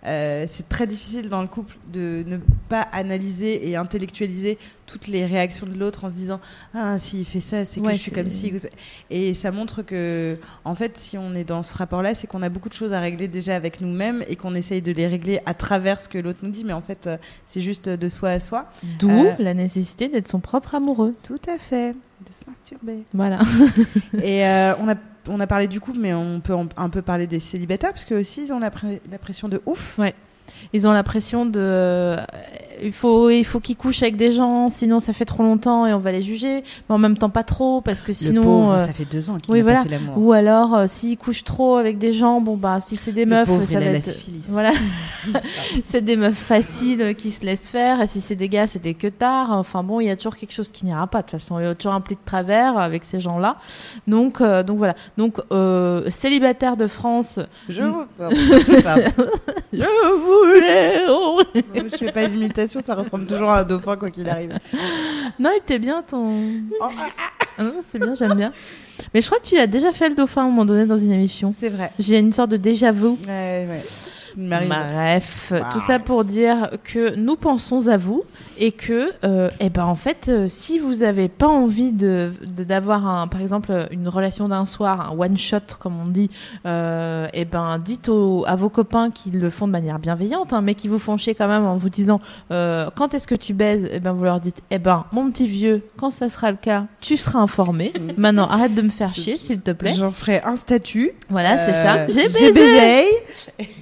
[SPEAKER 2] Euh, c'est très difficile dans le couple de ne pas analyser et intellectualiser toutes les réactions de l'autre en se disant ah s'il fait ça c'est que
[SPEAKER 1] Ouais,
[SPEAKER 2] je suis comme ça. et ça montre que en fait si on est dans ce rapport là c'est qu'on a beaucoup de choses à régler déjà avec nous-mêmes et qu'on essaye de les régler à travers ce que l'autre nous dit mais en fait euh, c'est juste de soi à soi
[SPEAKER 1] D'où
[SPEAKER 2] Euh,
[SPEAKER 1] la nécessité d'être son propre amoureux.
[SPEAKER 2] tout à fait se masturber
[SPEAKER 1] Voilà.
[SPEAKER 2] et euh, on, a, on a parlé du couple, mais on peut un peu parler des célibataires, parce que aussi ils ont la, pression de ouf.
[SPEAKER 1] Ils ont la pression de. Il faut, il faut qu'ils couchent avec des gens, sinon ça fait trop longtemps et on va les juger. Mais en même temps, pas trop, parce que sinon. euh,
[SPEAKER 2] ça fait deux ans qu'il
[SPEAKER 1] oui, voilà.
[SPEAKER 2] pas fait l'amour.
[SPEAKER 1] Ou alors, euh, s'ils couchent trop avec des gens, bon bah si c'est des
[SPEAKER 2] Le
[SPEAKER 1] meufs,
[SPEAKER 2] pauvre,
[SPEAKER 1] ça
[SPEAKER 2] il
[SPEAKER 1] va
[SPEAKER 2] a la
[SPEAKER 1] être
[SPEAKER 2] syphilis.
[SPEAKER 1] voilà, c'est des meufs faciles qui se laissent faire. Et si c'est des gars, c'est des que tard. Enfin bon, il y a toujours quelque chose qui n'ira pas. De toute façon, il y a toujours un pli de travers avec ces gens-là. Donc euh, donc voilà. Donc euh, célibataire de France.
[SPEAKER 2] Je vous- Pardon. Pardon.
[SPEAKER 1] Je
[SPEAKER 2] je fais pas d'imitation, ça ressemble toujours à un dauphin quoi qu'il arrive.
[SPEAKER 1] Non, il était bien ton.
[SPEAKER 2] Oh,
[SPEAKER 1] Ah non, c'est bien, j'aime bien. Mais je crois que tu as déjà fait le dauphin à un moment donné dans une émission.
[SPEAKER 2] c'est vrai.
[SPEAKER 1] J'ai une sorte de déjà vu.
[SPEAKER 2] Ouais, ouais.
[SPEAKER 1] Bref,
[SPEAKER 2] Wow.
[SPEAKER 1] tout ça pour dire que nous pensons à vous et que, euh, eh ben en fait, euh, si vous avez pas envie de d'avoir un, par exemple, une relation d'un soir, un one shot comme on dit, euh, eh ben dites aux- à vos copains qui le font de manière bienveillante, hein, mais qui vous font chier quand même en vous disant euh, quand est-ce que tu baises, eh ben vous leur dites, eh ben mon petit vieux, quand ça sera le cas, tu seras informé. Maintenant, arrête de me faire chier, s'il te plaît.
[SPEAKER 2] J'en ferai un statut.
[SPEAKER 1] Voilà, c'est
[SPEAKER 2] Euh,
[SPEAKER 1] ça. J'ai
[SPEAKER 2] J'ai
[SPEAKER 1] baisé.
[SPEAKER 2] baisé.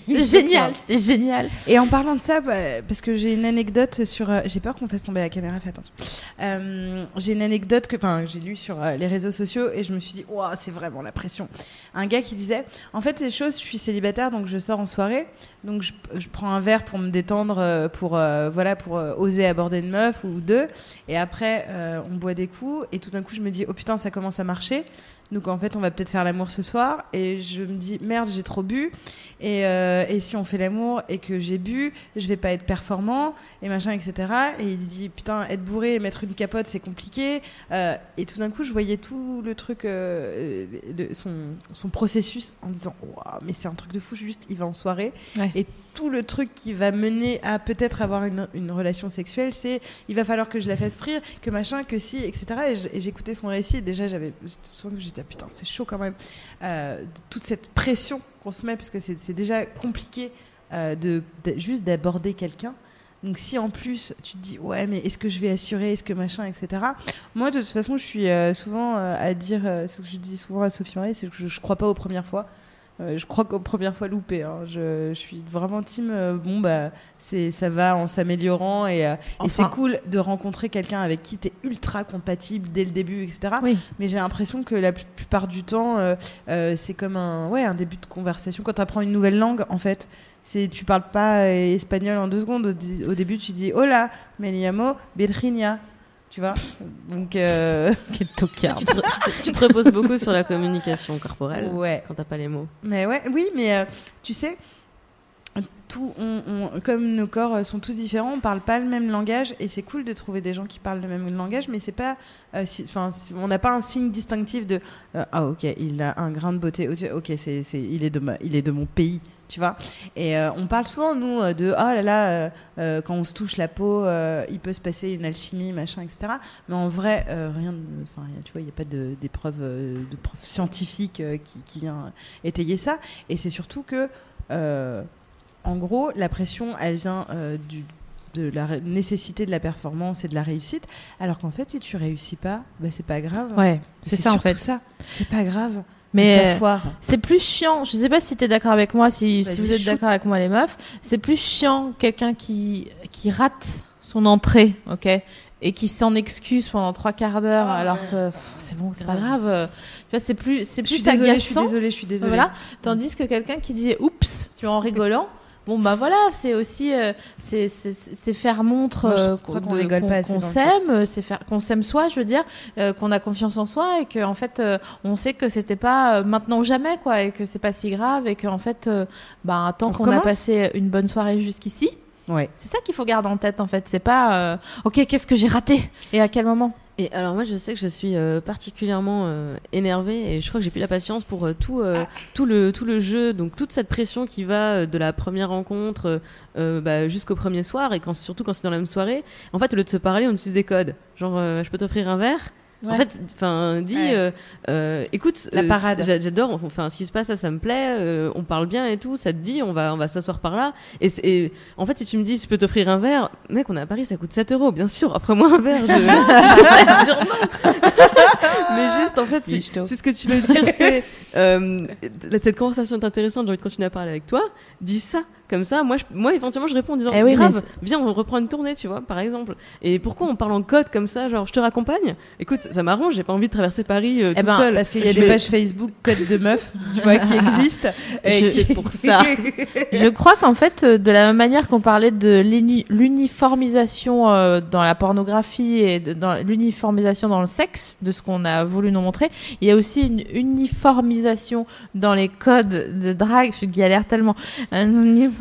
[SPEAKER 1] C'est génial, c'était génial.
[SPEAKER 2] Et en parlant de ça, bah, parce que j'ai une anecdote sur. euh, j'ai peur qu'on fasse tomber la caméra, fais attention. Euh, j'ai une anecdote que, j'ai lu sur euh, les réseaux sociaux et je me suis dit, Ouah, c'est vraiment la pression. Un gars qui disait, en fait, ces choses, je suis célibataire, donc je sors en soirée, donc je, je prends un verre pour me détendre, pour euh, voilà, pour oser aborder une meuf ou deux, et après euh, on boit des coups et tout d'un coup je me dis, oh putain, ça commence à marcher. Donc en fait, on va peut-être faire l'amour ce soir. Et je me dis, merde, j'ai trop bu. Et, et si on fait l'amour et que j'ai bu, je vais pas être performant et machin, etc. Et il dit, putain, être bourré et mettre une capote, c'est compliqué. Euh, et tout d'un coup, je voyais tout le truc, euh, de son, son processus en disant, waouh, mais c'est un truc de fou, juste, il va en soirée.
[SPEAKER 1] Ouais.
[SPEAKER 2] Et tout le truc qui va mener à peut-être avoir une, relation sexuelle, c'est il va falloir que je la fasse rire, que machin, que si, etc. Et j'écoutais son récit, et déjà j'avais sens que j'étais ah, putain, c'est chaud quand même, euh, toute cette pression qu'on se met, parce que c'est déjà compliqué euh, de, juste d'aborder quelqu'un. Donc si en plus tu te dis ouais mais est-ce que je vais assurer, est-ce que machin, etc. Moi de toute façon je suis euh, souvent à dire, ce que je dis souvent à Sophie Marie, c'est que je, je crois pas aux premières fois. Euh, je crois qu'aux premières fois loupées. hein. Je, je suis vraiment team. euh, bon bah c'est ça va en s'améliorant et, euh, et c'est cool de rencontrer quelqu'un avec qui tu es ultra compatible dès le début, etc.
[SPEAKER 1] Oui.
[SPEAKER 2] Mais j'ai l'impression que la pl- plupart du temps, c'est comme un, ouais, un début de conversation. Quand tu apprends une nouvelle langue, en fait, c'est tu parles pas espagnol en deux secondes. Au début, tu dis Hola, me llamo Virginia. Tu vois Donc, euh,
[SPEAKER 1] Quel tocard.
[SPEAKER 3] tu, te, tu reposes beaucoup sur la communication corporelle
[SPEAKER 2] ouais.
[SPEAKER 3] quand t'as pas les mots.
[SPEAKER 2] Mais ouais, oui, mais euh, tu sais, tout, on, on- comme nos corps euh, sont tous différents, on parle pas le même langage et c'est cool de trouver des gens qui parlent le même langage, mais c'est pas, euh, si- on n'a pas un signe distinctif de euh, ah ok, il a un grain de beauté, ok, c'est, il est de ma- il est de mon pays, tu vois. Et euh, on parle souvent nous euh, de ah là là, euh, quand on se touche la peau, euh, il peut se passer une alchimie, machin, etc. Mais en vrai, rien, de- enfin, y a- tu vois, il n'y a pas d'épreuve de preuve scientifique qui, qui vient étayer ça. Et c'est surtout que, en gros, la pression, elle vient du, de la nécessité de la performance et de la réussite. Alors qu'en fait, si tu réussis pas, bah, c'est pas grave.
[SPEAKER 1] Ouais, c'est ça en fait.
[SPEAKER 2] ça. C'est pas grave.
[SPEAKER 1] Mais euh, c'est plus chiant. Je sais pas si tu es d'accord avec moi, si, si vous êtes d'accord avec moi les meufs. C'est plus chiant quelqu'un qui, qui rate son entrée, ok et qui s'en excuse pendant trois quarts d'heure
[SPEAKER 2] Ah,
[SPEAKER 1] alors
[SPEAKER 2] ouais,
[SPEAKER 1] que c'est bon, c'est pas grave. Tu vois, c'est plus, c'est
[SPEAKER 2] Je suis
[SPEAKER 1] plus
[SPEAKER 2] désolée, je suis
[SPEAKER 1] agaçant.
[SPEAKER 2] désolée, je suis désolée.
[SPEAKER 1] Voilà. Tandis que quelqu'un qui dit oups, tu vois, en rigolant. Bon bah voilà, c'est aussi euh, c'est faire montre euh,
[SPEAKER 2] qu'on
[SPEAKER 1] s'aime, euh, c'est faire qu'on s'aime soi, je veux dire, euh, qu'on a confiance en soi et que en fait euh, on sait que c'était pas maintenant ou jamais quoi et que c'est pas si grave et que en fait bah tant
[SPEAKER 2] On
[SPEAKER 1] qu'on a passé une bonne soirée jusqu'ici,
[SPEAKER 2] Ouais.
[SPEAKER 1] c'est ça qu'il faut garder en tête en fait, c'est pas euh, OK, qu'est-ce que j'ai raté et à quel moment?
[SPEAKER 3] Et alors moi je sais que je suis euh, particulièrement euh, énervée et je crois que j'ai plus la patience pour euh, tout euh, tout le tout le jeu. Donc toute cette pression qui va euh, de la première rencontre bah, jusqu'au premier soir et quand surtout quand c'est dans la même soirée en fait au lieu de se parler on utilise des codes. Genre je peux t'offrir un verre en fait enfin dis
[SPEAKER 2] Ouais.
[SPEAKER 3] euh, euh, écoute
[SPEAKER 2] La
[SPEAKER 3] euh,
[SPEAKER 2] parade.
[SPEAKER 3] j'a- j'adore enfin ce qui se passe ça ça me plaît euh, on parle bien et tout ça te dit on va on va s'asseoir par là et, c'est- et en fait si tu me dis je peux t'offrir un verre mec on est à Paris ça coûte 7 euros bien sûr offre-moi un verre je, je dire non mais juste en fait si ce que tu veux dire c'est euh, cette conversation est intéressante j'ai envie de continuer à parler avec toi dis ça comme ça moi je, moi éventuellement je réponds en disant
[SPEAKER 1] Eh oui,
[SPEAKER 3] grave viens on reprend une tournée tu vois par exemple et pourquoi on parle en code comme ça genre je te raccompagne? Écoute ça m'arrange j'ai pas envie de traverser Paris euh,
[SPEAKER 1] Eh
[SPEAKER 3] toute
[SPEAKER 1] ben,
[SPEAKER 3] seule
[SPEAKER 2] Parce qu'il y a
[SPEAKER 3] Je
[SPEAKER 2] des
[SPEAKER 3] vais-
[SPEAKER 2] pages Facebook code de meufs, tu vois, qui existent. et
[SPEAKER 3] Je-
[SPEAKER 2] qui-
[SPEAKER 3] pour ça.
[SPEAKER 1] Je crois qu'en fait, euh, de la même manière qu'on parlait de l'uni- l'uniformisation euh, dans la pornographie et de- dans l'uniformisation dans le sexe, de ce qu'on a voulu nous montrer. Il y a aussi une uniformisation dans les codes de drague, je galère tellement,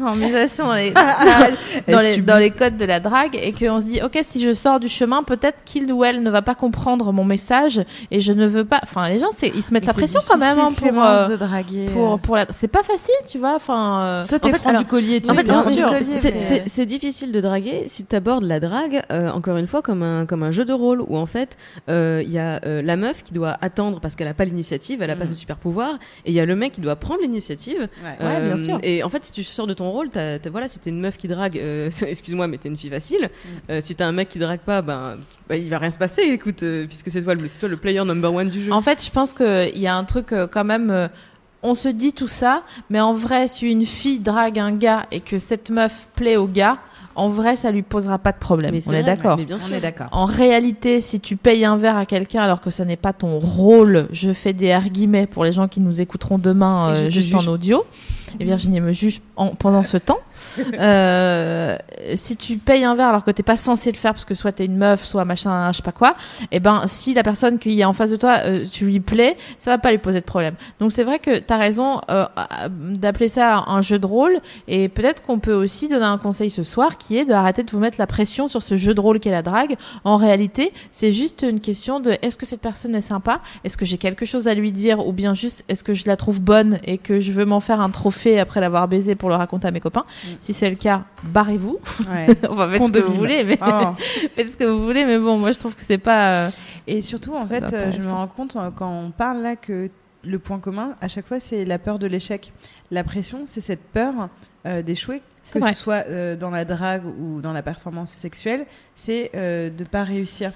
[SPEAKER 1] dans les, dans, les, dans les codes de la drague et qu'on se dit, ok, si je sors du chemin, peut-être qu'il ou elle ne va pas comprendre mon message et je ne veux pas. Enfin, les gens, c'est ils se mettent la pression quand même hein, pour, euh,
[SPEAKER 2] de draguer.
[SPEAKER 1] pour pour la. C'est pas facile, tu vois. Enfin. euh,
[SPEAKER 2] Toi, t'es
[SPEAKER 3] En
[SPEAKER 2] franc
[SPEAKER 3] alors-
[SPEAKER 2] du collier, tu
[SPEAKER 3] En
[SPEAKER 2] sais,
[SPEAKER 3] fait, c'est- difficile de draguer si tu abordes la drague, euh, encore une fois, comme un, comme un jeu de rôle où en fait, euh, il y a euh, la meuf qui doit attendre parce qu'elle a pas l'initiative, elle a pas
[SPEAKER 2] Mm.
[SPEAKER 3] ce super pouvoir, et il y a le mec qui doit prendre l'initiative.
[SPEAKER 2] Ouais.
[SPEAKER 1] Ouais, bien sûr.
[SPEAKER 3] Et en fait, si tu sors de ton rôle, t'as, t'as- voilà, si t'es une meuf qui drague, euh, excuse-moi, mais t'es une fille facile.
[SPEAKER 2] Mm.
[SPEAKER 3] Euh, si t'as un mec qui drague pas, ben, bah, il va rien se passer, écoute, euh, puisque c'est toi, le- c'est toi le player number one du jeu.
[SPEAKER 1] En fait, je pense qu'il y a un truc euh, quand même. euh, on se dit tout ça, mais en vrai, si une fille drague un gars et que cette meuf plaît au gars, en vrai, ça lui posera pas de problème.
[SPEAKER 3] Mais c'est
[SPEAKER 1] on est
[SPEAKER 3] vrai,
[SPEAKER 1] d'accord.
[SPEAKER 3] mais bien sûr.
[SPEAKER 2] On est d'accord.
[SPEAKER 1] En réalité, si tu payes un verre à quelqu'un alors que ça n'est pas ton rôle, je fais des R guillemets pour les gens qui nous écouteront demain euh, juste en
[SPEAKER 2] juge.
[SPEAKER 1] audio. Et Virginie me juge en- pendant ce temps. Euh, si tu payes un verre alors que t'es pas censé le faire parce que soit t'es une meuf, soit machin, je sais pas quoi, et ben si la personne qui est en face de toi, euh, tu lui plais, ça va pas lui poser de problème. Donc c'est vrai que t'as raison euh, d'appeler ça un jeu de rôle et peut-être qu'on peut aussi donner un conseil ce soir qui est d'arrêter de vous mettre la pression sur ce jeu de rôle qu'est la drague. En réalité, c'est juste une question de est-ce que cette personne est sympa, est-ce que j'ai quelque chose à lui dire? Ou bien juste est-ce que je la trouve bonne et que je veux m'en faire un trophée? Après l'avoir baisé pour le raconter à mes copains. Si c'est le cas, barrez-vous.
[SPEAKER 2] Ouais.
[SPEAKER 1] enfin, faites ce que vous voulez, mais faites ce que vous voulez. Mais bon, moi je trouve que c'est pas. euh,
[SPEAKER 2] Et surtout, en fait, euh, je me rends compte euh, quand on parle là que le point commun, à chaque fois, c'est la peur de l'échec. La pression, c'est cette peur euh, d'échouer, que
[SPEAKER 1] vrai.
[SPEAKER 2] ce soit euh, dans la drague ou dans la performance sexuelle, c'est euh, de pas réussir.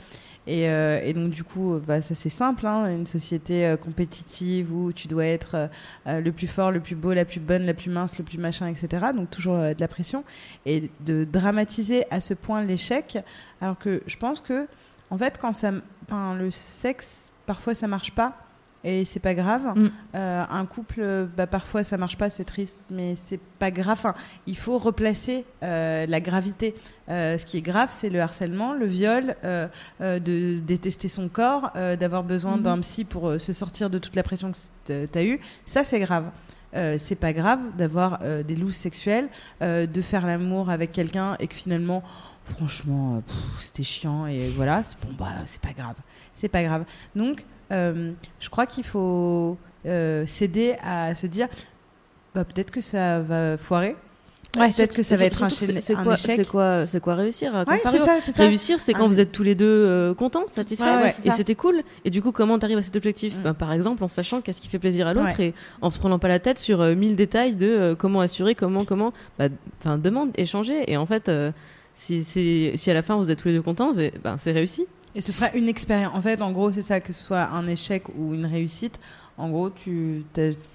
[SPEAKER 2] Et, euh, et donc du coup, euh, bah, ça c'est simple, hein, une société euh, compétitive où tu dois être euh, le plus fort, le plus beau, la plus bonne, la plus mince, le plus machin, etc. Donc toujours de la pression et de dramatiser à ce point l'échec, alors que je pense que en fait quand ça, le sexe parfois ça marche pas et c'est pas grave.
[SPEAKER 1] Mm.
[SPEAKER 2] Euh, un couple, bah, parfois ça marche pas, c'est triste, mais c'est pas grave. Enfin, il faut replacer euh, la gravité. Euh, ce qui est grave, c'est le harcèlement, le viol, de détester son corps, d'avoir besoin
[SPEAKER 1] Mhm.
[SPEAKER 2] d'un psy pour se sortir de toute la pression que tu as eue. Ça, c'est grave. Euh, c'est pas grave d'avoir euh, des loups sexuelles, euh, de faire l'amour avec quelqu'un et que finalement, franchement, c'était chiant et voilà, c'est bon, bah, c'est pas grave. C'est pas grave. Donc, je crois qu'il faut euh, s'aider à se dire, bah, peut-être que ça va foirer.
[SPEAKER 1] Ouais,
[SPEAKER 2] peut-être que ça va être un,
[SPEAKER 3] c'est quoi,
[SPEAKER 2] échec.
[SPEAKER 3] c'est quoi, réussir à
[SPEAKER 2] Ouais,
[SPEAKER 3] contrario
[SPEAKER 2] c'est ça.
[SPEAKER 3] Réussir, c'est quand
[SPEAKER 2] Ah,
[SPEAKER 3] vous êtes tous les deux euh, contents, satisfaits,
[SPEAKER 1] Ouais, ouais,
[SPEAKER 3] et c'était cool. Et du coup, comment t'arrives à cet objectif
[SPEAKER 2] Mm.
[SPEAKER 3] Ben, Par exemple, en sachant qu'est-ce qui fait plaisir à l'autre et en se prenant pas la tête sur euh, mille détails de euh, comment assurer, comment, comment. Bah, Enfin, demande, échanger. Et en fait, euh, si, à la fin vous êtes tous les deux contents, c'est réussi.
[SPEAKER 2] Et ce sera une expérience. En fait, en gros, c'est ça, que ce soit un échec ou une réussite. En gros, tu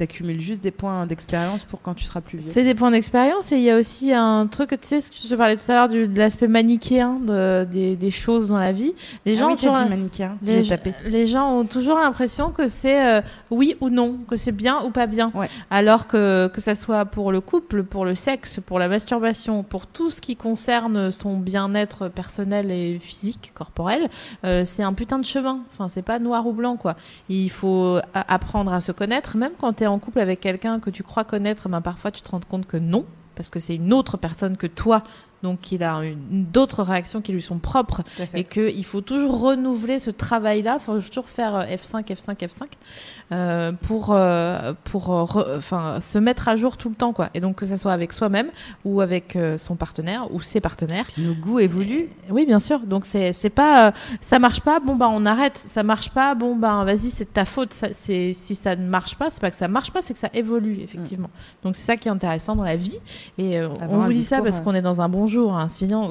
[SPEAKER 2] accumules juste des points d'expérience pour quand tu seras plus vieux.
[SPEAKER 1] C'est des points d'expérience et il y a aussi un truc, tu sais, ce que je te parlais tout à l'heure du- de l'aspect manichéen de, des, des choses dans la vie. Les
[SPEAKER 2] Ah
[SPEAKER 1] gens
[SPEAKER 2] oui,
[SPEAKER 1] ont toujours
[SPEAKER 2] dit manichéen,
[SPEAKER 1] les,
[SPEAKER 2] j'ai tapé.
[SPEAKER 1] les gens ont toujours l'impression que c'est euh, oui ou non, que c'est bien ou pas bien.
[SPEAKER 2] Ouais.
[SPEAKER 1] Alors que que ça soit pour le couple, pour le sexe, pour la masturbation, pour tout ce qui concerne son bien-être personnel et physique, corporel, euh, c'est un putain de chemin. Enfin, c'est pas noir ou blanc quoi. Il faut a- apprendre à se connaître, même quand tu es en couple avec quelqu'un que tu crois connaître, ben parfois tu te rends compte que non parce que c'est une autre personne que toi. Donc il a d'autres réactions qui lui sont propres et qu'il faut toujours renouveler ce travail-là. Il faut toujours faire euh, F5, F5, F5 euh, pour, euh, pour euh, re- enfin, se mettre à jour tout le temps. Quoi. Et donc que ça soit avec soi-même ou avec euh, son partenaire ou ses partenaires.
[SPEAKER 2] Puis nos goûts évoluent.
[SPEAKER 1] Oui, bien sûr. Donc c'est c'est pas euh, ça marche pas, bon bah on arrête. Ça marche pas, bon bah vas-y, c'est de ta faute. Ça, c'est si ça ne marche pas, c'est pas que ça marche pas, c'est que ça évolue effectivement. Donc c'est ça qui est intéressant dans la vie. Et on vous dit ça parce qu'on est dans un bon hein. sinon.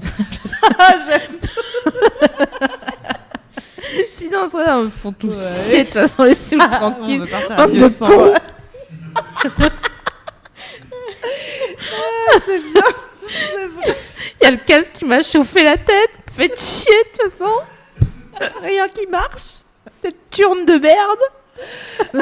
[SPEAKER 1] Sinon, ça, ils font tout
[SPEAKER 2] Ouais.
[SPEAKER 1] chier, de toute façon, tranquille.
[SPEAKER 2] On partir
[SPEAKER 1] Bande
[SPEAKER 2] à
[SPEAKER 1] de
[SPEAKER 2] vieux sang.
[SPEAKER 1] cons. Il y a le casque qui m'a chauffé la tête. Faites chier, de toute façon. Rien qui marche. Cette turne de merde.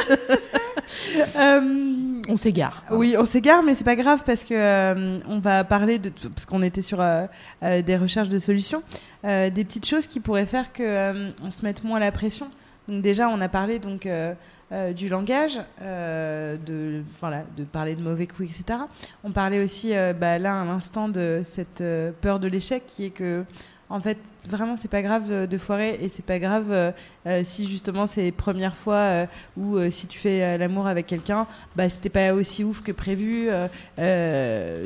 [SPEAKER 2] Euh,
[SPEAKER 1] On s'égare.
[SPEAKER 2] Oui, on s'égare, mais c'est pas grave parce que euh, on va parler de parce qu'on était sur euh, des recherches de solutions, des petites choses qui pourraient faire que on se mette moins la pression. Donc déjà, on a parlé donc du langage, de, voilà, de parler de mauvais coups, etc. On parlait aussi, bah, là, à l'instant, de cette peur de l'échec qui est que, en fait, vraiment, c'est pas grave euh, de foirer et c'est pas grave euh, euh, si justement c'est les premières fois euh, ou si tu fais l'amour avec quelqu'un, bah, c'était pas aussi ouf que prévu.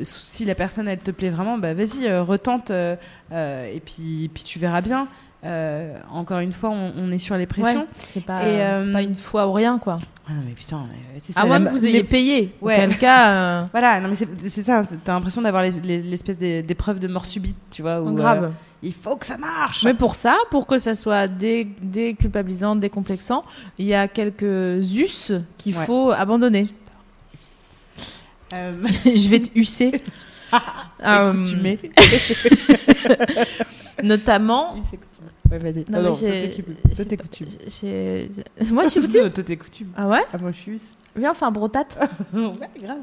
[SPEAKER 2] si la personne, elle te plaît vraiment, bah, vas-y, retente et puis tu verras bien. Euh, encore une fois, on, on est sur les pressions.
[SPEAKER 1] Ouais, c'est pas,
[SPEAKER 2] Et,
[SPEAKER 1] euh, c'est
[SPEAKER 2] euh,
[SPEAKER 1] pas une fois ou rien, quoi.
[SPEAKER 2] Ah non, mais putain, c'est ça,
[SPEAKER 1] À moins que vous ayez payé.
[SPEAKER 2] Ouais.
[SPEAKER 1] Auquel cas, euh,
[SPEAKER 2] Voilà, non mais c'est ça, t'as l'impression d'avoir les- les- l'espèce d'épreuve de mort subite, tu vois. Où,
[SPEAKER 1] grave.
[SPEAKER 2] euh, il faut que ça marche.
[SPEAKER 1] Mais pour ça, pour que ça soit dé- déculpabilisant, décomplexant, il y a quelques us qu'il
[SPEAKER 2] Ouais.
[SPEAKER 1] faut abandonner.
[SPEAKER 2] Euh,
[SPEAKER 1] Je vais te usser. Euh,
[SPEAKER 2] coutumé.
[SPEAKER 1] notamment.
[SPEAKER 2] Ouais, vas-y.
[SPEAKER 1] Non,
[SPEAKER 2] Ah non, toi, t'es coutume.
[SPEAKER 1] Moi, je suis coutume.
[SPEAKER 2] Toi, t'es coutume.
[SPEAKER 1] Ah ouais?
[SPEAKER 2] Ah, moi, je suis.
[SPEAKER 1] Viens, enfin, brotate.
[SPEAKER 2] ouais, grave.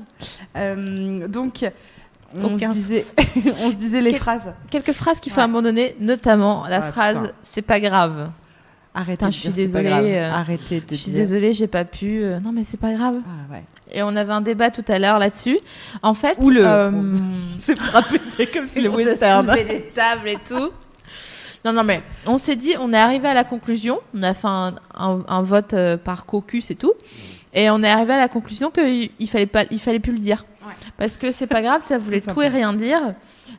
[SPEAKER 2] Euh, donc, on se, disait, on se disait les
[SPEAKER 1] Quel-
[SPEAKER 2] phrases.
[SPEAKER 1] Quelques phrases qu'il faut
[SPEAKER 2] Ouais.
[SPEAKER 1] abandonner, notamment la
[SPEAKER 2] Ah,
[SPEAKER 1] phrase c'est pas grave.
[SPEAKER 2] Arrêtez
[SPEAKER 1] Putain,
[SPEAKER 2] de
[SPEAKER 1] je suis
[SPEAKER 2] dire
[SPEAKER 1] désolée, euh,
[SPEAKER 2] Arrêtez de
[SPEAKER 1] Je suis
[SPEAKER 2] dire.
[SPEAKER 1] désolée, j'ai pas pu. Euh, Non, mais c'est pas grave.
[SPEAKER 2] Ah, ouais.
[SPEAKER 1] Et on avait un débat tout à l'heure là-dessus. En fait,
[SPEAKER 2] Ou le-
[SPEAKER 1] euh,
[SPEAKER 2] C'est frappé, c'est comme si le
[SPEAKER 1] on a
[SPEAKER 2] western.
[SPEAKER 1] soulevé les tables et tout. Non, non, mais on s'est dit, on est arrivé à la conclusion. On a fait un, un- un vote euh, par caucus et tout. Et on est arrivé à la conclusion qu'il il fallait pas, il fallait plus le dire.
[SPEAKER 2] Ouais.
[SPEAKER 1] Parce que c'est pas grave, ça voulait
[SPEAKER 2] Tout
[SPEAKER 1] tout et rien dire.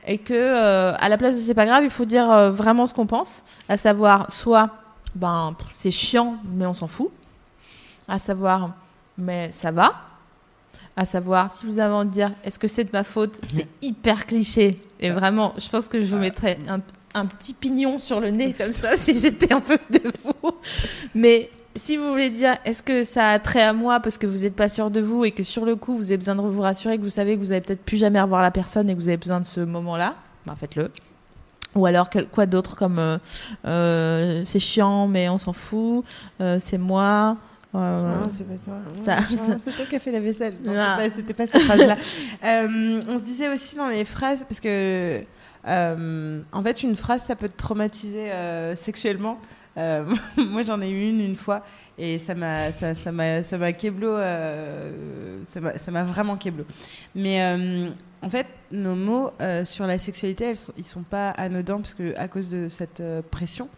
[SPEAKER 1] Et que, euh, à la place de c'est pas grave, il faut dire euh, vraiment ce qu'on pense. À savoir, soit, ben, c'est chiant, mais on s'en fout. À savoir, mais ça va. À savoir, si vous avez envie de dire, est-ce que c'est de ma faute? C'est hyper cliché. Et vraiment, je pense que je vous mettrais un, un petit pignon sur le nez comme ça si j'étais en face de vous. Mais si vous voulez dire, est-ce que ça a trait à moi parce que vous n'êtes pas sûr de vous et que sur le coup, vous avez besoin de vous rassurer, que vous savez que vous allez peut-être plus jamais revoir la personne et que vous avez besoin de ce moment-là, ben faites-le. Ou alors, quel- quoi d'autre comme euh, euh, c'est chiant, mais on s'en fout, euh, c'est moi.
[SPEAKER 2] Non, c'est pas toi.
[SPEAKER 1] Ça-
[SPEAKER 2] C'est toi qui as fait la vaisselle.
[SPEAKER 1] Ah.
[SPEAKER 2] pas- C'était pas cette phrase-là. On se disait aussi dans les phrases, parce que euh, en fait, une phrase, ça peut te traumatiser euh, sexuellement. Euh, moi, j'en ai eu une une fois et ça m'a ça, ça m'a ça m'a keblo ça m'a ça m'a vraiment keblo. Mais en fait, nos mots sur la sexualité, elles sont, ils sont pas anodins parce que à cause de cette pression.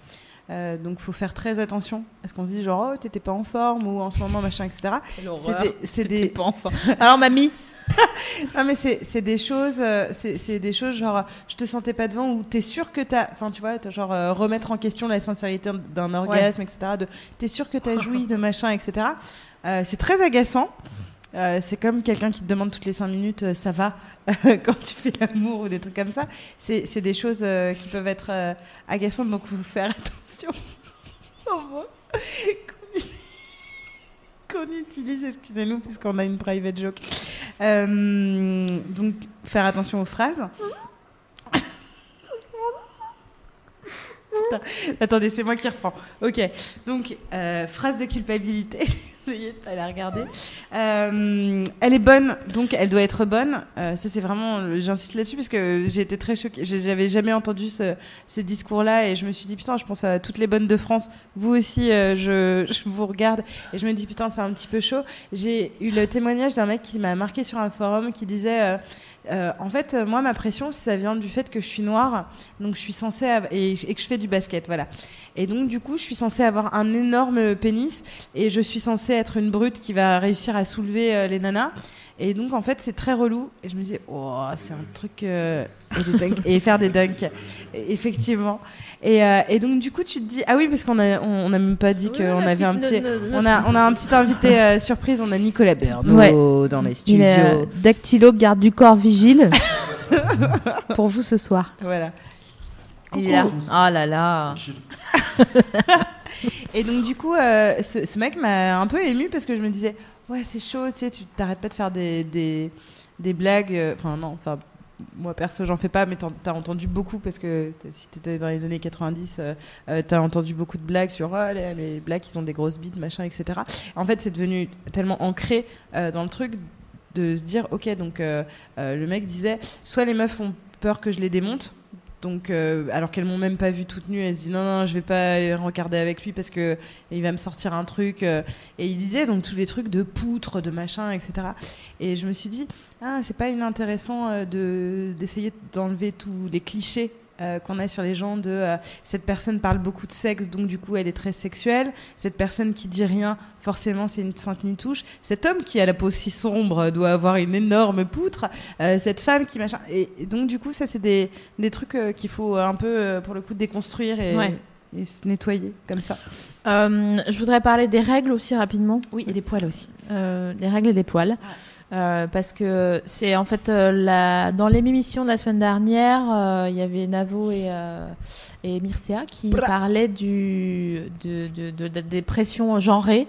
[SPEAKER 2] Euh, donc, faut faire très attention. Est-ce qu'on se dit genre, oh, t'étais pas en forme ou en ce moment, machin, etc. C'est des, c'est des,
[SPEAKER 1] pas enfant. Alors, mamie,
[SPEAKER 2] non mais c'est des choses, euh, c'est des choses genre je te sentais pas devant ou t'es sûr que t'as, enfin tu vois, genre euh, remettre en question la sincérité d'un orgasme, etc. De t'es sûr que t'as joui de machin, etc. Euh, c'est très agaçant. Euh, c'est comme quelqu'un qui te demande toutes les cinq minutes, ça va quand tu fais l'amour ou des trucs comme ça. C'est des choses qui peuvent être agaçantes, donc faut faire attention qu'on utilise- excusez-nous, puisqu'on a une private joke. Euh, donc, faire attention aux phrases. Attendez, c'est moi qui reprends. Ok, donc, euh, phrase de culpabilité. Regarder. Euh, elle est bonne, donc elle doit être bonne. Euh, ça, c'est vraiment. J'insiste là-dessus parce que j'ai été très choquée. J'avais jamais entendu ce, ce discours-là et je me suis dit, putain, je pense à toutes les bonnes de France. Vous aussi, euh, je, je vous regarde et je me dis, putain, c'est un petit peu chaud. J'ai eu le témoignage d'un mec qui m'a marqué sur un forum qui disait. Euh, en fait, euh, moi, ma pression, ça vient du fait que je suis noire, donc je suis censée et, que je fais du basket, voilà. Et donc, du coup, je suis censée avoir un énorme pénis et je suis censée être une brute qui va réussir à soulever euh, les nanas. Et donc, en fait, c'est très relou. Et je me dis, oh, c'est un truc. Et, des dunks- et faire des dunks, effectivement. Et, euh, et donc, du coup, tu te dis, ah oui, parce qu'on a, on, on a même pas dit qu'on avait un petit. On a, on a un petit invité euh, surprise, on a Nicolas Bernot
[SPEAKER 1] Ouais.
[SPEAKER 2] dans les
[SPEAKER 1] il
[SPEAKER 2] studios.
[SPEAKER 1] est euh, dactylo, garde du corps, vigile. pour vous ce soir.
[SPEAKER 2] Voilà.
[SPEAKER 1] Il est là. Oh là là.
[SPEAKER 2] Et donc du coup, euh, ce, ce mec m'a un peu ému parce que je me disais, ouais, c'est chaud, tu sais, tu t'arrêtes pas de faire des, des, des blagues. euh, Enfin non, enfin moi perso, j'en fais pas, mais t'as entendu beaucoup parce que si t'étais dans les années 90, euh, euh, t'as entendu beaucoup de blagues sur oh, les, les blagues, ils ont des grosses bites, machin, etc. En fait, c'est devenu tellement ancré euh, dans le truc de se dire, ok, donc le mec disait, soit les meufs ont peur que je les démonte. Donc, euh, alors qu'elles m'ont même pas vu toute nue, elles se disent non, non, je vais pas aller regarder avec lui parce que il va me sortir un truc. euh. et il disait donc tous les trucs de poutre, de machin, etc. Et je me suis dit, ah, c'est pas inintéressant euh, de d'essayer d'enlever tous les clichés. Euh, qu'on a sur les gens de euh, cette personne parle beaucoup de sexe donc du coup elle est très sexuelle. Cette personne qui dit rien forcément c'est une sainte nitouche. Cet homme qui a la peau si sombre doit avoir une énorme poutre. Euh, cette femme qui machin. Et, et donc du coup ça c'est des, des trucs qu'il faut un peu pour le coup déconstruire et,
[SPEAKER 1] Ouais.
[SPEAKER 2] et se nettoyer comme ça.
[SPEAKER 1] Je voudrais parler des règles aussi rapidement.
[SPEAKER 2] oui et des poils aussi.
[SPEAKER 1] Des règles et des poils. Euh, parce que c'est en fait euh, la, dans l'émission de la semaine dernière, euh, il y avait Navo et, euh, et Mircea qui
[SPEAKER 2] Bra.
[SPEAKER 1] parlaient du, de, de, de- de- des pressions genrées.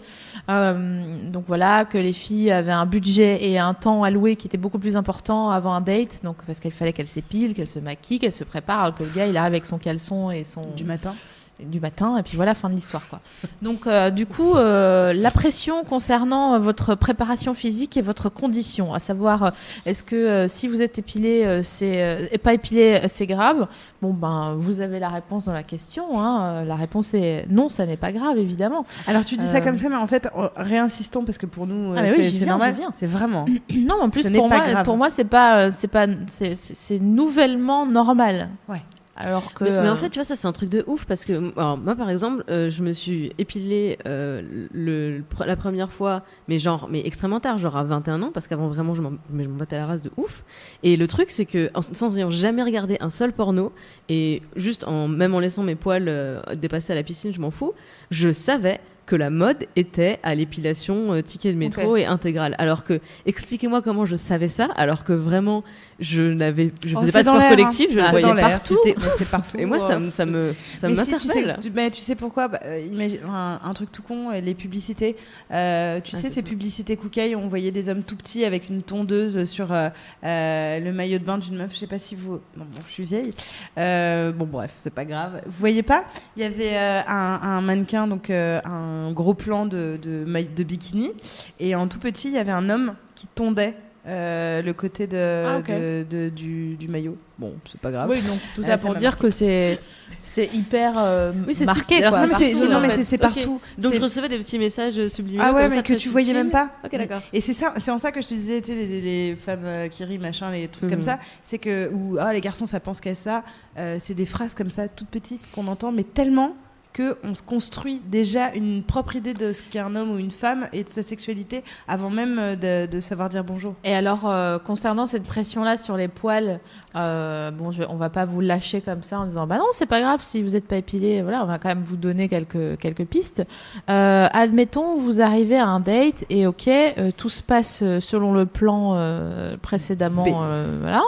[SPEAKER 1] Euh, donc voilà, que les filles avaient un budget et un temps alloué qui était beaucoup plus important avant un date. Donc parce qu'il fallait qu'elles s'épilent, qu'elles se maquillent, qu'elles se préparent, alors que le gars il arrive avec son caleçon et son
[SPEAKER 2] du matin
[SPEAKER 1] du matin et puis voilà fin de l'histoire quoi. Donc euh, du coup euh, la pression concernant euh, votre préparation physique et votre condition, à savoir est-ce que euh, si vous êtes épilé c'est et pas épilé c'est grave? Bon ben vous avez la réponse dans la question. Hein. La réponse est non, ça n'est pas grave évidemment.
[SPEAKER 2] alors tu dis ça comme ça mais en fait euh, réinsistons parce que pour nous
[SPEAKER 1] Ah, mais oui,
[SPEAKER 2] c'est
[SPEAKER 1] j'y
[SPEAKER 2] c'est
[SPEAKER 1] viens,
[SPEAKER 2] normal c'est vraiment
[SPEAKER 1] Non, en plus
[SPEAKER 2] Ce
[SPEAKER 1] pour moi, pour moi c'est pas c'est pas c'est- c'est c'est nouvellement normal.
[SPEAKER 2] Ouais.
[SPEAKER 1] Alors que
[SPEAKER 3] Mais, mais en
[SPEAKER 1] euh,
[SPEAKER 3] fait, tu vois, ça c'est un truc de ouf parce que alors, moi, par exemple, euh, je me suis épilée euh, le, le- la première fois, mais genre, mais extrêmement tard, genre à 21 ans, parce qu'avant vraiment, je m'en battais la race de ouf. Et le truc, c'est que en- sans ayant jamais regardé un seul porno et juste en même en laissant mes poils euh, dépasser à la piscine, je m'en fous, je savais que la mode était à l'épilation euh, ticket de métro et intégrale. Alors que, expliquez-moi comment je savais ça, alors que vraiment, je n'avais, je
[SPEAKER 2] Oh,
[SPEAKER 3] faisais pas de sport
[SPEAKER 2] l'air,
[SPEAKER 3] collectif, je
[SPEAKER 2] hein.
[SPEAKER 3] le voyais partout.
[SPEAKER 2] C'est partout
[SPEAKER 3] Et moi, ça,
[SPEAKER 2] euh.
[SPEAKER 3] me- ça me, ça
[SPEAKER 2] mais si, tu sais, tu, mais tu sais pourquoi Bah, euh, imagine, un, un truc tout con, euh, les publicités. Euh, tu
[SPEAKER 3] Ah,
[SPEAKER 2] sais, ces
[SPEAKER 3] ça.
[SPEAKER 2] publicités Koukaï, on voyait des hommes tout petits avec une tondeuse sur euh, le maillot de bain d'une meuf. Je sais pas si vous. Non, bon, je suis vieille. Bon, bref, c'est pas grave. Vous voyez pas? Il y avait un, un mannequin, donc un gros plan de, de, de bikini. Et en tout petit, il y avait un homme qui tondait. Euh, le côté de,
[SPEAKER 1] Ah, ok.
[SPEAKER 2] de- de- du, du maillot. Bon, c'est pas grave.
[SPEAKER 1] oui, donc tout
[SPEAKER 2] Ah,
[SPEAKER 1] ça
[SPEAKER 2] ça
[SPEAKER 1] pour dire
[SPEAKER 2] marqué.
[SPEAKER 1] que c'est c'est hyper euh,
[SPEAKER 3] Oui, c'est
[SPEAKER 1] marqué quoi.
[SPEAKER 3] Alors
[SPEAKER 2] Non,
[SPEAKER 3] ça,
[SPEAKER 2] mais c'est-
[SPEAKER 3] partout,
[SPEAKER 2] non, mais c'est- partout.
[SPEAKER 3] Donc
[SPEAKER 2] C'est-
[SPEAKER 3] je recevais des petits messages subliminaux.
[SPEAKER 2] Ah ouais,
[SPEAKER 3] comme
[SPEAKER 2] mais
[SPEAKER 3] ça,
[SPEAKER 2] que
[SPEAKER 3] très
[SPEAKER 2] tu voyais même pas.
[SPEAKER 3] Ok, d'accord.
[SPEAKER 2] Et c'est ça, c'est en ça que je te disais, tu sais, les, les femmes euh, qui rient, machin, les trucs comme
[SPEAKER 3] Mhm.
[SPEAKER 2] ça, c'est que ou ah les garçons ça pense qu'à ça, euh, c'est des phrases comme ça toutes petites qu'on entend, mais tellement que on se construit déjà une propre idée de ce qu'est un homme ou une femme et de sa sexualité avant même euh, de, de savoir dire bonjour.
[SPEAKER 1] Et alors, euh, concernant cette pression-là sur les poils, euh, bon, je, on va pas vous lâcher comme ça en disant, bah non, c'est pas grave si vous n'êtes pas épilé. Voilà, on va quand même vous donner quelques quelques pistes. Euh, admettons, vous arrivez à un date et ok, euh, tout se passe euh, selon le plan euh, précédemment, euh, voilà,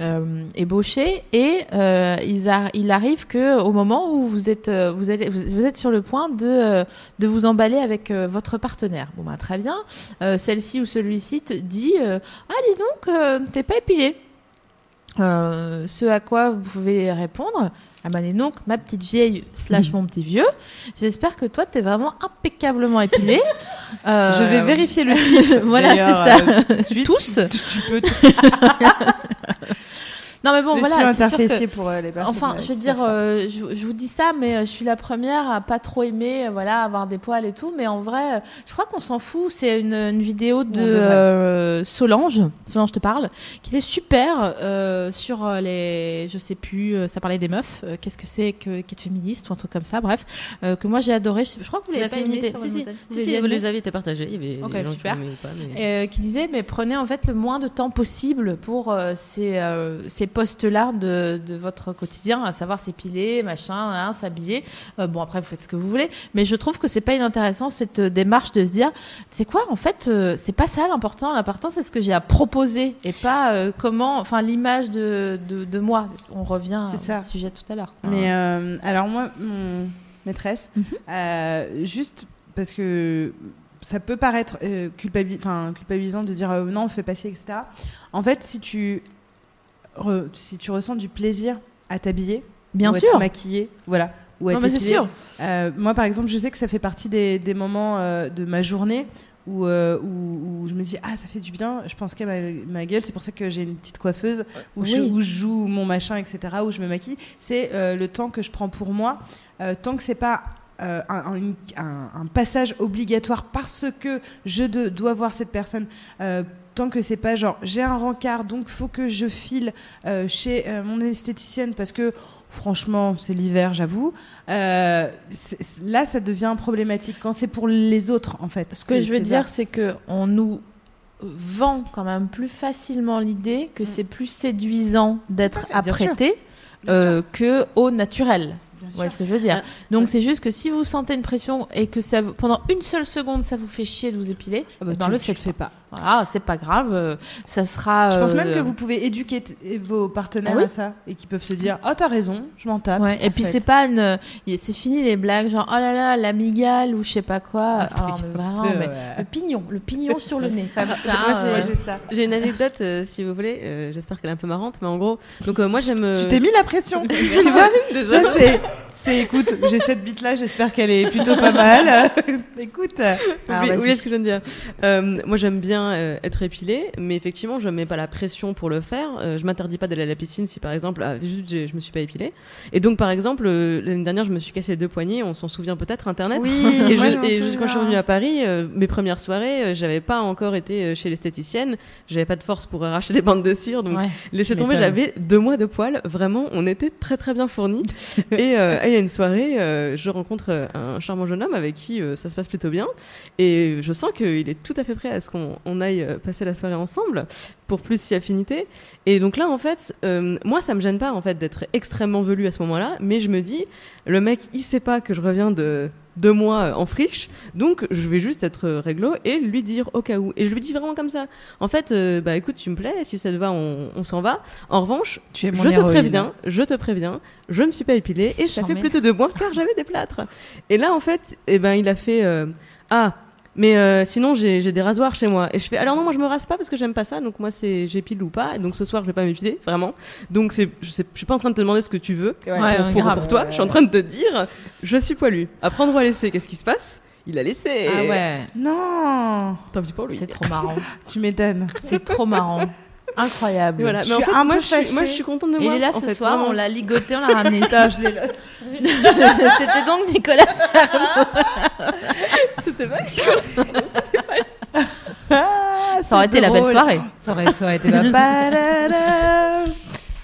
[SPEAKER 1] euh, ébauché, et euh, il, arrive que au moment où vous êtes euh, vous allez vous, êtes sur le point de de vous emballer avec votre partenaire. Bon bah très bien. Celle-ci ou celui-ci te dit Ah, dis donc, t'es pas épilé. Euh, ce à quoi vous pouvez répondre Ah, bah, dis donc, ma petite vieille slash mon petit vieux, j'espère que toi, t'es vraiment impeccablement épilé. Euh,
[SPEAKER 2] Je vais vérifier le chiffre.
[SPEAKER 1] Voilà, c'est ça.
[SPEAKER 2] euh, tout de suite.
[SPEAKER 1] Tous
[SPEAKER 2] Tu, tu peux.
[SPEAKER 1] Non, mais bon,
[SPEAKER 2] le
[SPEAKER 1] voilà. c'est sûr que-
[SPEAKER 2] pour euh, les personnes.
[SPEAKER 1] Enfin, je veux dire, euh, je, je vous dis ça, mais euh, je suis la première à pas trop aimer, voilà, avoir des poils et tout. Mais en vrai, je crois qu'on s'en fout. C'est une, une vidéo de euh, Solange, Solange te parle, qui était super euh, sur les, je sais plus, ça parlait des meufs. euh, Qu'est-ce que c'est que qu'être féministe ou un truc comme ça. Bref, euh, que moi j'ai adoré. Je, je crois que vous l'avez
[SPEAKER 3] La
[SPEAKER 1] pas aimé
[SPEAKER 3] Si, si, si, si, les avis étaient partagés. Il y avait
[SPEAKER 1] Ok,
[SPEAKER 3] des gens
[SPEAKER 1] super.
[SPEAKER 3] qui pas, mais...
[SPEAKER 1] euh, qui disait mais prenez en fait le moins de temps possible pour euh, ces, euh, ces postes-là de, de votre quotidien, à savoir s'épiler, machin, hein, s'habiller. Euh, bon après vous faites ce que vous voulez, mais je trouve que c'est pas inintéressant cette euh, démarche de se dire c'est quoi en fait euh, c'est pas ça l'important, l'important c'est ce que j'ai à proposer et pas euh, comment, enfin l'image de, de, de moi. On revient au sujet tout à l'heure.
[SPEAKER 2] Mais alors moi, mon maîtresse,
[SPEAKER 1] Mhm.
[SPEAKER 2] juste parce que ça peut paraître euh, culpabilisant de dire euh, non, on fait passer, etc. En fait, si tu, re- si tu ressens du plaisir à t'habiller,
[SPEAKER 1] bien
[SPEAKER 2] ou à
[SPEAKER 1] sûr.
[SPEAKER 2] te maquiller, voilà, ou à
[SPEAKER 1] sûr.
[SPEAKER 2] euh, moi, par exemple, je sais que ça fait partie des, des moments euh, de ma journée où, euh, où, où je me dis ah ça fait du bien, je pense qu'à ma, ma gueule, c'est pour ça que j'ai une petite coiffeuse où, je,
[SPEAKER 1] Oui.
[SPEAKER 2] où je joue mon machin, etc., où je me maquille. C'est euh, le temps que je prends pour moi, euh, tant que c'est pas un, passage obligatoire parce que je de- dois voir cette personne. Tant que c'est pas genre j'ai un rencard donc faut que je file euh, chez euh, mon esthéticienne parce que franchement c'est l'hiver j'avoue euh, là ça devient problématique quand c'est pour les autres en fait
[SPEAKER 1] Ce que je veux dire, c'est que on nous vend quand même plus facilement l'idée que c'est plus séduisant d'être
[SPEAKER 2] Mm.
[SPEAKER 1] apprêté
[SPEAKER 2] Bien
[SPEAKER 1] que au naturel. Vous voyez ce que je veux dire Donc
[SPEAKER 3] ouais.
[SPEAKER 1] c'est juste que si vous sentez une pression et que ça, pendant une seule seconde ça vous fait chier de vous épiler,
[SPEAKER 2] Ah bah,
[SPEAKER 1] eh ben,
[SPEAKER 2] tu-
[SPEAKER 1] le
[SPEAKER 2] tu
[SPEAKER 1] faites
[SPEAKER 2] le fais pas.
[SPEAKER 1] Voilà, c'est pas grave, euh, ça sera.
[SPEAKER 2] Je pense même
[SPEAKER 1] euh,
[SPEAKER 2] que vous pouvez éduquer vos partenaires
[SPEAKER 1] Ah oui
[SPEAKER 2] à ça et qui peuvent se dire oh t'as raison je m'en tape.
[SPEAKER 1] Ouais, et puis c'est pas une, c'est fini les blagues genre oh là là l'amigale ou je sais pas quoi.
[SPEAKER 2] Ah,
[SPEAKER 1] Oh, mais vraiment,
[SPEAKER 2] Ouais.
[SPEAKER 1] mais le pignon, le pignon sur le nez comme ça.
[SPEAKER 3] moi, j'ai-
[SPEAKER 1] euh,
[SPEAKER 3] une anecdote, euh, si vous voulez. euh, J'espère qu'elle est un peu marrante, mais en gros, donc euh, moi j'aime.
[SPEAKER 2] Tu t'es mis la pression. tu vois. Ça c'est c'est écoute j'ai cette bite là j'espère qu'elle est plutôt pas mal. écoute.
[SPEAKER 1] Alors,
[SPEAKER 3] oui, oui, ce que je viens de dire. Euh, moi, j'aime bien euh, être épilée, mais effectivement, je mets pas la pression pour le faire. Euh, je m'interdis pas d'aller à la piscine si, par exemple, ah, juste, j'ai- je me suis pas épilée. Et donc, par exemple, euh, l'année dernière, je me suis cassé les deux poignets. On s'en souvient peut-être, Internet.
[SPEAKER 2] Oui.
[SPEAKER 3] Et,
[SPEAKER 2] moi,
[SPEAKER 3] je-
[SPEAKER 2] je
[SPEAKER 3] et quand je suis revenue à Paris, euh, mes premières soirées, j'avais pas encore été chez l'esthéticienne. J'avais pas de force pour arracher des bandes de cire, donc
[SPEAKER 1] Ouais.
[SPEAKER 3] laissez tomber. J'avais deux mois de poils. Vraiment, on était très très bien fournis. et il y a une soirée, je rencontre un charmant jeune homme avec qui ça se passe plutôt bien. Et je sens qu'il est tout à fait prêt à ce qu'on on aille euh, passer la soirée ensemble pour plus si affinité. Et donc là, en fait, euh, moi, ça me gêne pas en fait d'être extrêmement velu à ce moment-là, mais je me dis, le mec, il sait pas que je reviens de deux mois euh, en friche, donc je vais juste être réglo et lui dire au cas où. Et je lui dis vraiment comme ça. En fait, euh, bah écoute, tu me plais, si ça te va, on, on s'en va. En revanche,
[SPEAKER 2] Tu es mon
[SPEAKER 3] je te préviens, je te préviens, je ne suis pas épilée et ça fait plus de deux mois car j'avais des plâtres. Et là, en fait, eh ben, il a fait euh, ah. Mais euh, sinon j'ai des rasoirs chez moi et je fais alors non moi je me rase pas parce que j'aime pas ça donc moi c'est j'épile ou pas donc ce soir je vais pas m'épiler vraiment donc c'est je sais je suis pas en train de te demander ce que tu veux
[SPEAKER 2] Ouais.
[SPEAKER 3] Pour, pour-
[SPEAKER 1] grave.
[SPEAKER 3] pour toi je suis en train de te dire je suis poilu à prendre ou à laisser qu'est-ce qui se passe? Il a laissé
[SPEAKER 1] Ah ouais,
[SPEAKER 2] Non.
[SPEAKER 3] tant pis pour lui
[SPEAKER 1] c'est trop marrant.
[SPEAKER 2] Tu m'étonnes.
[SPEAKER 1] C'est trop marrant. Incroyable.
[SPEAKER 3] Voilà
[SPEAKER 2] Je
[SPEAKER 3] mais en
[SPEAKER 2] suis
[SPEAKER 3] fait
[SPEAKER 2] un
[SPEAKER 3] moi
[SPEAKER 2] peu
[SPEAKER 3] je suis, moi je suis contente de moi
[SPEAKER 1] il est là
[SPEAKER 3] en
[SPEAKER 1] ce
[SPEAKER 3] fait,
[SPEAKER 1] soir,
[SPEAKER 3] vraiment.
[SPEAKER 1] on l'a ligoté, on l'a ramené ici.
[SPEAKER 2] Je.
[SPEAKER 1] C'était donc Nicolas.
[SPEAKER 3] c'était pas
[SPEAKER 2] Ah,
[SPEAKER 1] Ça aurait été la belle soirée.
[SPEAKER 2] Ça aurait, ça aurait été la.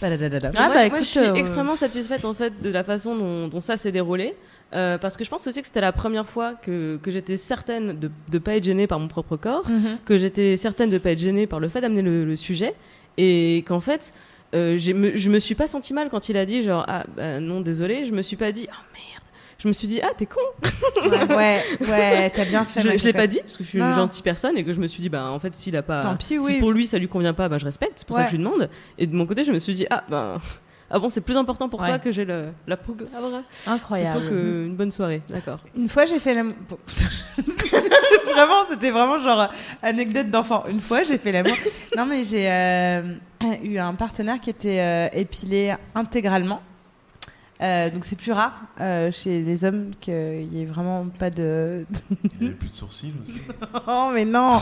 [SPEAKER 1] Ah,
[SPEAKER 3] moi,
[SPEAKER 1] bah,
[SPEAKER 3] je- moi,
[SPEAKER 1] écoute,
[SPEAKER 3] je suis
[SPEAKER 1] euh,
[SPEAKER 3] extrêmement satisfaite en fait de la façon dont, dont ça s'est déroulé. Euh, parce que je pense aussi que c'était la première fois que, que j'étais certaine de ne pas être gênée par mon propre corps,
[SPEAKER 2] Mhm.
[SPEAKER 3] que j'étais certaine de ne pas être gênée par le fait d'amener le, le sujet, et qu'en fait, euh, je me suis pas senti mal quand il a dit genre ah bah, non désolé, je me suis pas dit ah merde, je me suis dit ah t'es con,
[SPEAKER 2] Ouais, ouais, t'as bien fait.
[SPEAKER 3] je, je l'ai pas dit parce que je suis
[SPEAKER 2] Non,
[SPEAKER 3] une gentille personne et que je me suis dit bah en fait s'il a pas,
[SPEAKER 2] Tant pis,
[SPEAKER 3] si
[SPEAKER 2] oui.
[SPEAKER 3] pour lui ça lui convient pas, bah je respecte, c'est pour ça que je lui demande. Et de mon côté je me suis dit ah ben ah bon c'est plus important pour
[SPEAKER 1] Ouais.
[SPEAKER 3] toi que j'ai le la glabre
[SPEAKER 1] Incroyable.
[SPEAKER 3] plutôt qu'une bonne soirée, d'accord.
[SPEAKER 2] Une fois, j'ai fait l'amour. Bon, c'était vraiment, c'était vraiment genre anecdote d'enfant. Une fois, j'ai fait l'amour. Non, mais j'ai euh, eu un partenaire qui était euh, épilé intégralement. Euh, donc c'est plus rare euh, chez les hommes qu'il y ait vraiment pas de.
[SPEAKER 4] Il n'y avait plus de sourcils aussi.
[SPEAKER 2] Oh mais non.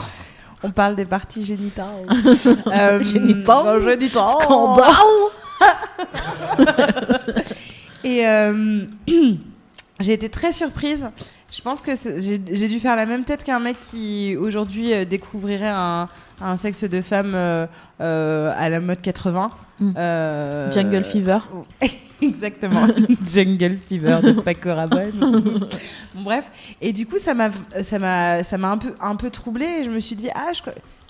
[SPEAKER 2] On parle des parties génitales. euh,
[SPEAKER 1] Génitales
[SPEAKER 2] non, génitales.
[SPEAKER 1] Scandale.
[SPEAKER 2] Et euh, j'ai été très surprise. Je pense que j'ai dû faire la même tête qu'un mec qui aujourd'hui euh, découvrirait un, un sexe de femme euh, euh, à la mode 80.
[SPEAKER 1] Mm.
[SPEAKER 2] Euh,
[SPEAKER 1] Jungle Fever.
[SPEAKER 2] Exactement, Jungle Fever de Paco Rabanne. Bon, bref, et du coup ça m'a un peu un peu troublée et je me suis dit ah je,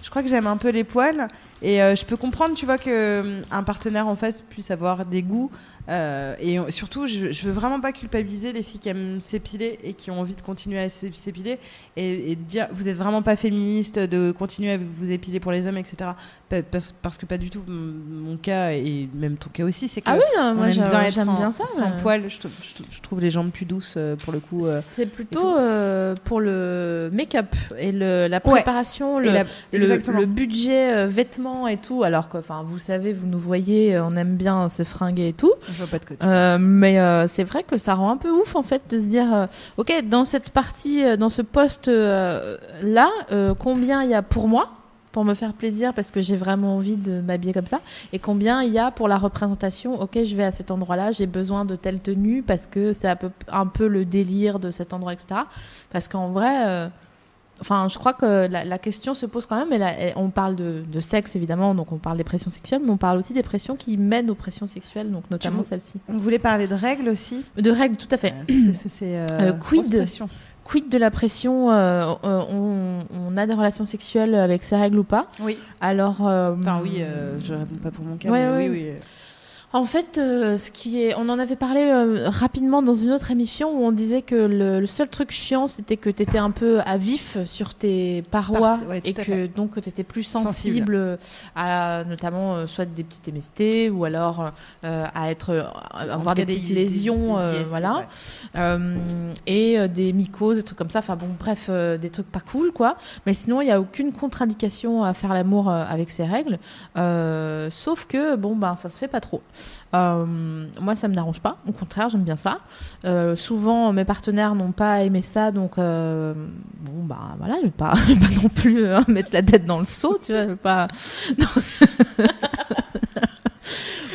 [SPEAKER 2] je crois que j'aime un peu les poils et euh, je peux comprendre tu vois que hum, un partenaire en face puisse avoir des goûts euh, et on- surtout je, je veux vraiment pas culpabiliser les filles qui aiment s'épiler et qui ont envie de continuer à s'é- s'épiler et, et de dire vous êtes vraiment pas féministe de continuer à vous épiler pour les hommes etc Pa- parce, parce que pas du tout Mon- cas et même ton cas aussi c'est que
[SPEAKER 1] Ah oui, non,
[SPEAKER 2] on
[SPEAKER 1] moi
[SPEAKER 2] aime
[SPEAKER 1] j'a-
[SPEAKER 2] bien être
[SPEAKER 1] j'aime
[SPEAKER 2] sans,
[SPEAKER 1] bien ça.
[SPEAKER 2] sans
[SPEAKER 1] mais-
[SPEAKER 2] poil. Je, trou- je trou- je trouve les jambes plus douces euh, pour le coup.
[SPEAKER 1] C'est plutôt euh, pour le make-up et le, la préparation, le,
[SPEAKER 2] la-
[SPEAKER 1] le- budget euh, et tout, alors que, enfin, vous savez, vous nous voyez, euh, on aime bien se fringuer et tout.
[SPEAKER 2] Je vois pas de côté.
[SPEAKER 1] Euh, mais euh, c'est vrai que ça rend un peu ouf en fait de se dire, euh, ok, dans cette partie, dans ce poste là, combien il y a pour moi pour me faire plaisir parce que j'ai vraiment envie de m'habiller comme ça et combien il y a pour la représentation ok je vais à cet endroit là j'ai besoin de telle tenue parce que c'est un peu, un peu le délire de cet endroit etc parce qu'en vrai Enfin, je crois que la, la question se pose quand même. Et là, et on parle de, de sexe évidemment, donc on parle des pressions sexuelles, mais on parle aussi des pressions qui mènent aux pressions sexuelles, donc notamment celle-ci.
[SPEAKER 2] On voulait parler de règles aussi.
[SPEAKER 1] De règles, tout à fait.
[SPEAKER 2] Euh, c'est euh,
[SPEAKER 1] Euh, quid. Quid de la pression euh, euh, on, on a des relations sexuelles avec ses règles ou pas?
[SPEAKER 2] Oui.
[SPEAKER 1] Alors, euh,
[SPEAKER 2] Enfin oui, euh, je réponds pas pour mon cas.
[SPEAKER 1] Ouais,
[SPEAKER 2] mais
[SPEAKER 1] ouais.
[SPEAKER 2] oui, oui.
[SPEAKER 1] En fait, euh, ce qui est, on en avait parlé euh, rapidement dans une autre émission où on disait que le, le seul truc chiant, c'était que tu étais un peu à vif sur tes parois
[SPEAKER 2] ouais,
[SPEAKER 1] et que
[SPEAKER 2] fait.
[SPEAKER 1] donc tu étais plus
[SPEAKER 2] Sensible.
[SPEAKER 1] sensible, à notamment euh, soit des petites MST ou alors à être avoir des
[SPEAKER 2] cas,
[SPEAKER 1] petites lésions,
[SPEAKER 2] des IST,
[SPEAKER 1] voilà.
[SPEAKER 2] ouais.
[SPEAKER 1] Et des mycoses, des trucs comme ça. Enfin bon, bref, des trucs pas cool, quoi. Mais sinon, il n'y a aucune contre-indication à faire l'amour avec ces règles. Sauf que, bon, ben, ça se fait pas trop. Euh, moi, ça me dérange pas. Au contraire, j'aime bien ça. Euh, souvent, mes partenaires n'ont pas aimé ça, donc euh, bon, bah voilà, je vais pas, je vais pas non plus mettre la tête dans le seau, tu vois, je vais pas.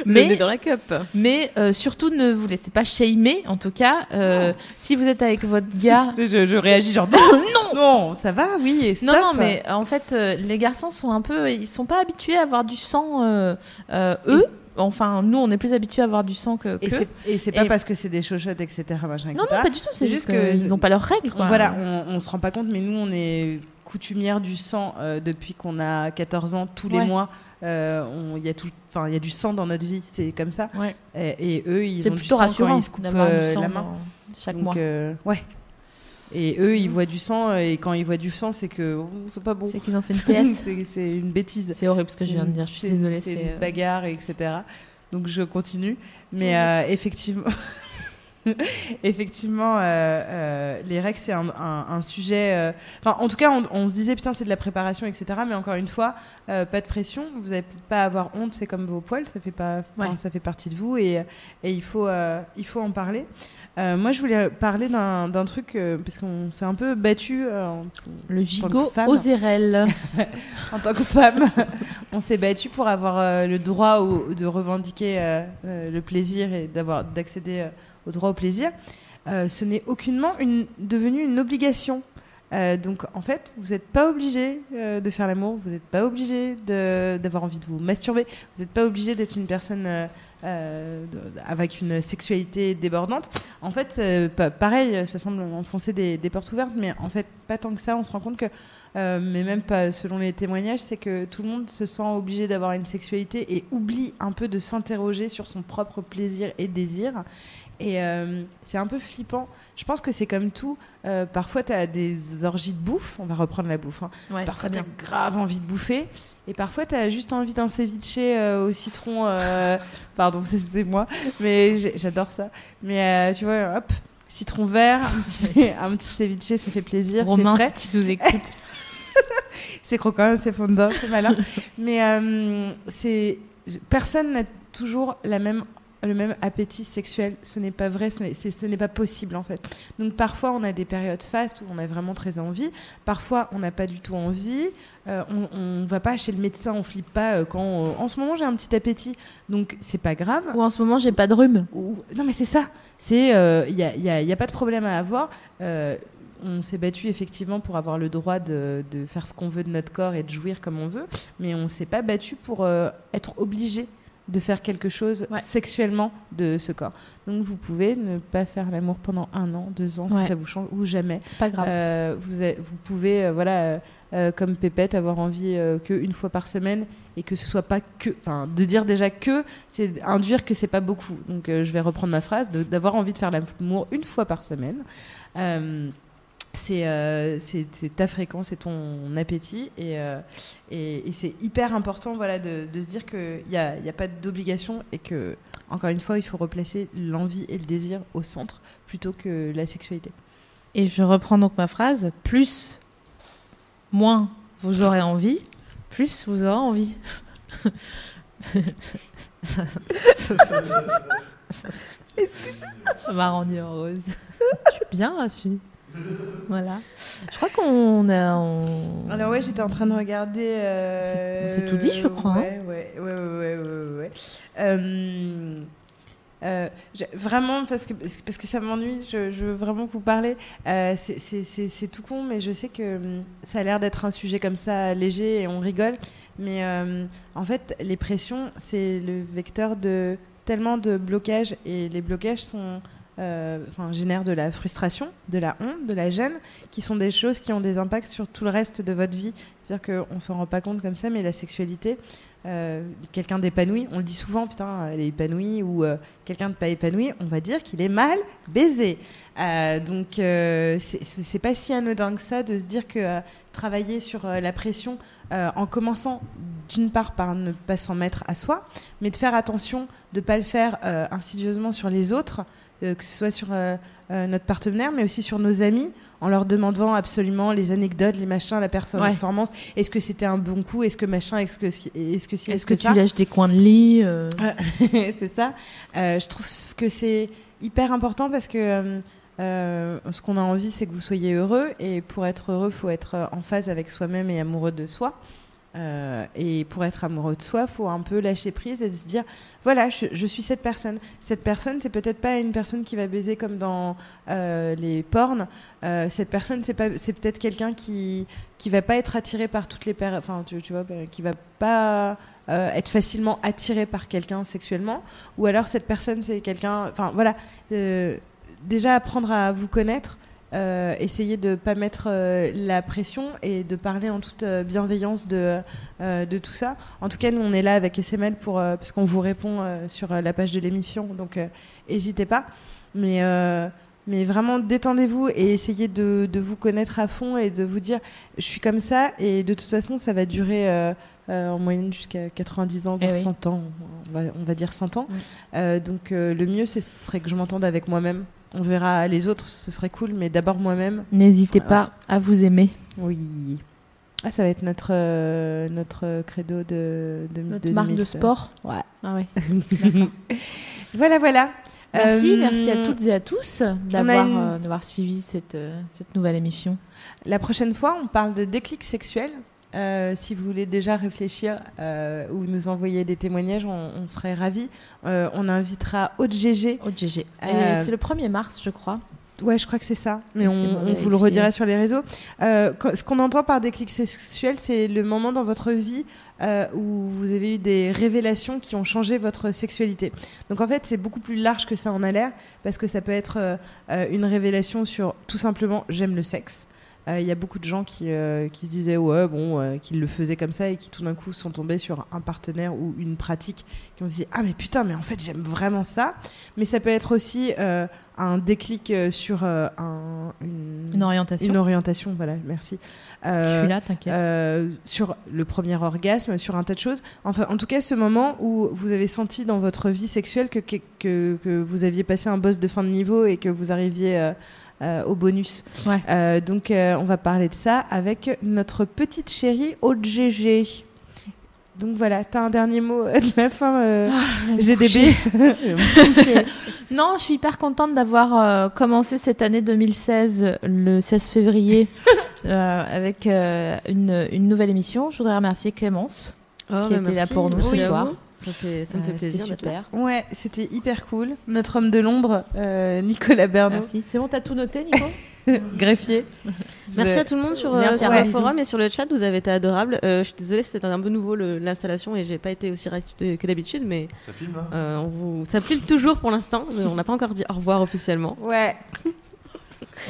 [SPEAKER 3] Mais dans la cup.
[SPEAKER 1] mais euh, surtout, ne vous laissez pas shamer. En tout cas, euh, si vous êtes avec votre gars.
[SPEAKER 2] Je, je réagis genre non, non, non, ça va, oui, et
[SPEAKER 1] Non,
[SPEAKER 2] stop.
[SPEAKER 1] non, mais en fait, euh, les garçons sont un peu, ils sont pas habitués à avoir du sang. eux, enfin, nous, on est plus habitués à avoir du sang que.
[SPEAKER 2] Et
[SPEAKER 1] qu'eux.
[SPEAKER 2] c'est- pas
[SPEAKER 1] Et-
[SPEAKER 2] parce que c'est des chochottes, etc. Machin,
[SPEAKER 1] Non,
[SPEAKER 2] etc.
[SPEAKER 1] non, pas du tout. C'est juste
[SPEAKER 2] juste que-
[SPEAKER 1] qu'ils ont pas leurs règles, quoi.
[SPEAKER 2] Voilà, on, on se rend pas compte, mais nous, on est coutumière du sang euh, depuis qu'on a 14 ans, tous les mois. euh, Il y a tout, enfin, il y a du sang dans notre vie, c'est comme ça.
[SPEAKER 1] Ouais.
[SPEAKER 2] Et, et eux, ils
[SPEAKER 1] C'est
[SPEAKER 2] ont du
[SPEAKER 1] plutôt
[SPEAKER 2] sang
[SPEAKER 1] rassurant
[SPEAKER 2] quand ils se coupent euh, la main.
[SPEAKER 1] chaque
[SPEAKER 2] Donc,
[SPEAKER 1] mois.
[SPEAKER 2] euh, ouais. Et eux, ils voient du sang, et quand ils voient du sang, c'est que oh, c'est pas bon.
[SPEAKER 1] C'est qu'ils ont fait une TS.
[SPEAKER 2] c'est une bêtise.
[SPEAKER 1] c'est horrible ce que je viens de dire. Je suis désolée.
[SPEAKER 2] C'est une
[SPEAKER 1] euh,
[SPEAKER 2] bagarre, etc. Donc je continue. Mais euh, effectivement, effectivement, euh, euh, les règles, c'est un, un- un sujet. euh, Enfin, en tout cas, on, on se disait, putain, c'est de la préparation, etc. Mais encore une fois, euh, pas de pression. Vous n'avez pas à avoir honte. C'est comme vos poils, ça fait, pas,
[SPEAKER 1] Ouais.
[SPEAKER 2] ça fait partie de vous et, et il, faut, euh, il faut en parler. Euh, moi, je voulais parler d'un truc, euh, parce qu'on s'est un peu battu euh, en-
[SPEAKER 1] le gigot aux
[SPEAKER 2] en tant que femme, on s'est battu pour avoir le droit au- de revendiquer le plaisir et d'accéder au droit au plaisir. Ce n'est aucunement une, devenu une obligation. Donc en fait, vous n'êtes pas obligé de faire l'amour, vous n'êtes pas obligé d'avoir envie de vous masturber, vous n'êtes pas obligé d'être une personne euh, avec une sexualité débordante. En fait, euh, pa- pareil, ça semble enfoncer des, des portes ouvertes, mais en fait, pas tant que ça. On se rend compte que, euh, mais même pas selon les témoignages, c'est que tout le monde se sent obligé d'avoir une sexualité et oublie un peu de s'interroger sur son propre plaisir et désir. Et euh, c'est un peu flippant. Je pense que c'est comme tout. Euh, parfois, tu as des orgies de bouffe. On va reprendre la bouffe. hein.
[SPEAKER 1] Ouais,
[SPEAKER 2] Parfois, tu as grave envie de bouffer. Et parfois, tu as juste envie d'un ceviche euh, au citron. euh, Pardon, c'est moi. Mais j'adore ça. Mais tu vois, hop, citron vert, un petit, un petit ceviche, ça fait plaisir.
[SPEAKER 1] Romain,
[SPEAKER 2] frais.
[SPEAKER 1] si tu nous écoutes.
[SPEAKER 2] C'est croquant, c'est fondant, c'est malin. Mais c'est personne n'a toujours la même le même appétit sexuel. Ce n'est pas vrai, ce n'est pas possible en fait. Donc parfois on a des périodes fastes où on a vraiment très envie. Parfois on n'a pas du tout envie. Euh, on, on va pas chez le médecin, on flippe pas euh, quand euh, en ce moment j'ai un petit appétit. Donc c'est pas grave.
[SPEAKER 1] Ou en ce moment, j'ai pas de rhume.
[SPEAKER 2] Ou- Non, mais c'est ça. C'est, il n'y a, y a- y a pas de problème à avoir. On s'est battu effectivement pour avoir le droit de, de faire ce qu'on veut de notre corps et de jouir comme on veut, mais on s'est pas battu pour euh, être obligé de faire quelque chose
[SPEAKER 1] Ouais.
[SPEAKER 2] sexuellement de ce corps. Donc vous pouvez ne pas faire l'amour pendant un an, deux ans,
[SPEAKER 1] Ouais.
[SPEAKER 2] si ça vous change, ou jamais.
[SPEAKER 1] C'est pas grave.
[SPEAKER 2] Euh, vous, a- vous pouvez, euh, voilà, euh, comme Pépette, avoir envie euh, que une fois par semaine et que ce soit pas que, enfin, de dire déjà que, c'est induire que c'est pas beaucoup. Donc, je vais reprendre ma phrase, d'avoir envie de faire l'amour une fois par semaine. Euh, c'est euh, ta fréquence, c'est ton appétit et, euh, et, et c'est hyper important voilà, de, de se dire qu'il n'y a, il y a pas d'obligation et que, encore une fois, il faut replacer l'envie et le désir au centre plutôt que la sexualité.
[SPEAKER 1] Et je reprends donc ma phrase. Plus, moins vous aurez envie, plus vous aurez envie. ça m'a rendue heureuse. Je suis bien reçue. Voilà. Je crois qu'on a. on-
[SPEAKER 2] Alors ouais, j'étais en train de regarder. euh,
[SPEAKER 1] On s'est- s'est tout dit, je crois, hein.
[SPEAKER 2] Ouais, ouais, ouais, ouais, ouais, ouais, ouais. Euh, euh, vraiment, parce que, parce que ça m'ennuie, je, je veux vraiment vous parler. Euh, c'est- c'est c'est- c'est tout con, mais je sais que hum, ça a l'air d'être un sujet comme ça léger et on rigole. Mais euh, en fait, les pressions, c'est le vecteur de tellement de blocages et les blocages sont. Euh, enfin, de la frustration, de la honte, de la gêne, qui sont des choses qui ont des impacts sur tout le reste de votre vie. C'est-à-dire qu'on s'en rend pas compte comme ça, mais la sexualité, euh, quelqu'un d'épanoui, on le dit souvent, putain, elle est épanouie, ou euh, quelqu'un de pas épanoui, on va dire qu'il est mal baisé. Euh, donc, euh, c'est pas si anodin que ça de se dire que travailler sur la pression, en commençant d'une part par ne pas s'en mettre à soi, mais de faire attention de ne pas le faire insidieusement sur les autres, euh, que ce soit sur euh, euh, notre partenaire, mais aussi sur nos amis, en leur demandant absolument les anecdotes, les machins, la
[SPEAKER 1] Ouais.
[SPEAKER 2] performance. Est-ce que c'était un bon coup? Est-ce que machin? Est-ce que est-ce que si
[SPEAKER 1] Est-ce que tu
[SPEAKER 2] ça?
[SPEAKER 1] lèches des coins de lit
[SPEAKER 2] c'est ça. Je trouve que c'est hyper important parce que euh, ce qu'on a envie, c'est que vous soyez heureux. Et pour être heureux, il faut être en phase avec soi-même et amoureux de soi. Euh, et pour être amoureux de soi, faut un peu lâcher prise et se dire voilà, je, suis cette personne. Cette personne, c'est peut-être pas une personne qui va baiser comme dans euh, les pornes. Euh, cette personne, c'est peut-être quelqu'un qui qui va pas être attiré par toutes les per- enfin tu, tu vois, bah, qui va pas être facilement attiré par quelqu'un sexuellement. Ou alors cette personne, c'est quelqu'un. Enfin voilà, déjà apprendre à vous connaître. Euh, essayer de pas mettre euh, la pression et de parler en toute euh, bienveillance de, euh, de tout ça. En tout cas, nous, on est là avec SML pour, parce qu'on vous répond sur la page de l'émission, donc n'hésitez pas. Mais, mais vraiment, détendez-vous et essayez de, de vous connaître à fond et de vous dire, je suis comme ça et de toute façon, ça va durer euh, en moyenne jusqu'à 90 ans, voire
[SPEAKER 1] Eh oui.
[SPEAKER 2] 100 ans. On va, on va dire 100 ans. Euh, donc euh, le mieux, ce serait que je m'entende avec moi-même. On verra les autres, ce serait cool, mais d'abord moi-même.
[SPEAKER 1] N'hésitez
[SPEAKER 2] Voilà.
[SPEAKER 1] pas à vous aimer.
[SPEAKER 2] Oui. Ah, ça va être notre, euh, notre credo de, de
[SPEAKER 1] Notre
[SPEAKER 2] de
[SPEAKER 1] marque de
[SPEAKER 2] 2016.
[SPEAKER 1] sport.
[SPEAKER 2] Ouais.
[SPEAKER 1] Ah ouais.
[SPEAKER 2] Voilà, voilà.
[SPEAKER 1] Merci,
[SPEAKER 2] Euh,
[SPEAKER 1] merci à toutes et à tous
[SPEAKER 2] a
[SPEAKER 1] d'avoir
[SPEAKER 2] une-
[SPEAKER 1] euh, d'avoir suivi cette, cette nouvelle émission.
[SPEAKER 2] La prochaine fois, on parle de déclic sexuel. Euh, si vous voulez déjà réfléchir euh, ou nous envoyer des témoignages, on, on serait ravis. Euh, on invitera Aude GG.
[SPEAKER 1] Au GG.
[SPEAKER 2] Euh,
[SPEAKER 1] Et c'est le 1er mars, je crois.
[SPEAKER 2] Ouais, je crois que c'est ça. Mais on, on vous le redira sur les réseaux. Ce qu'on entend par déclic sexuel, c'est le moment dans votre vie où vous avez eu des révélations qui ont changé votre sexualité. Donc en fait, c'est beaucoup plus large que ça en a l'air, parce que ça peut être une révélation sur tout simplement j'aime le sexe. Euh, Il y a beaucoup de gens qui, euh, qui se disaient ouais bon euh, qu'ils le faisaient comme ça et qui tout d'un coup sont tombés sur un partenaire ou une pratique qui ont dit ah mais putain mais en fait j'aime vraiment ça mais ça peut être aussi un déclic sur un, une,
[SPEAKER 1] Une orientation.
[SPEAKER 2] une orientation voilà merci
[SPEAKER 1] je suis là, t'inquiète.
[SPEAKER 2] euh, sur le premier orgasme, sur un tas de choses. Enfin, en tout cas, ce moment où vous avez senti dans votre vie sexuelle que, que, que- que vous aviez passé un boss de fin de niveau et que vous arriviez euh, euh, au bonus.
[SPEAKER 1] Ouais.
[SPEAKER 2] Euh, donc, euh, on va parler de ça avec notre petite chérie Aude GG. Donc voilà, t'as un dernier mot de la fin, euh, GDB.
[SPEAKER 1] Non, je suis hyper contente d'avoir euh, commencé cette année 2016 le 16 février euh, avec euh, une, une nouvelle émission. Je voudrais remercier Clémence.
[SPEAKER 3] Oh,
[SPEAKER 1] Qui
[SPEAKER 3] bah,
[SPEAKER 1] était là pour nous ce soir.
[SPEAKER 3] vous. Ça, fait- ça me fait
[SPEAKER 1] Euh, C'était
[SPEAKER 3] plaisir. d'être là.
[SPEAKER 1] super.
[SPEAKER 2] ouais, c'était hyper cool. Notre homme de l'ombre, euh, Nicolas Bernot,
[SPEAKER 1] Merci. C'est bon, t'as tout noté, Nico?
[SPEAKER 2] Greffier.
[SPEAKER 3] Merci à tout le monde sur, euh, sur
[SPEAKER 1] ouais.
[SPEAKER 3] le forum et sur le chat. Vous avez été adorables. Euh, je suis désolée, c'était un peu nouveau l'installation et j'ai pas été aussi réactive que d'habitude, mais
[SPEAKER 4] Ça filme
[SPEAKER 3] euh, on vous... ça file toujours pour l'instant. mais On n'a pas encore dit au revoir officiellement.
[SPEAKER 2] Ouais.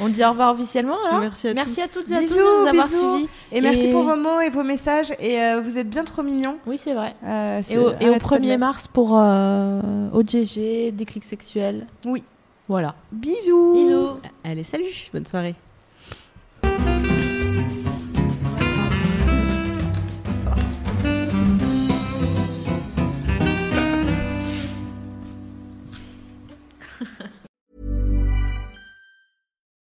[SPEAKER 1] On dit au revoir officiellement alors
[SPEAKER 3] Merci à
[SPEAKER 1] Merci
[SPEAKER 3] tous.
[SPEAKER 1] à toutes et à
[SPEAKER 2] Bisous,
[SPEAKER 1] tous de nous avoir
[SPEAKER 2] bisous.
[SPEAKER 1] suivis.
[SPEAKER 2] Et merci pour vos mots et vos messages. Et euh, vous êtes bien trop mignons.
[SPEAKER 1] Oui, c'est vrai.
[SPEAKER 2] Euh,
[SPEAKER 1] Et au, et au
[SPEAKER 2] arrête pas de
[SPEAKER 1] 1er
[SPEAKER 2] la-
[SPEAKER 1] mars pour euh, OGG, déclic sexuel.
[SPEAKER 2] Oui.
[SPEAKER 1] Voilà.
[SPEAKER 2] Bisous.
[SPEAKER 1] Bisous.
[SPEAKER 3] Allez, salut, bonne soirée.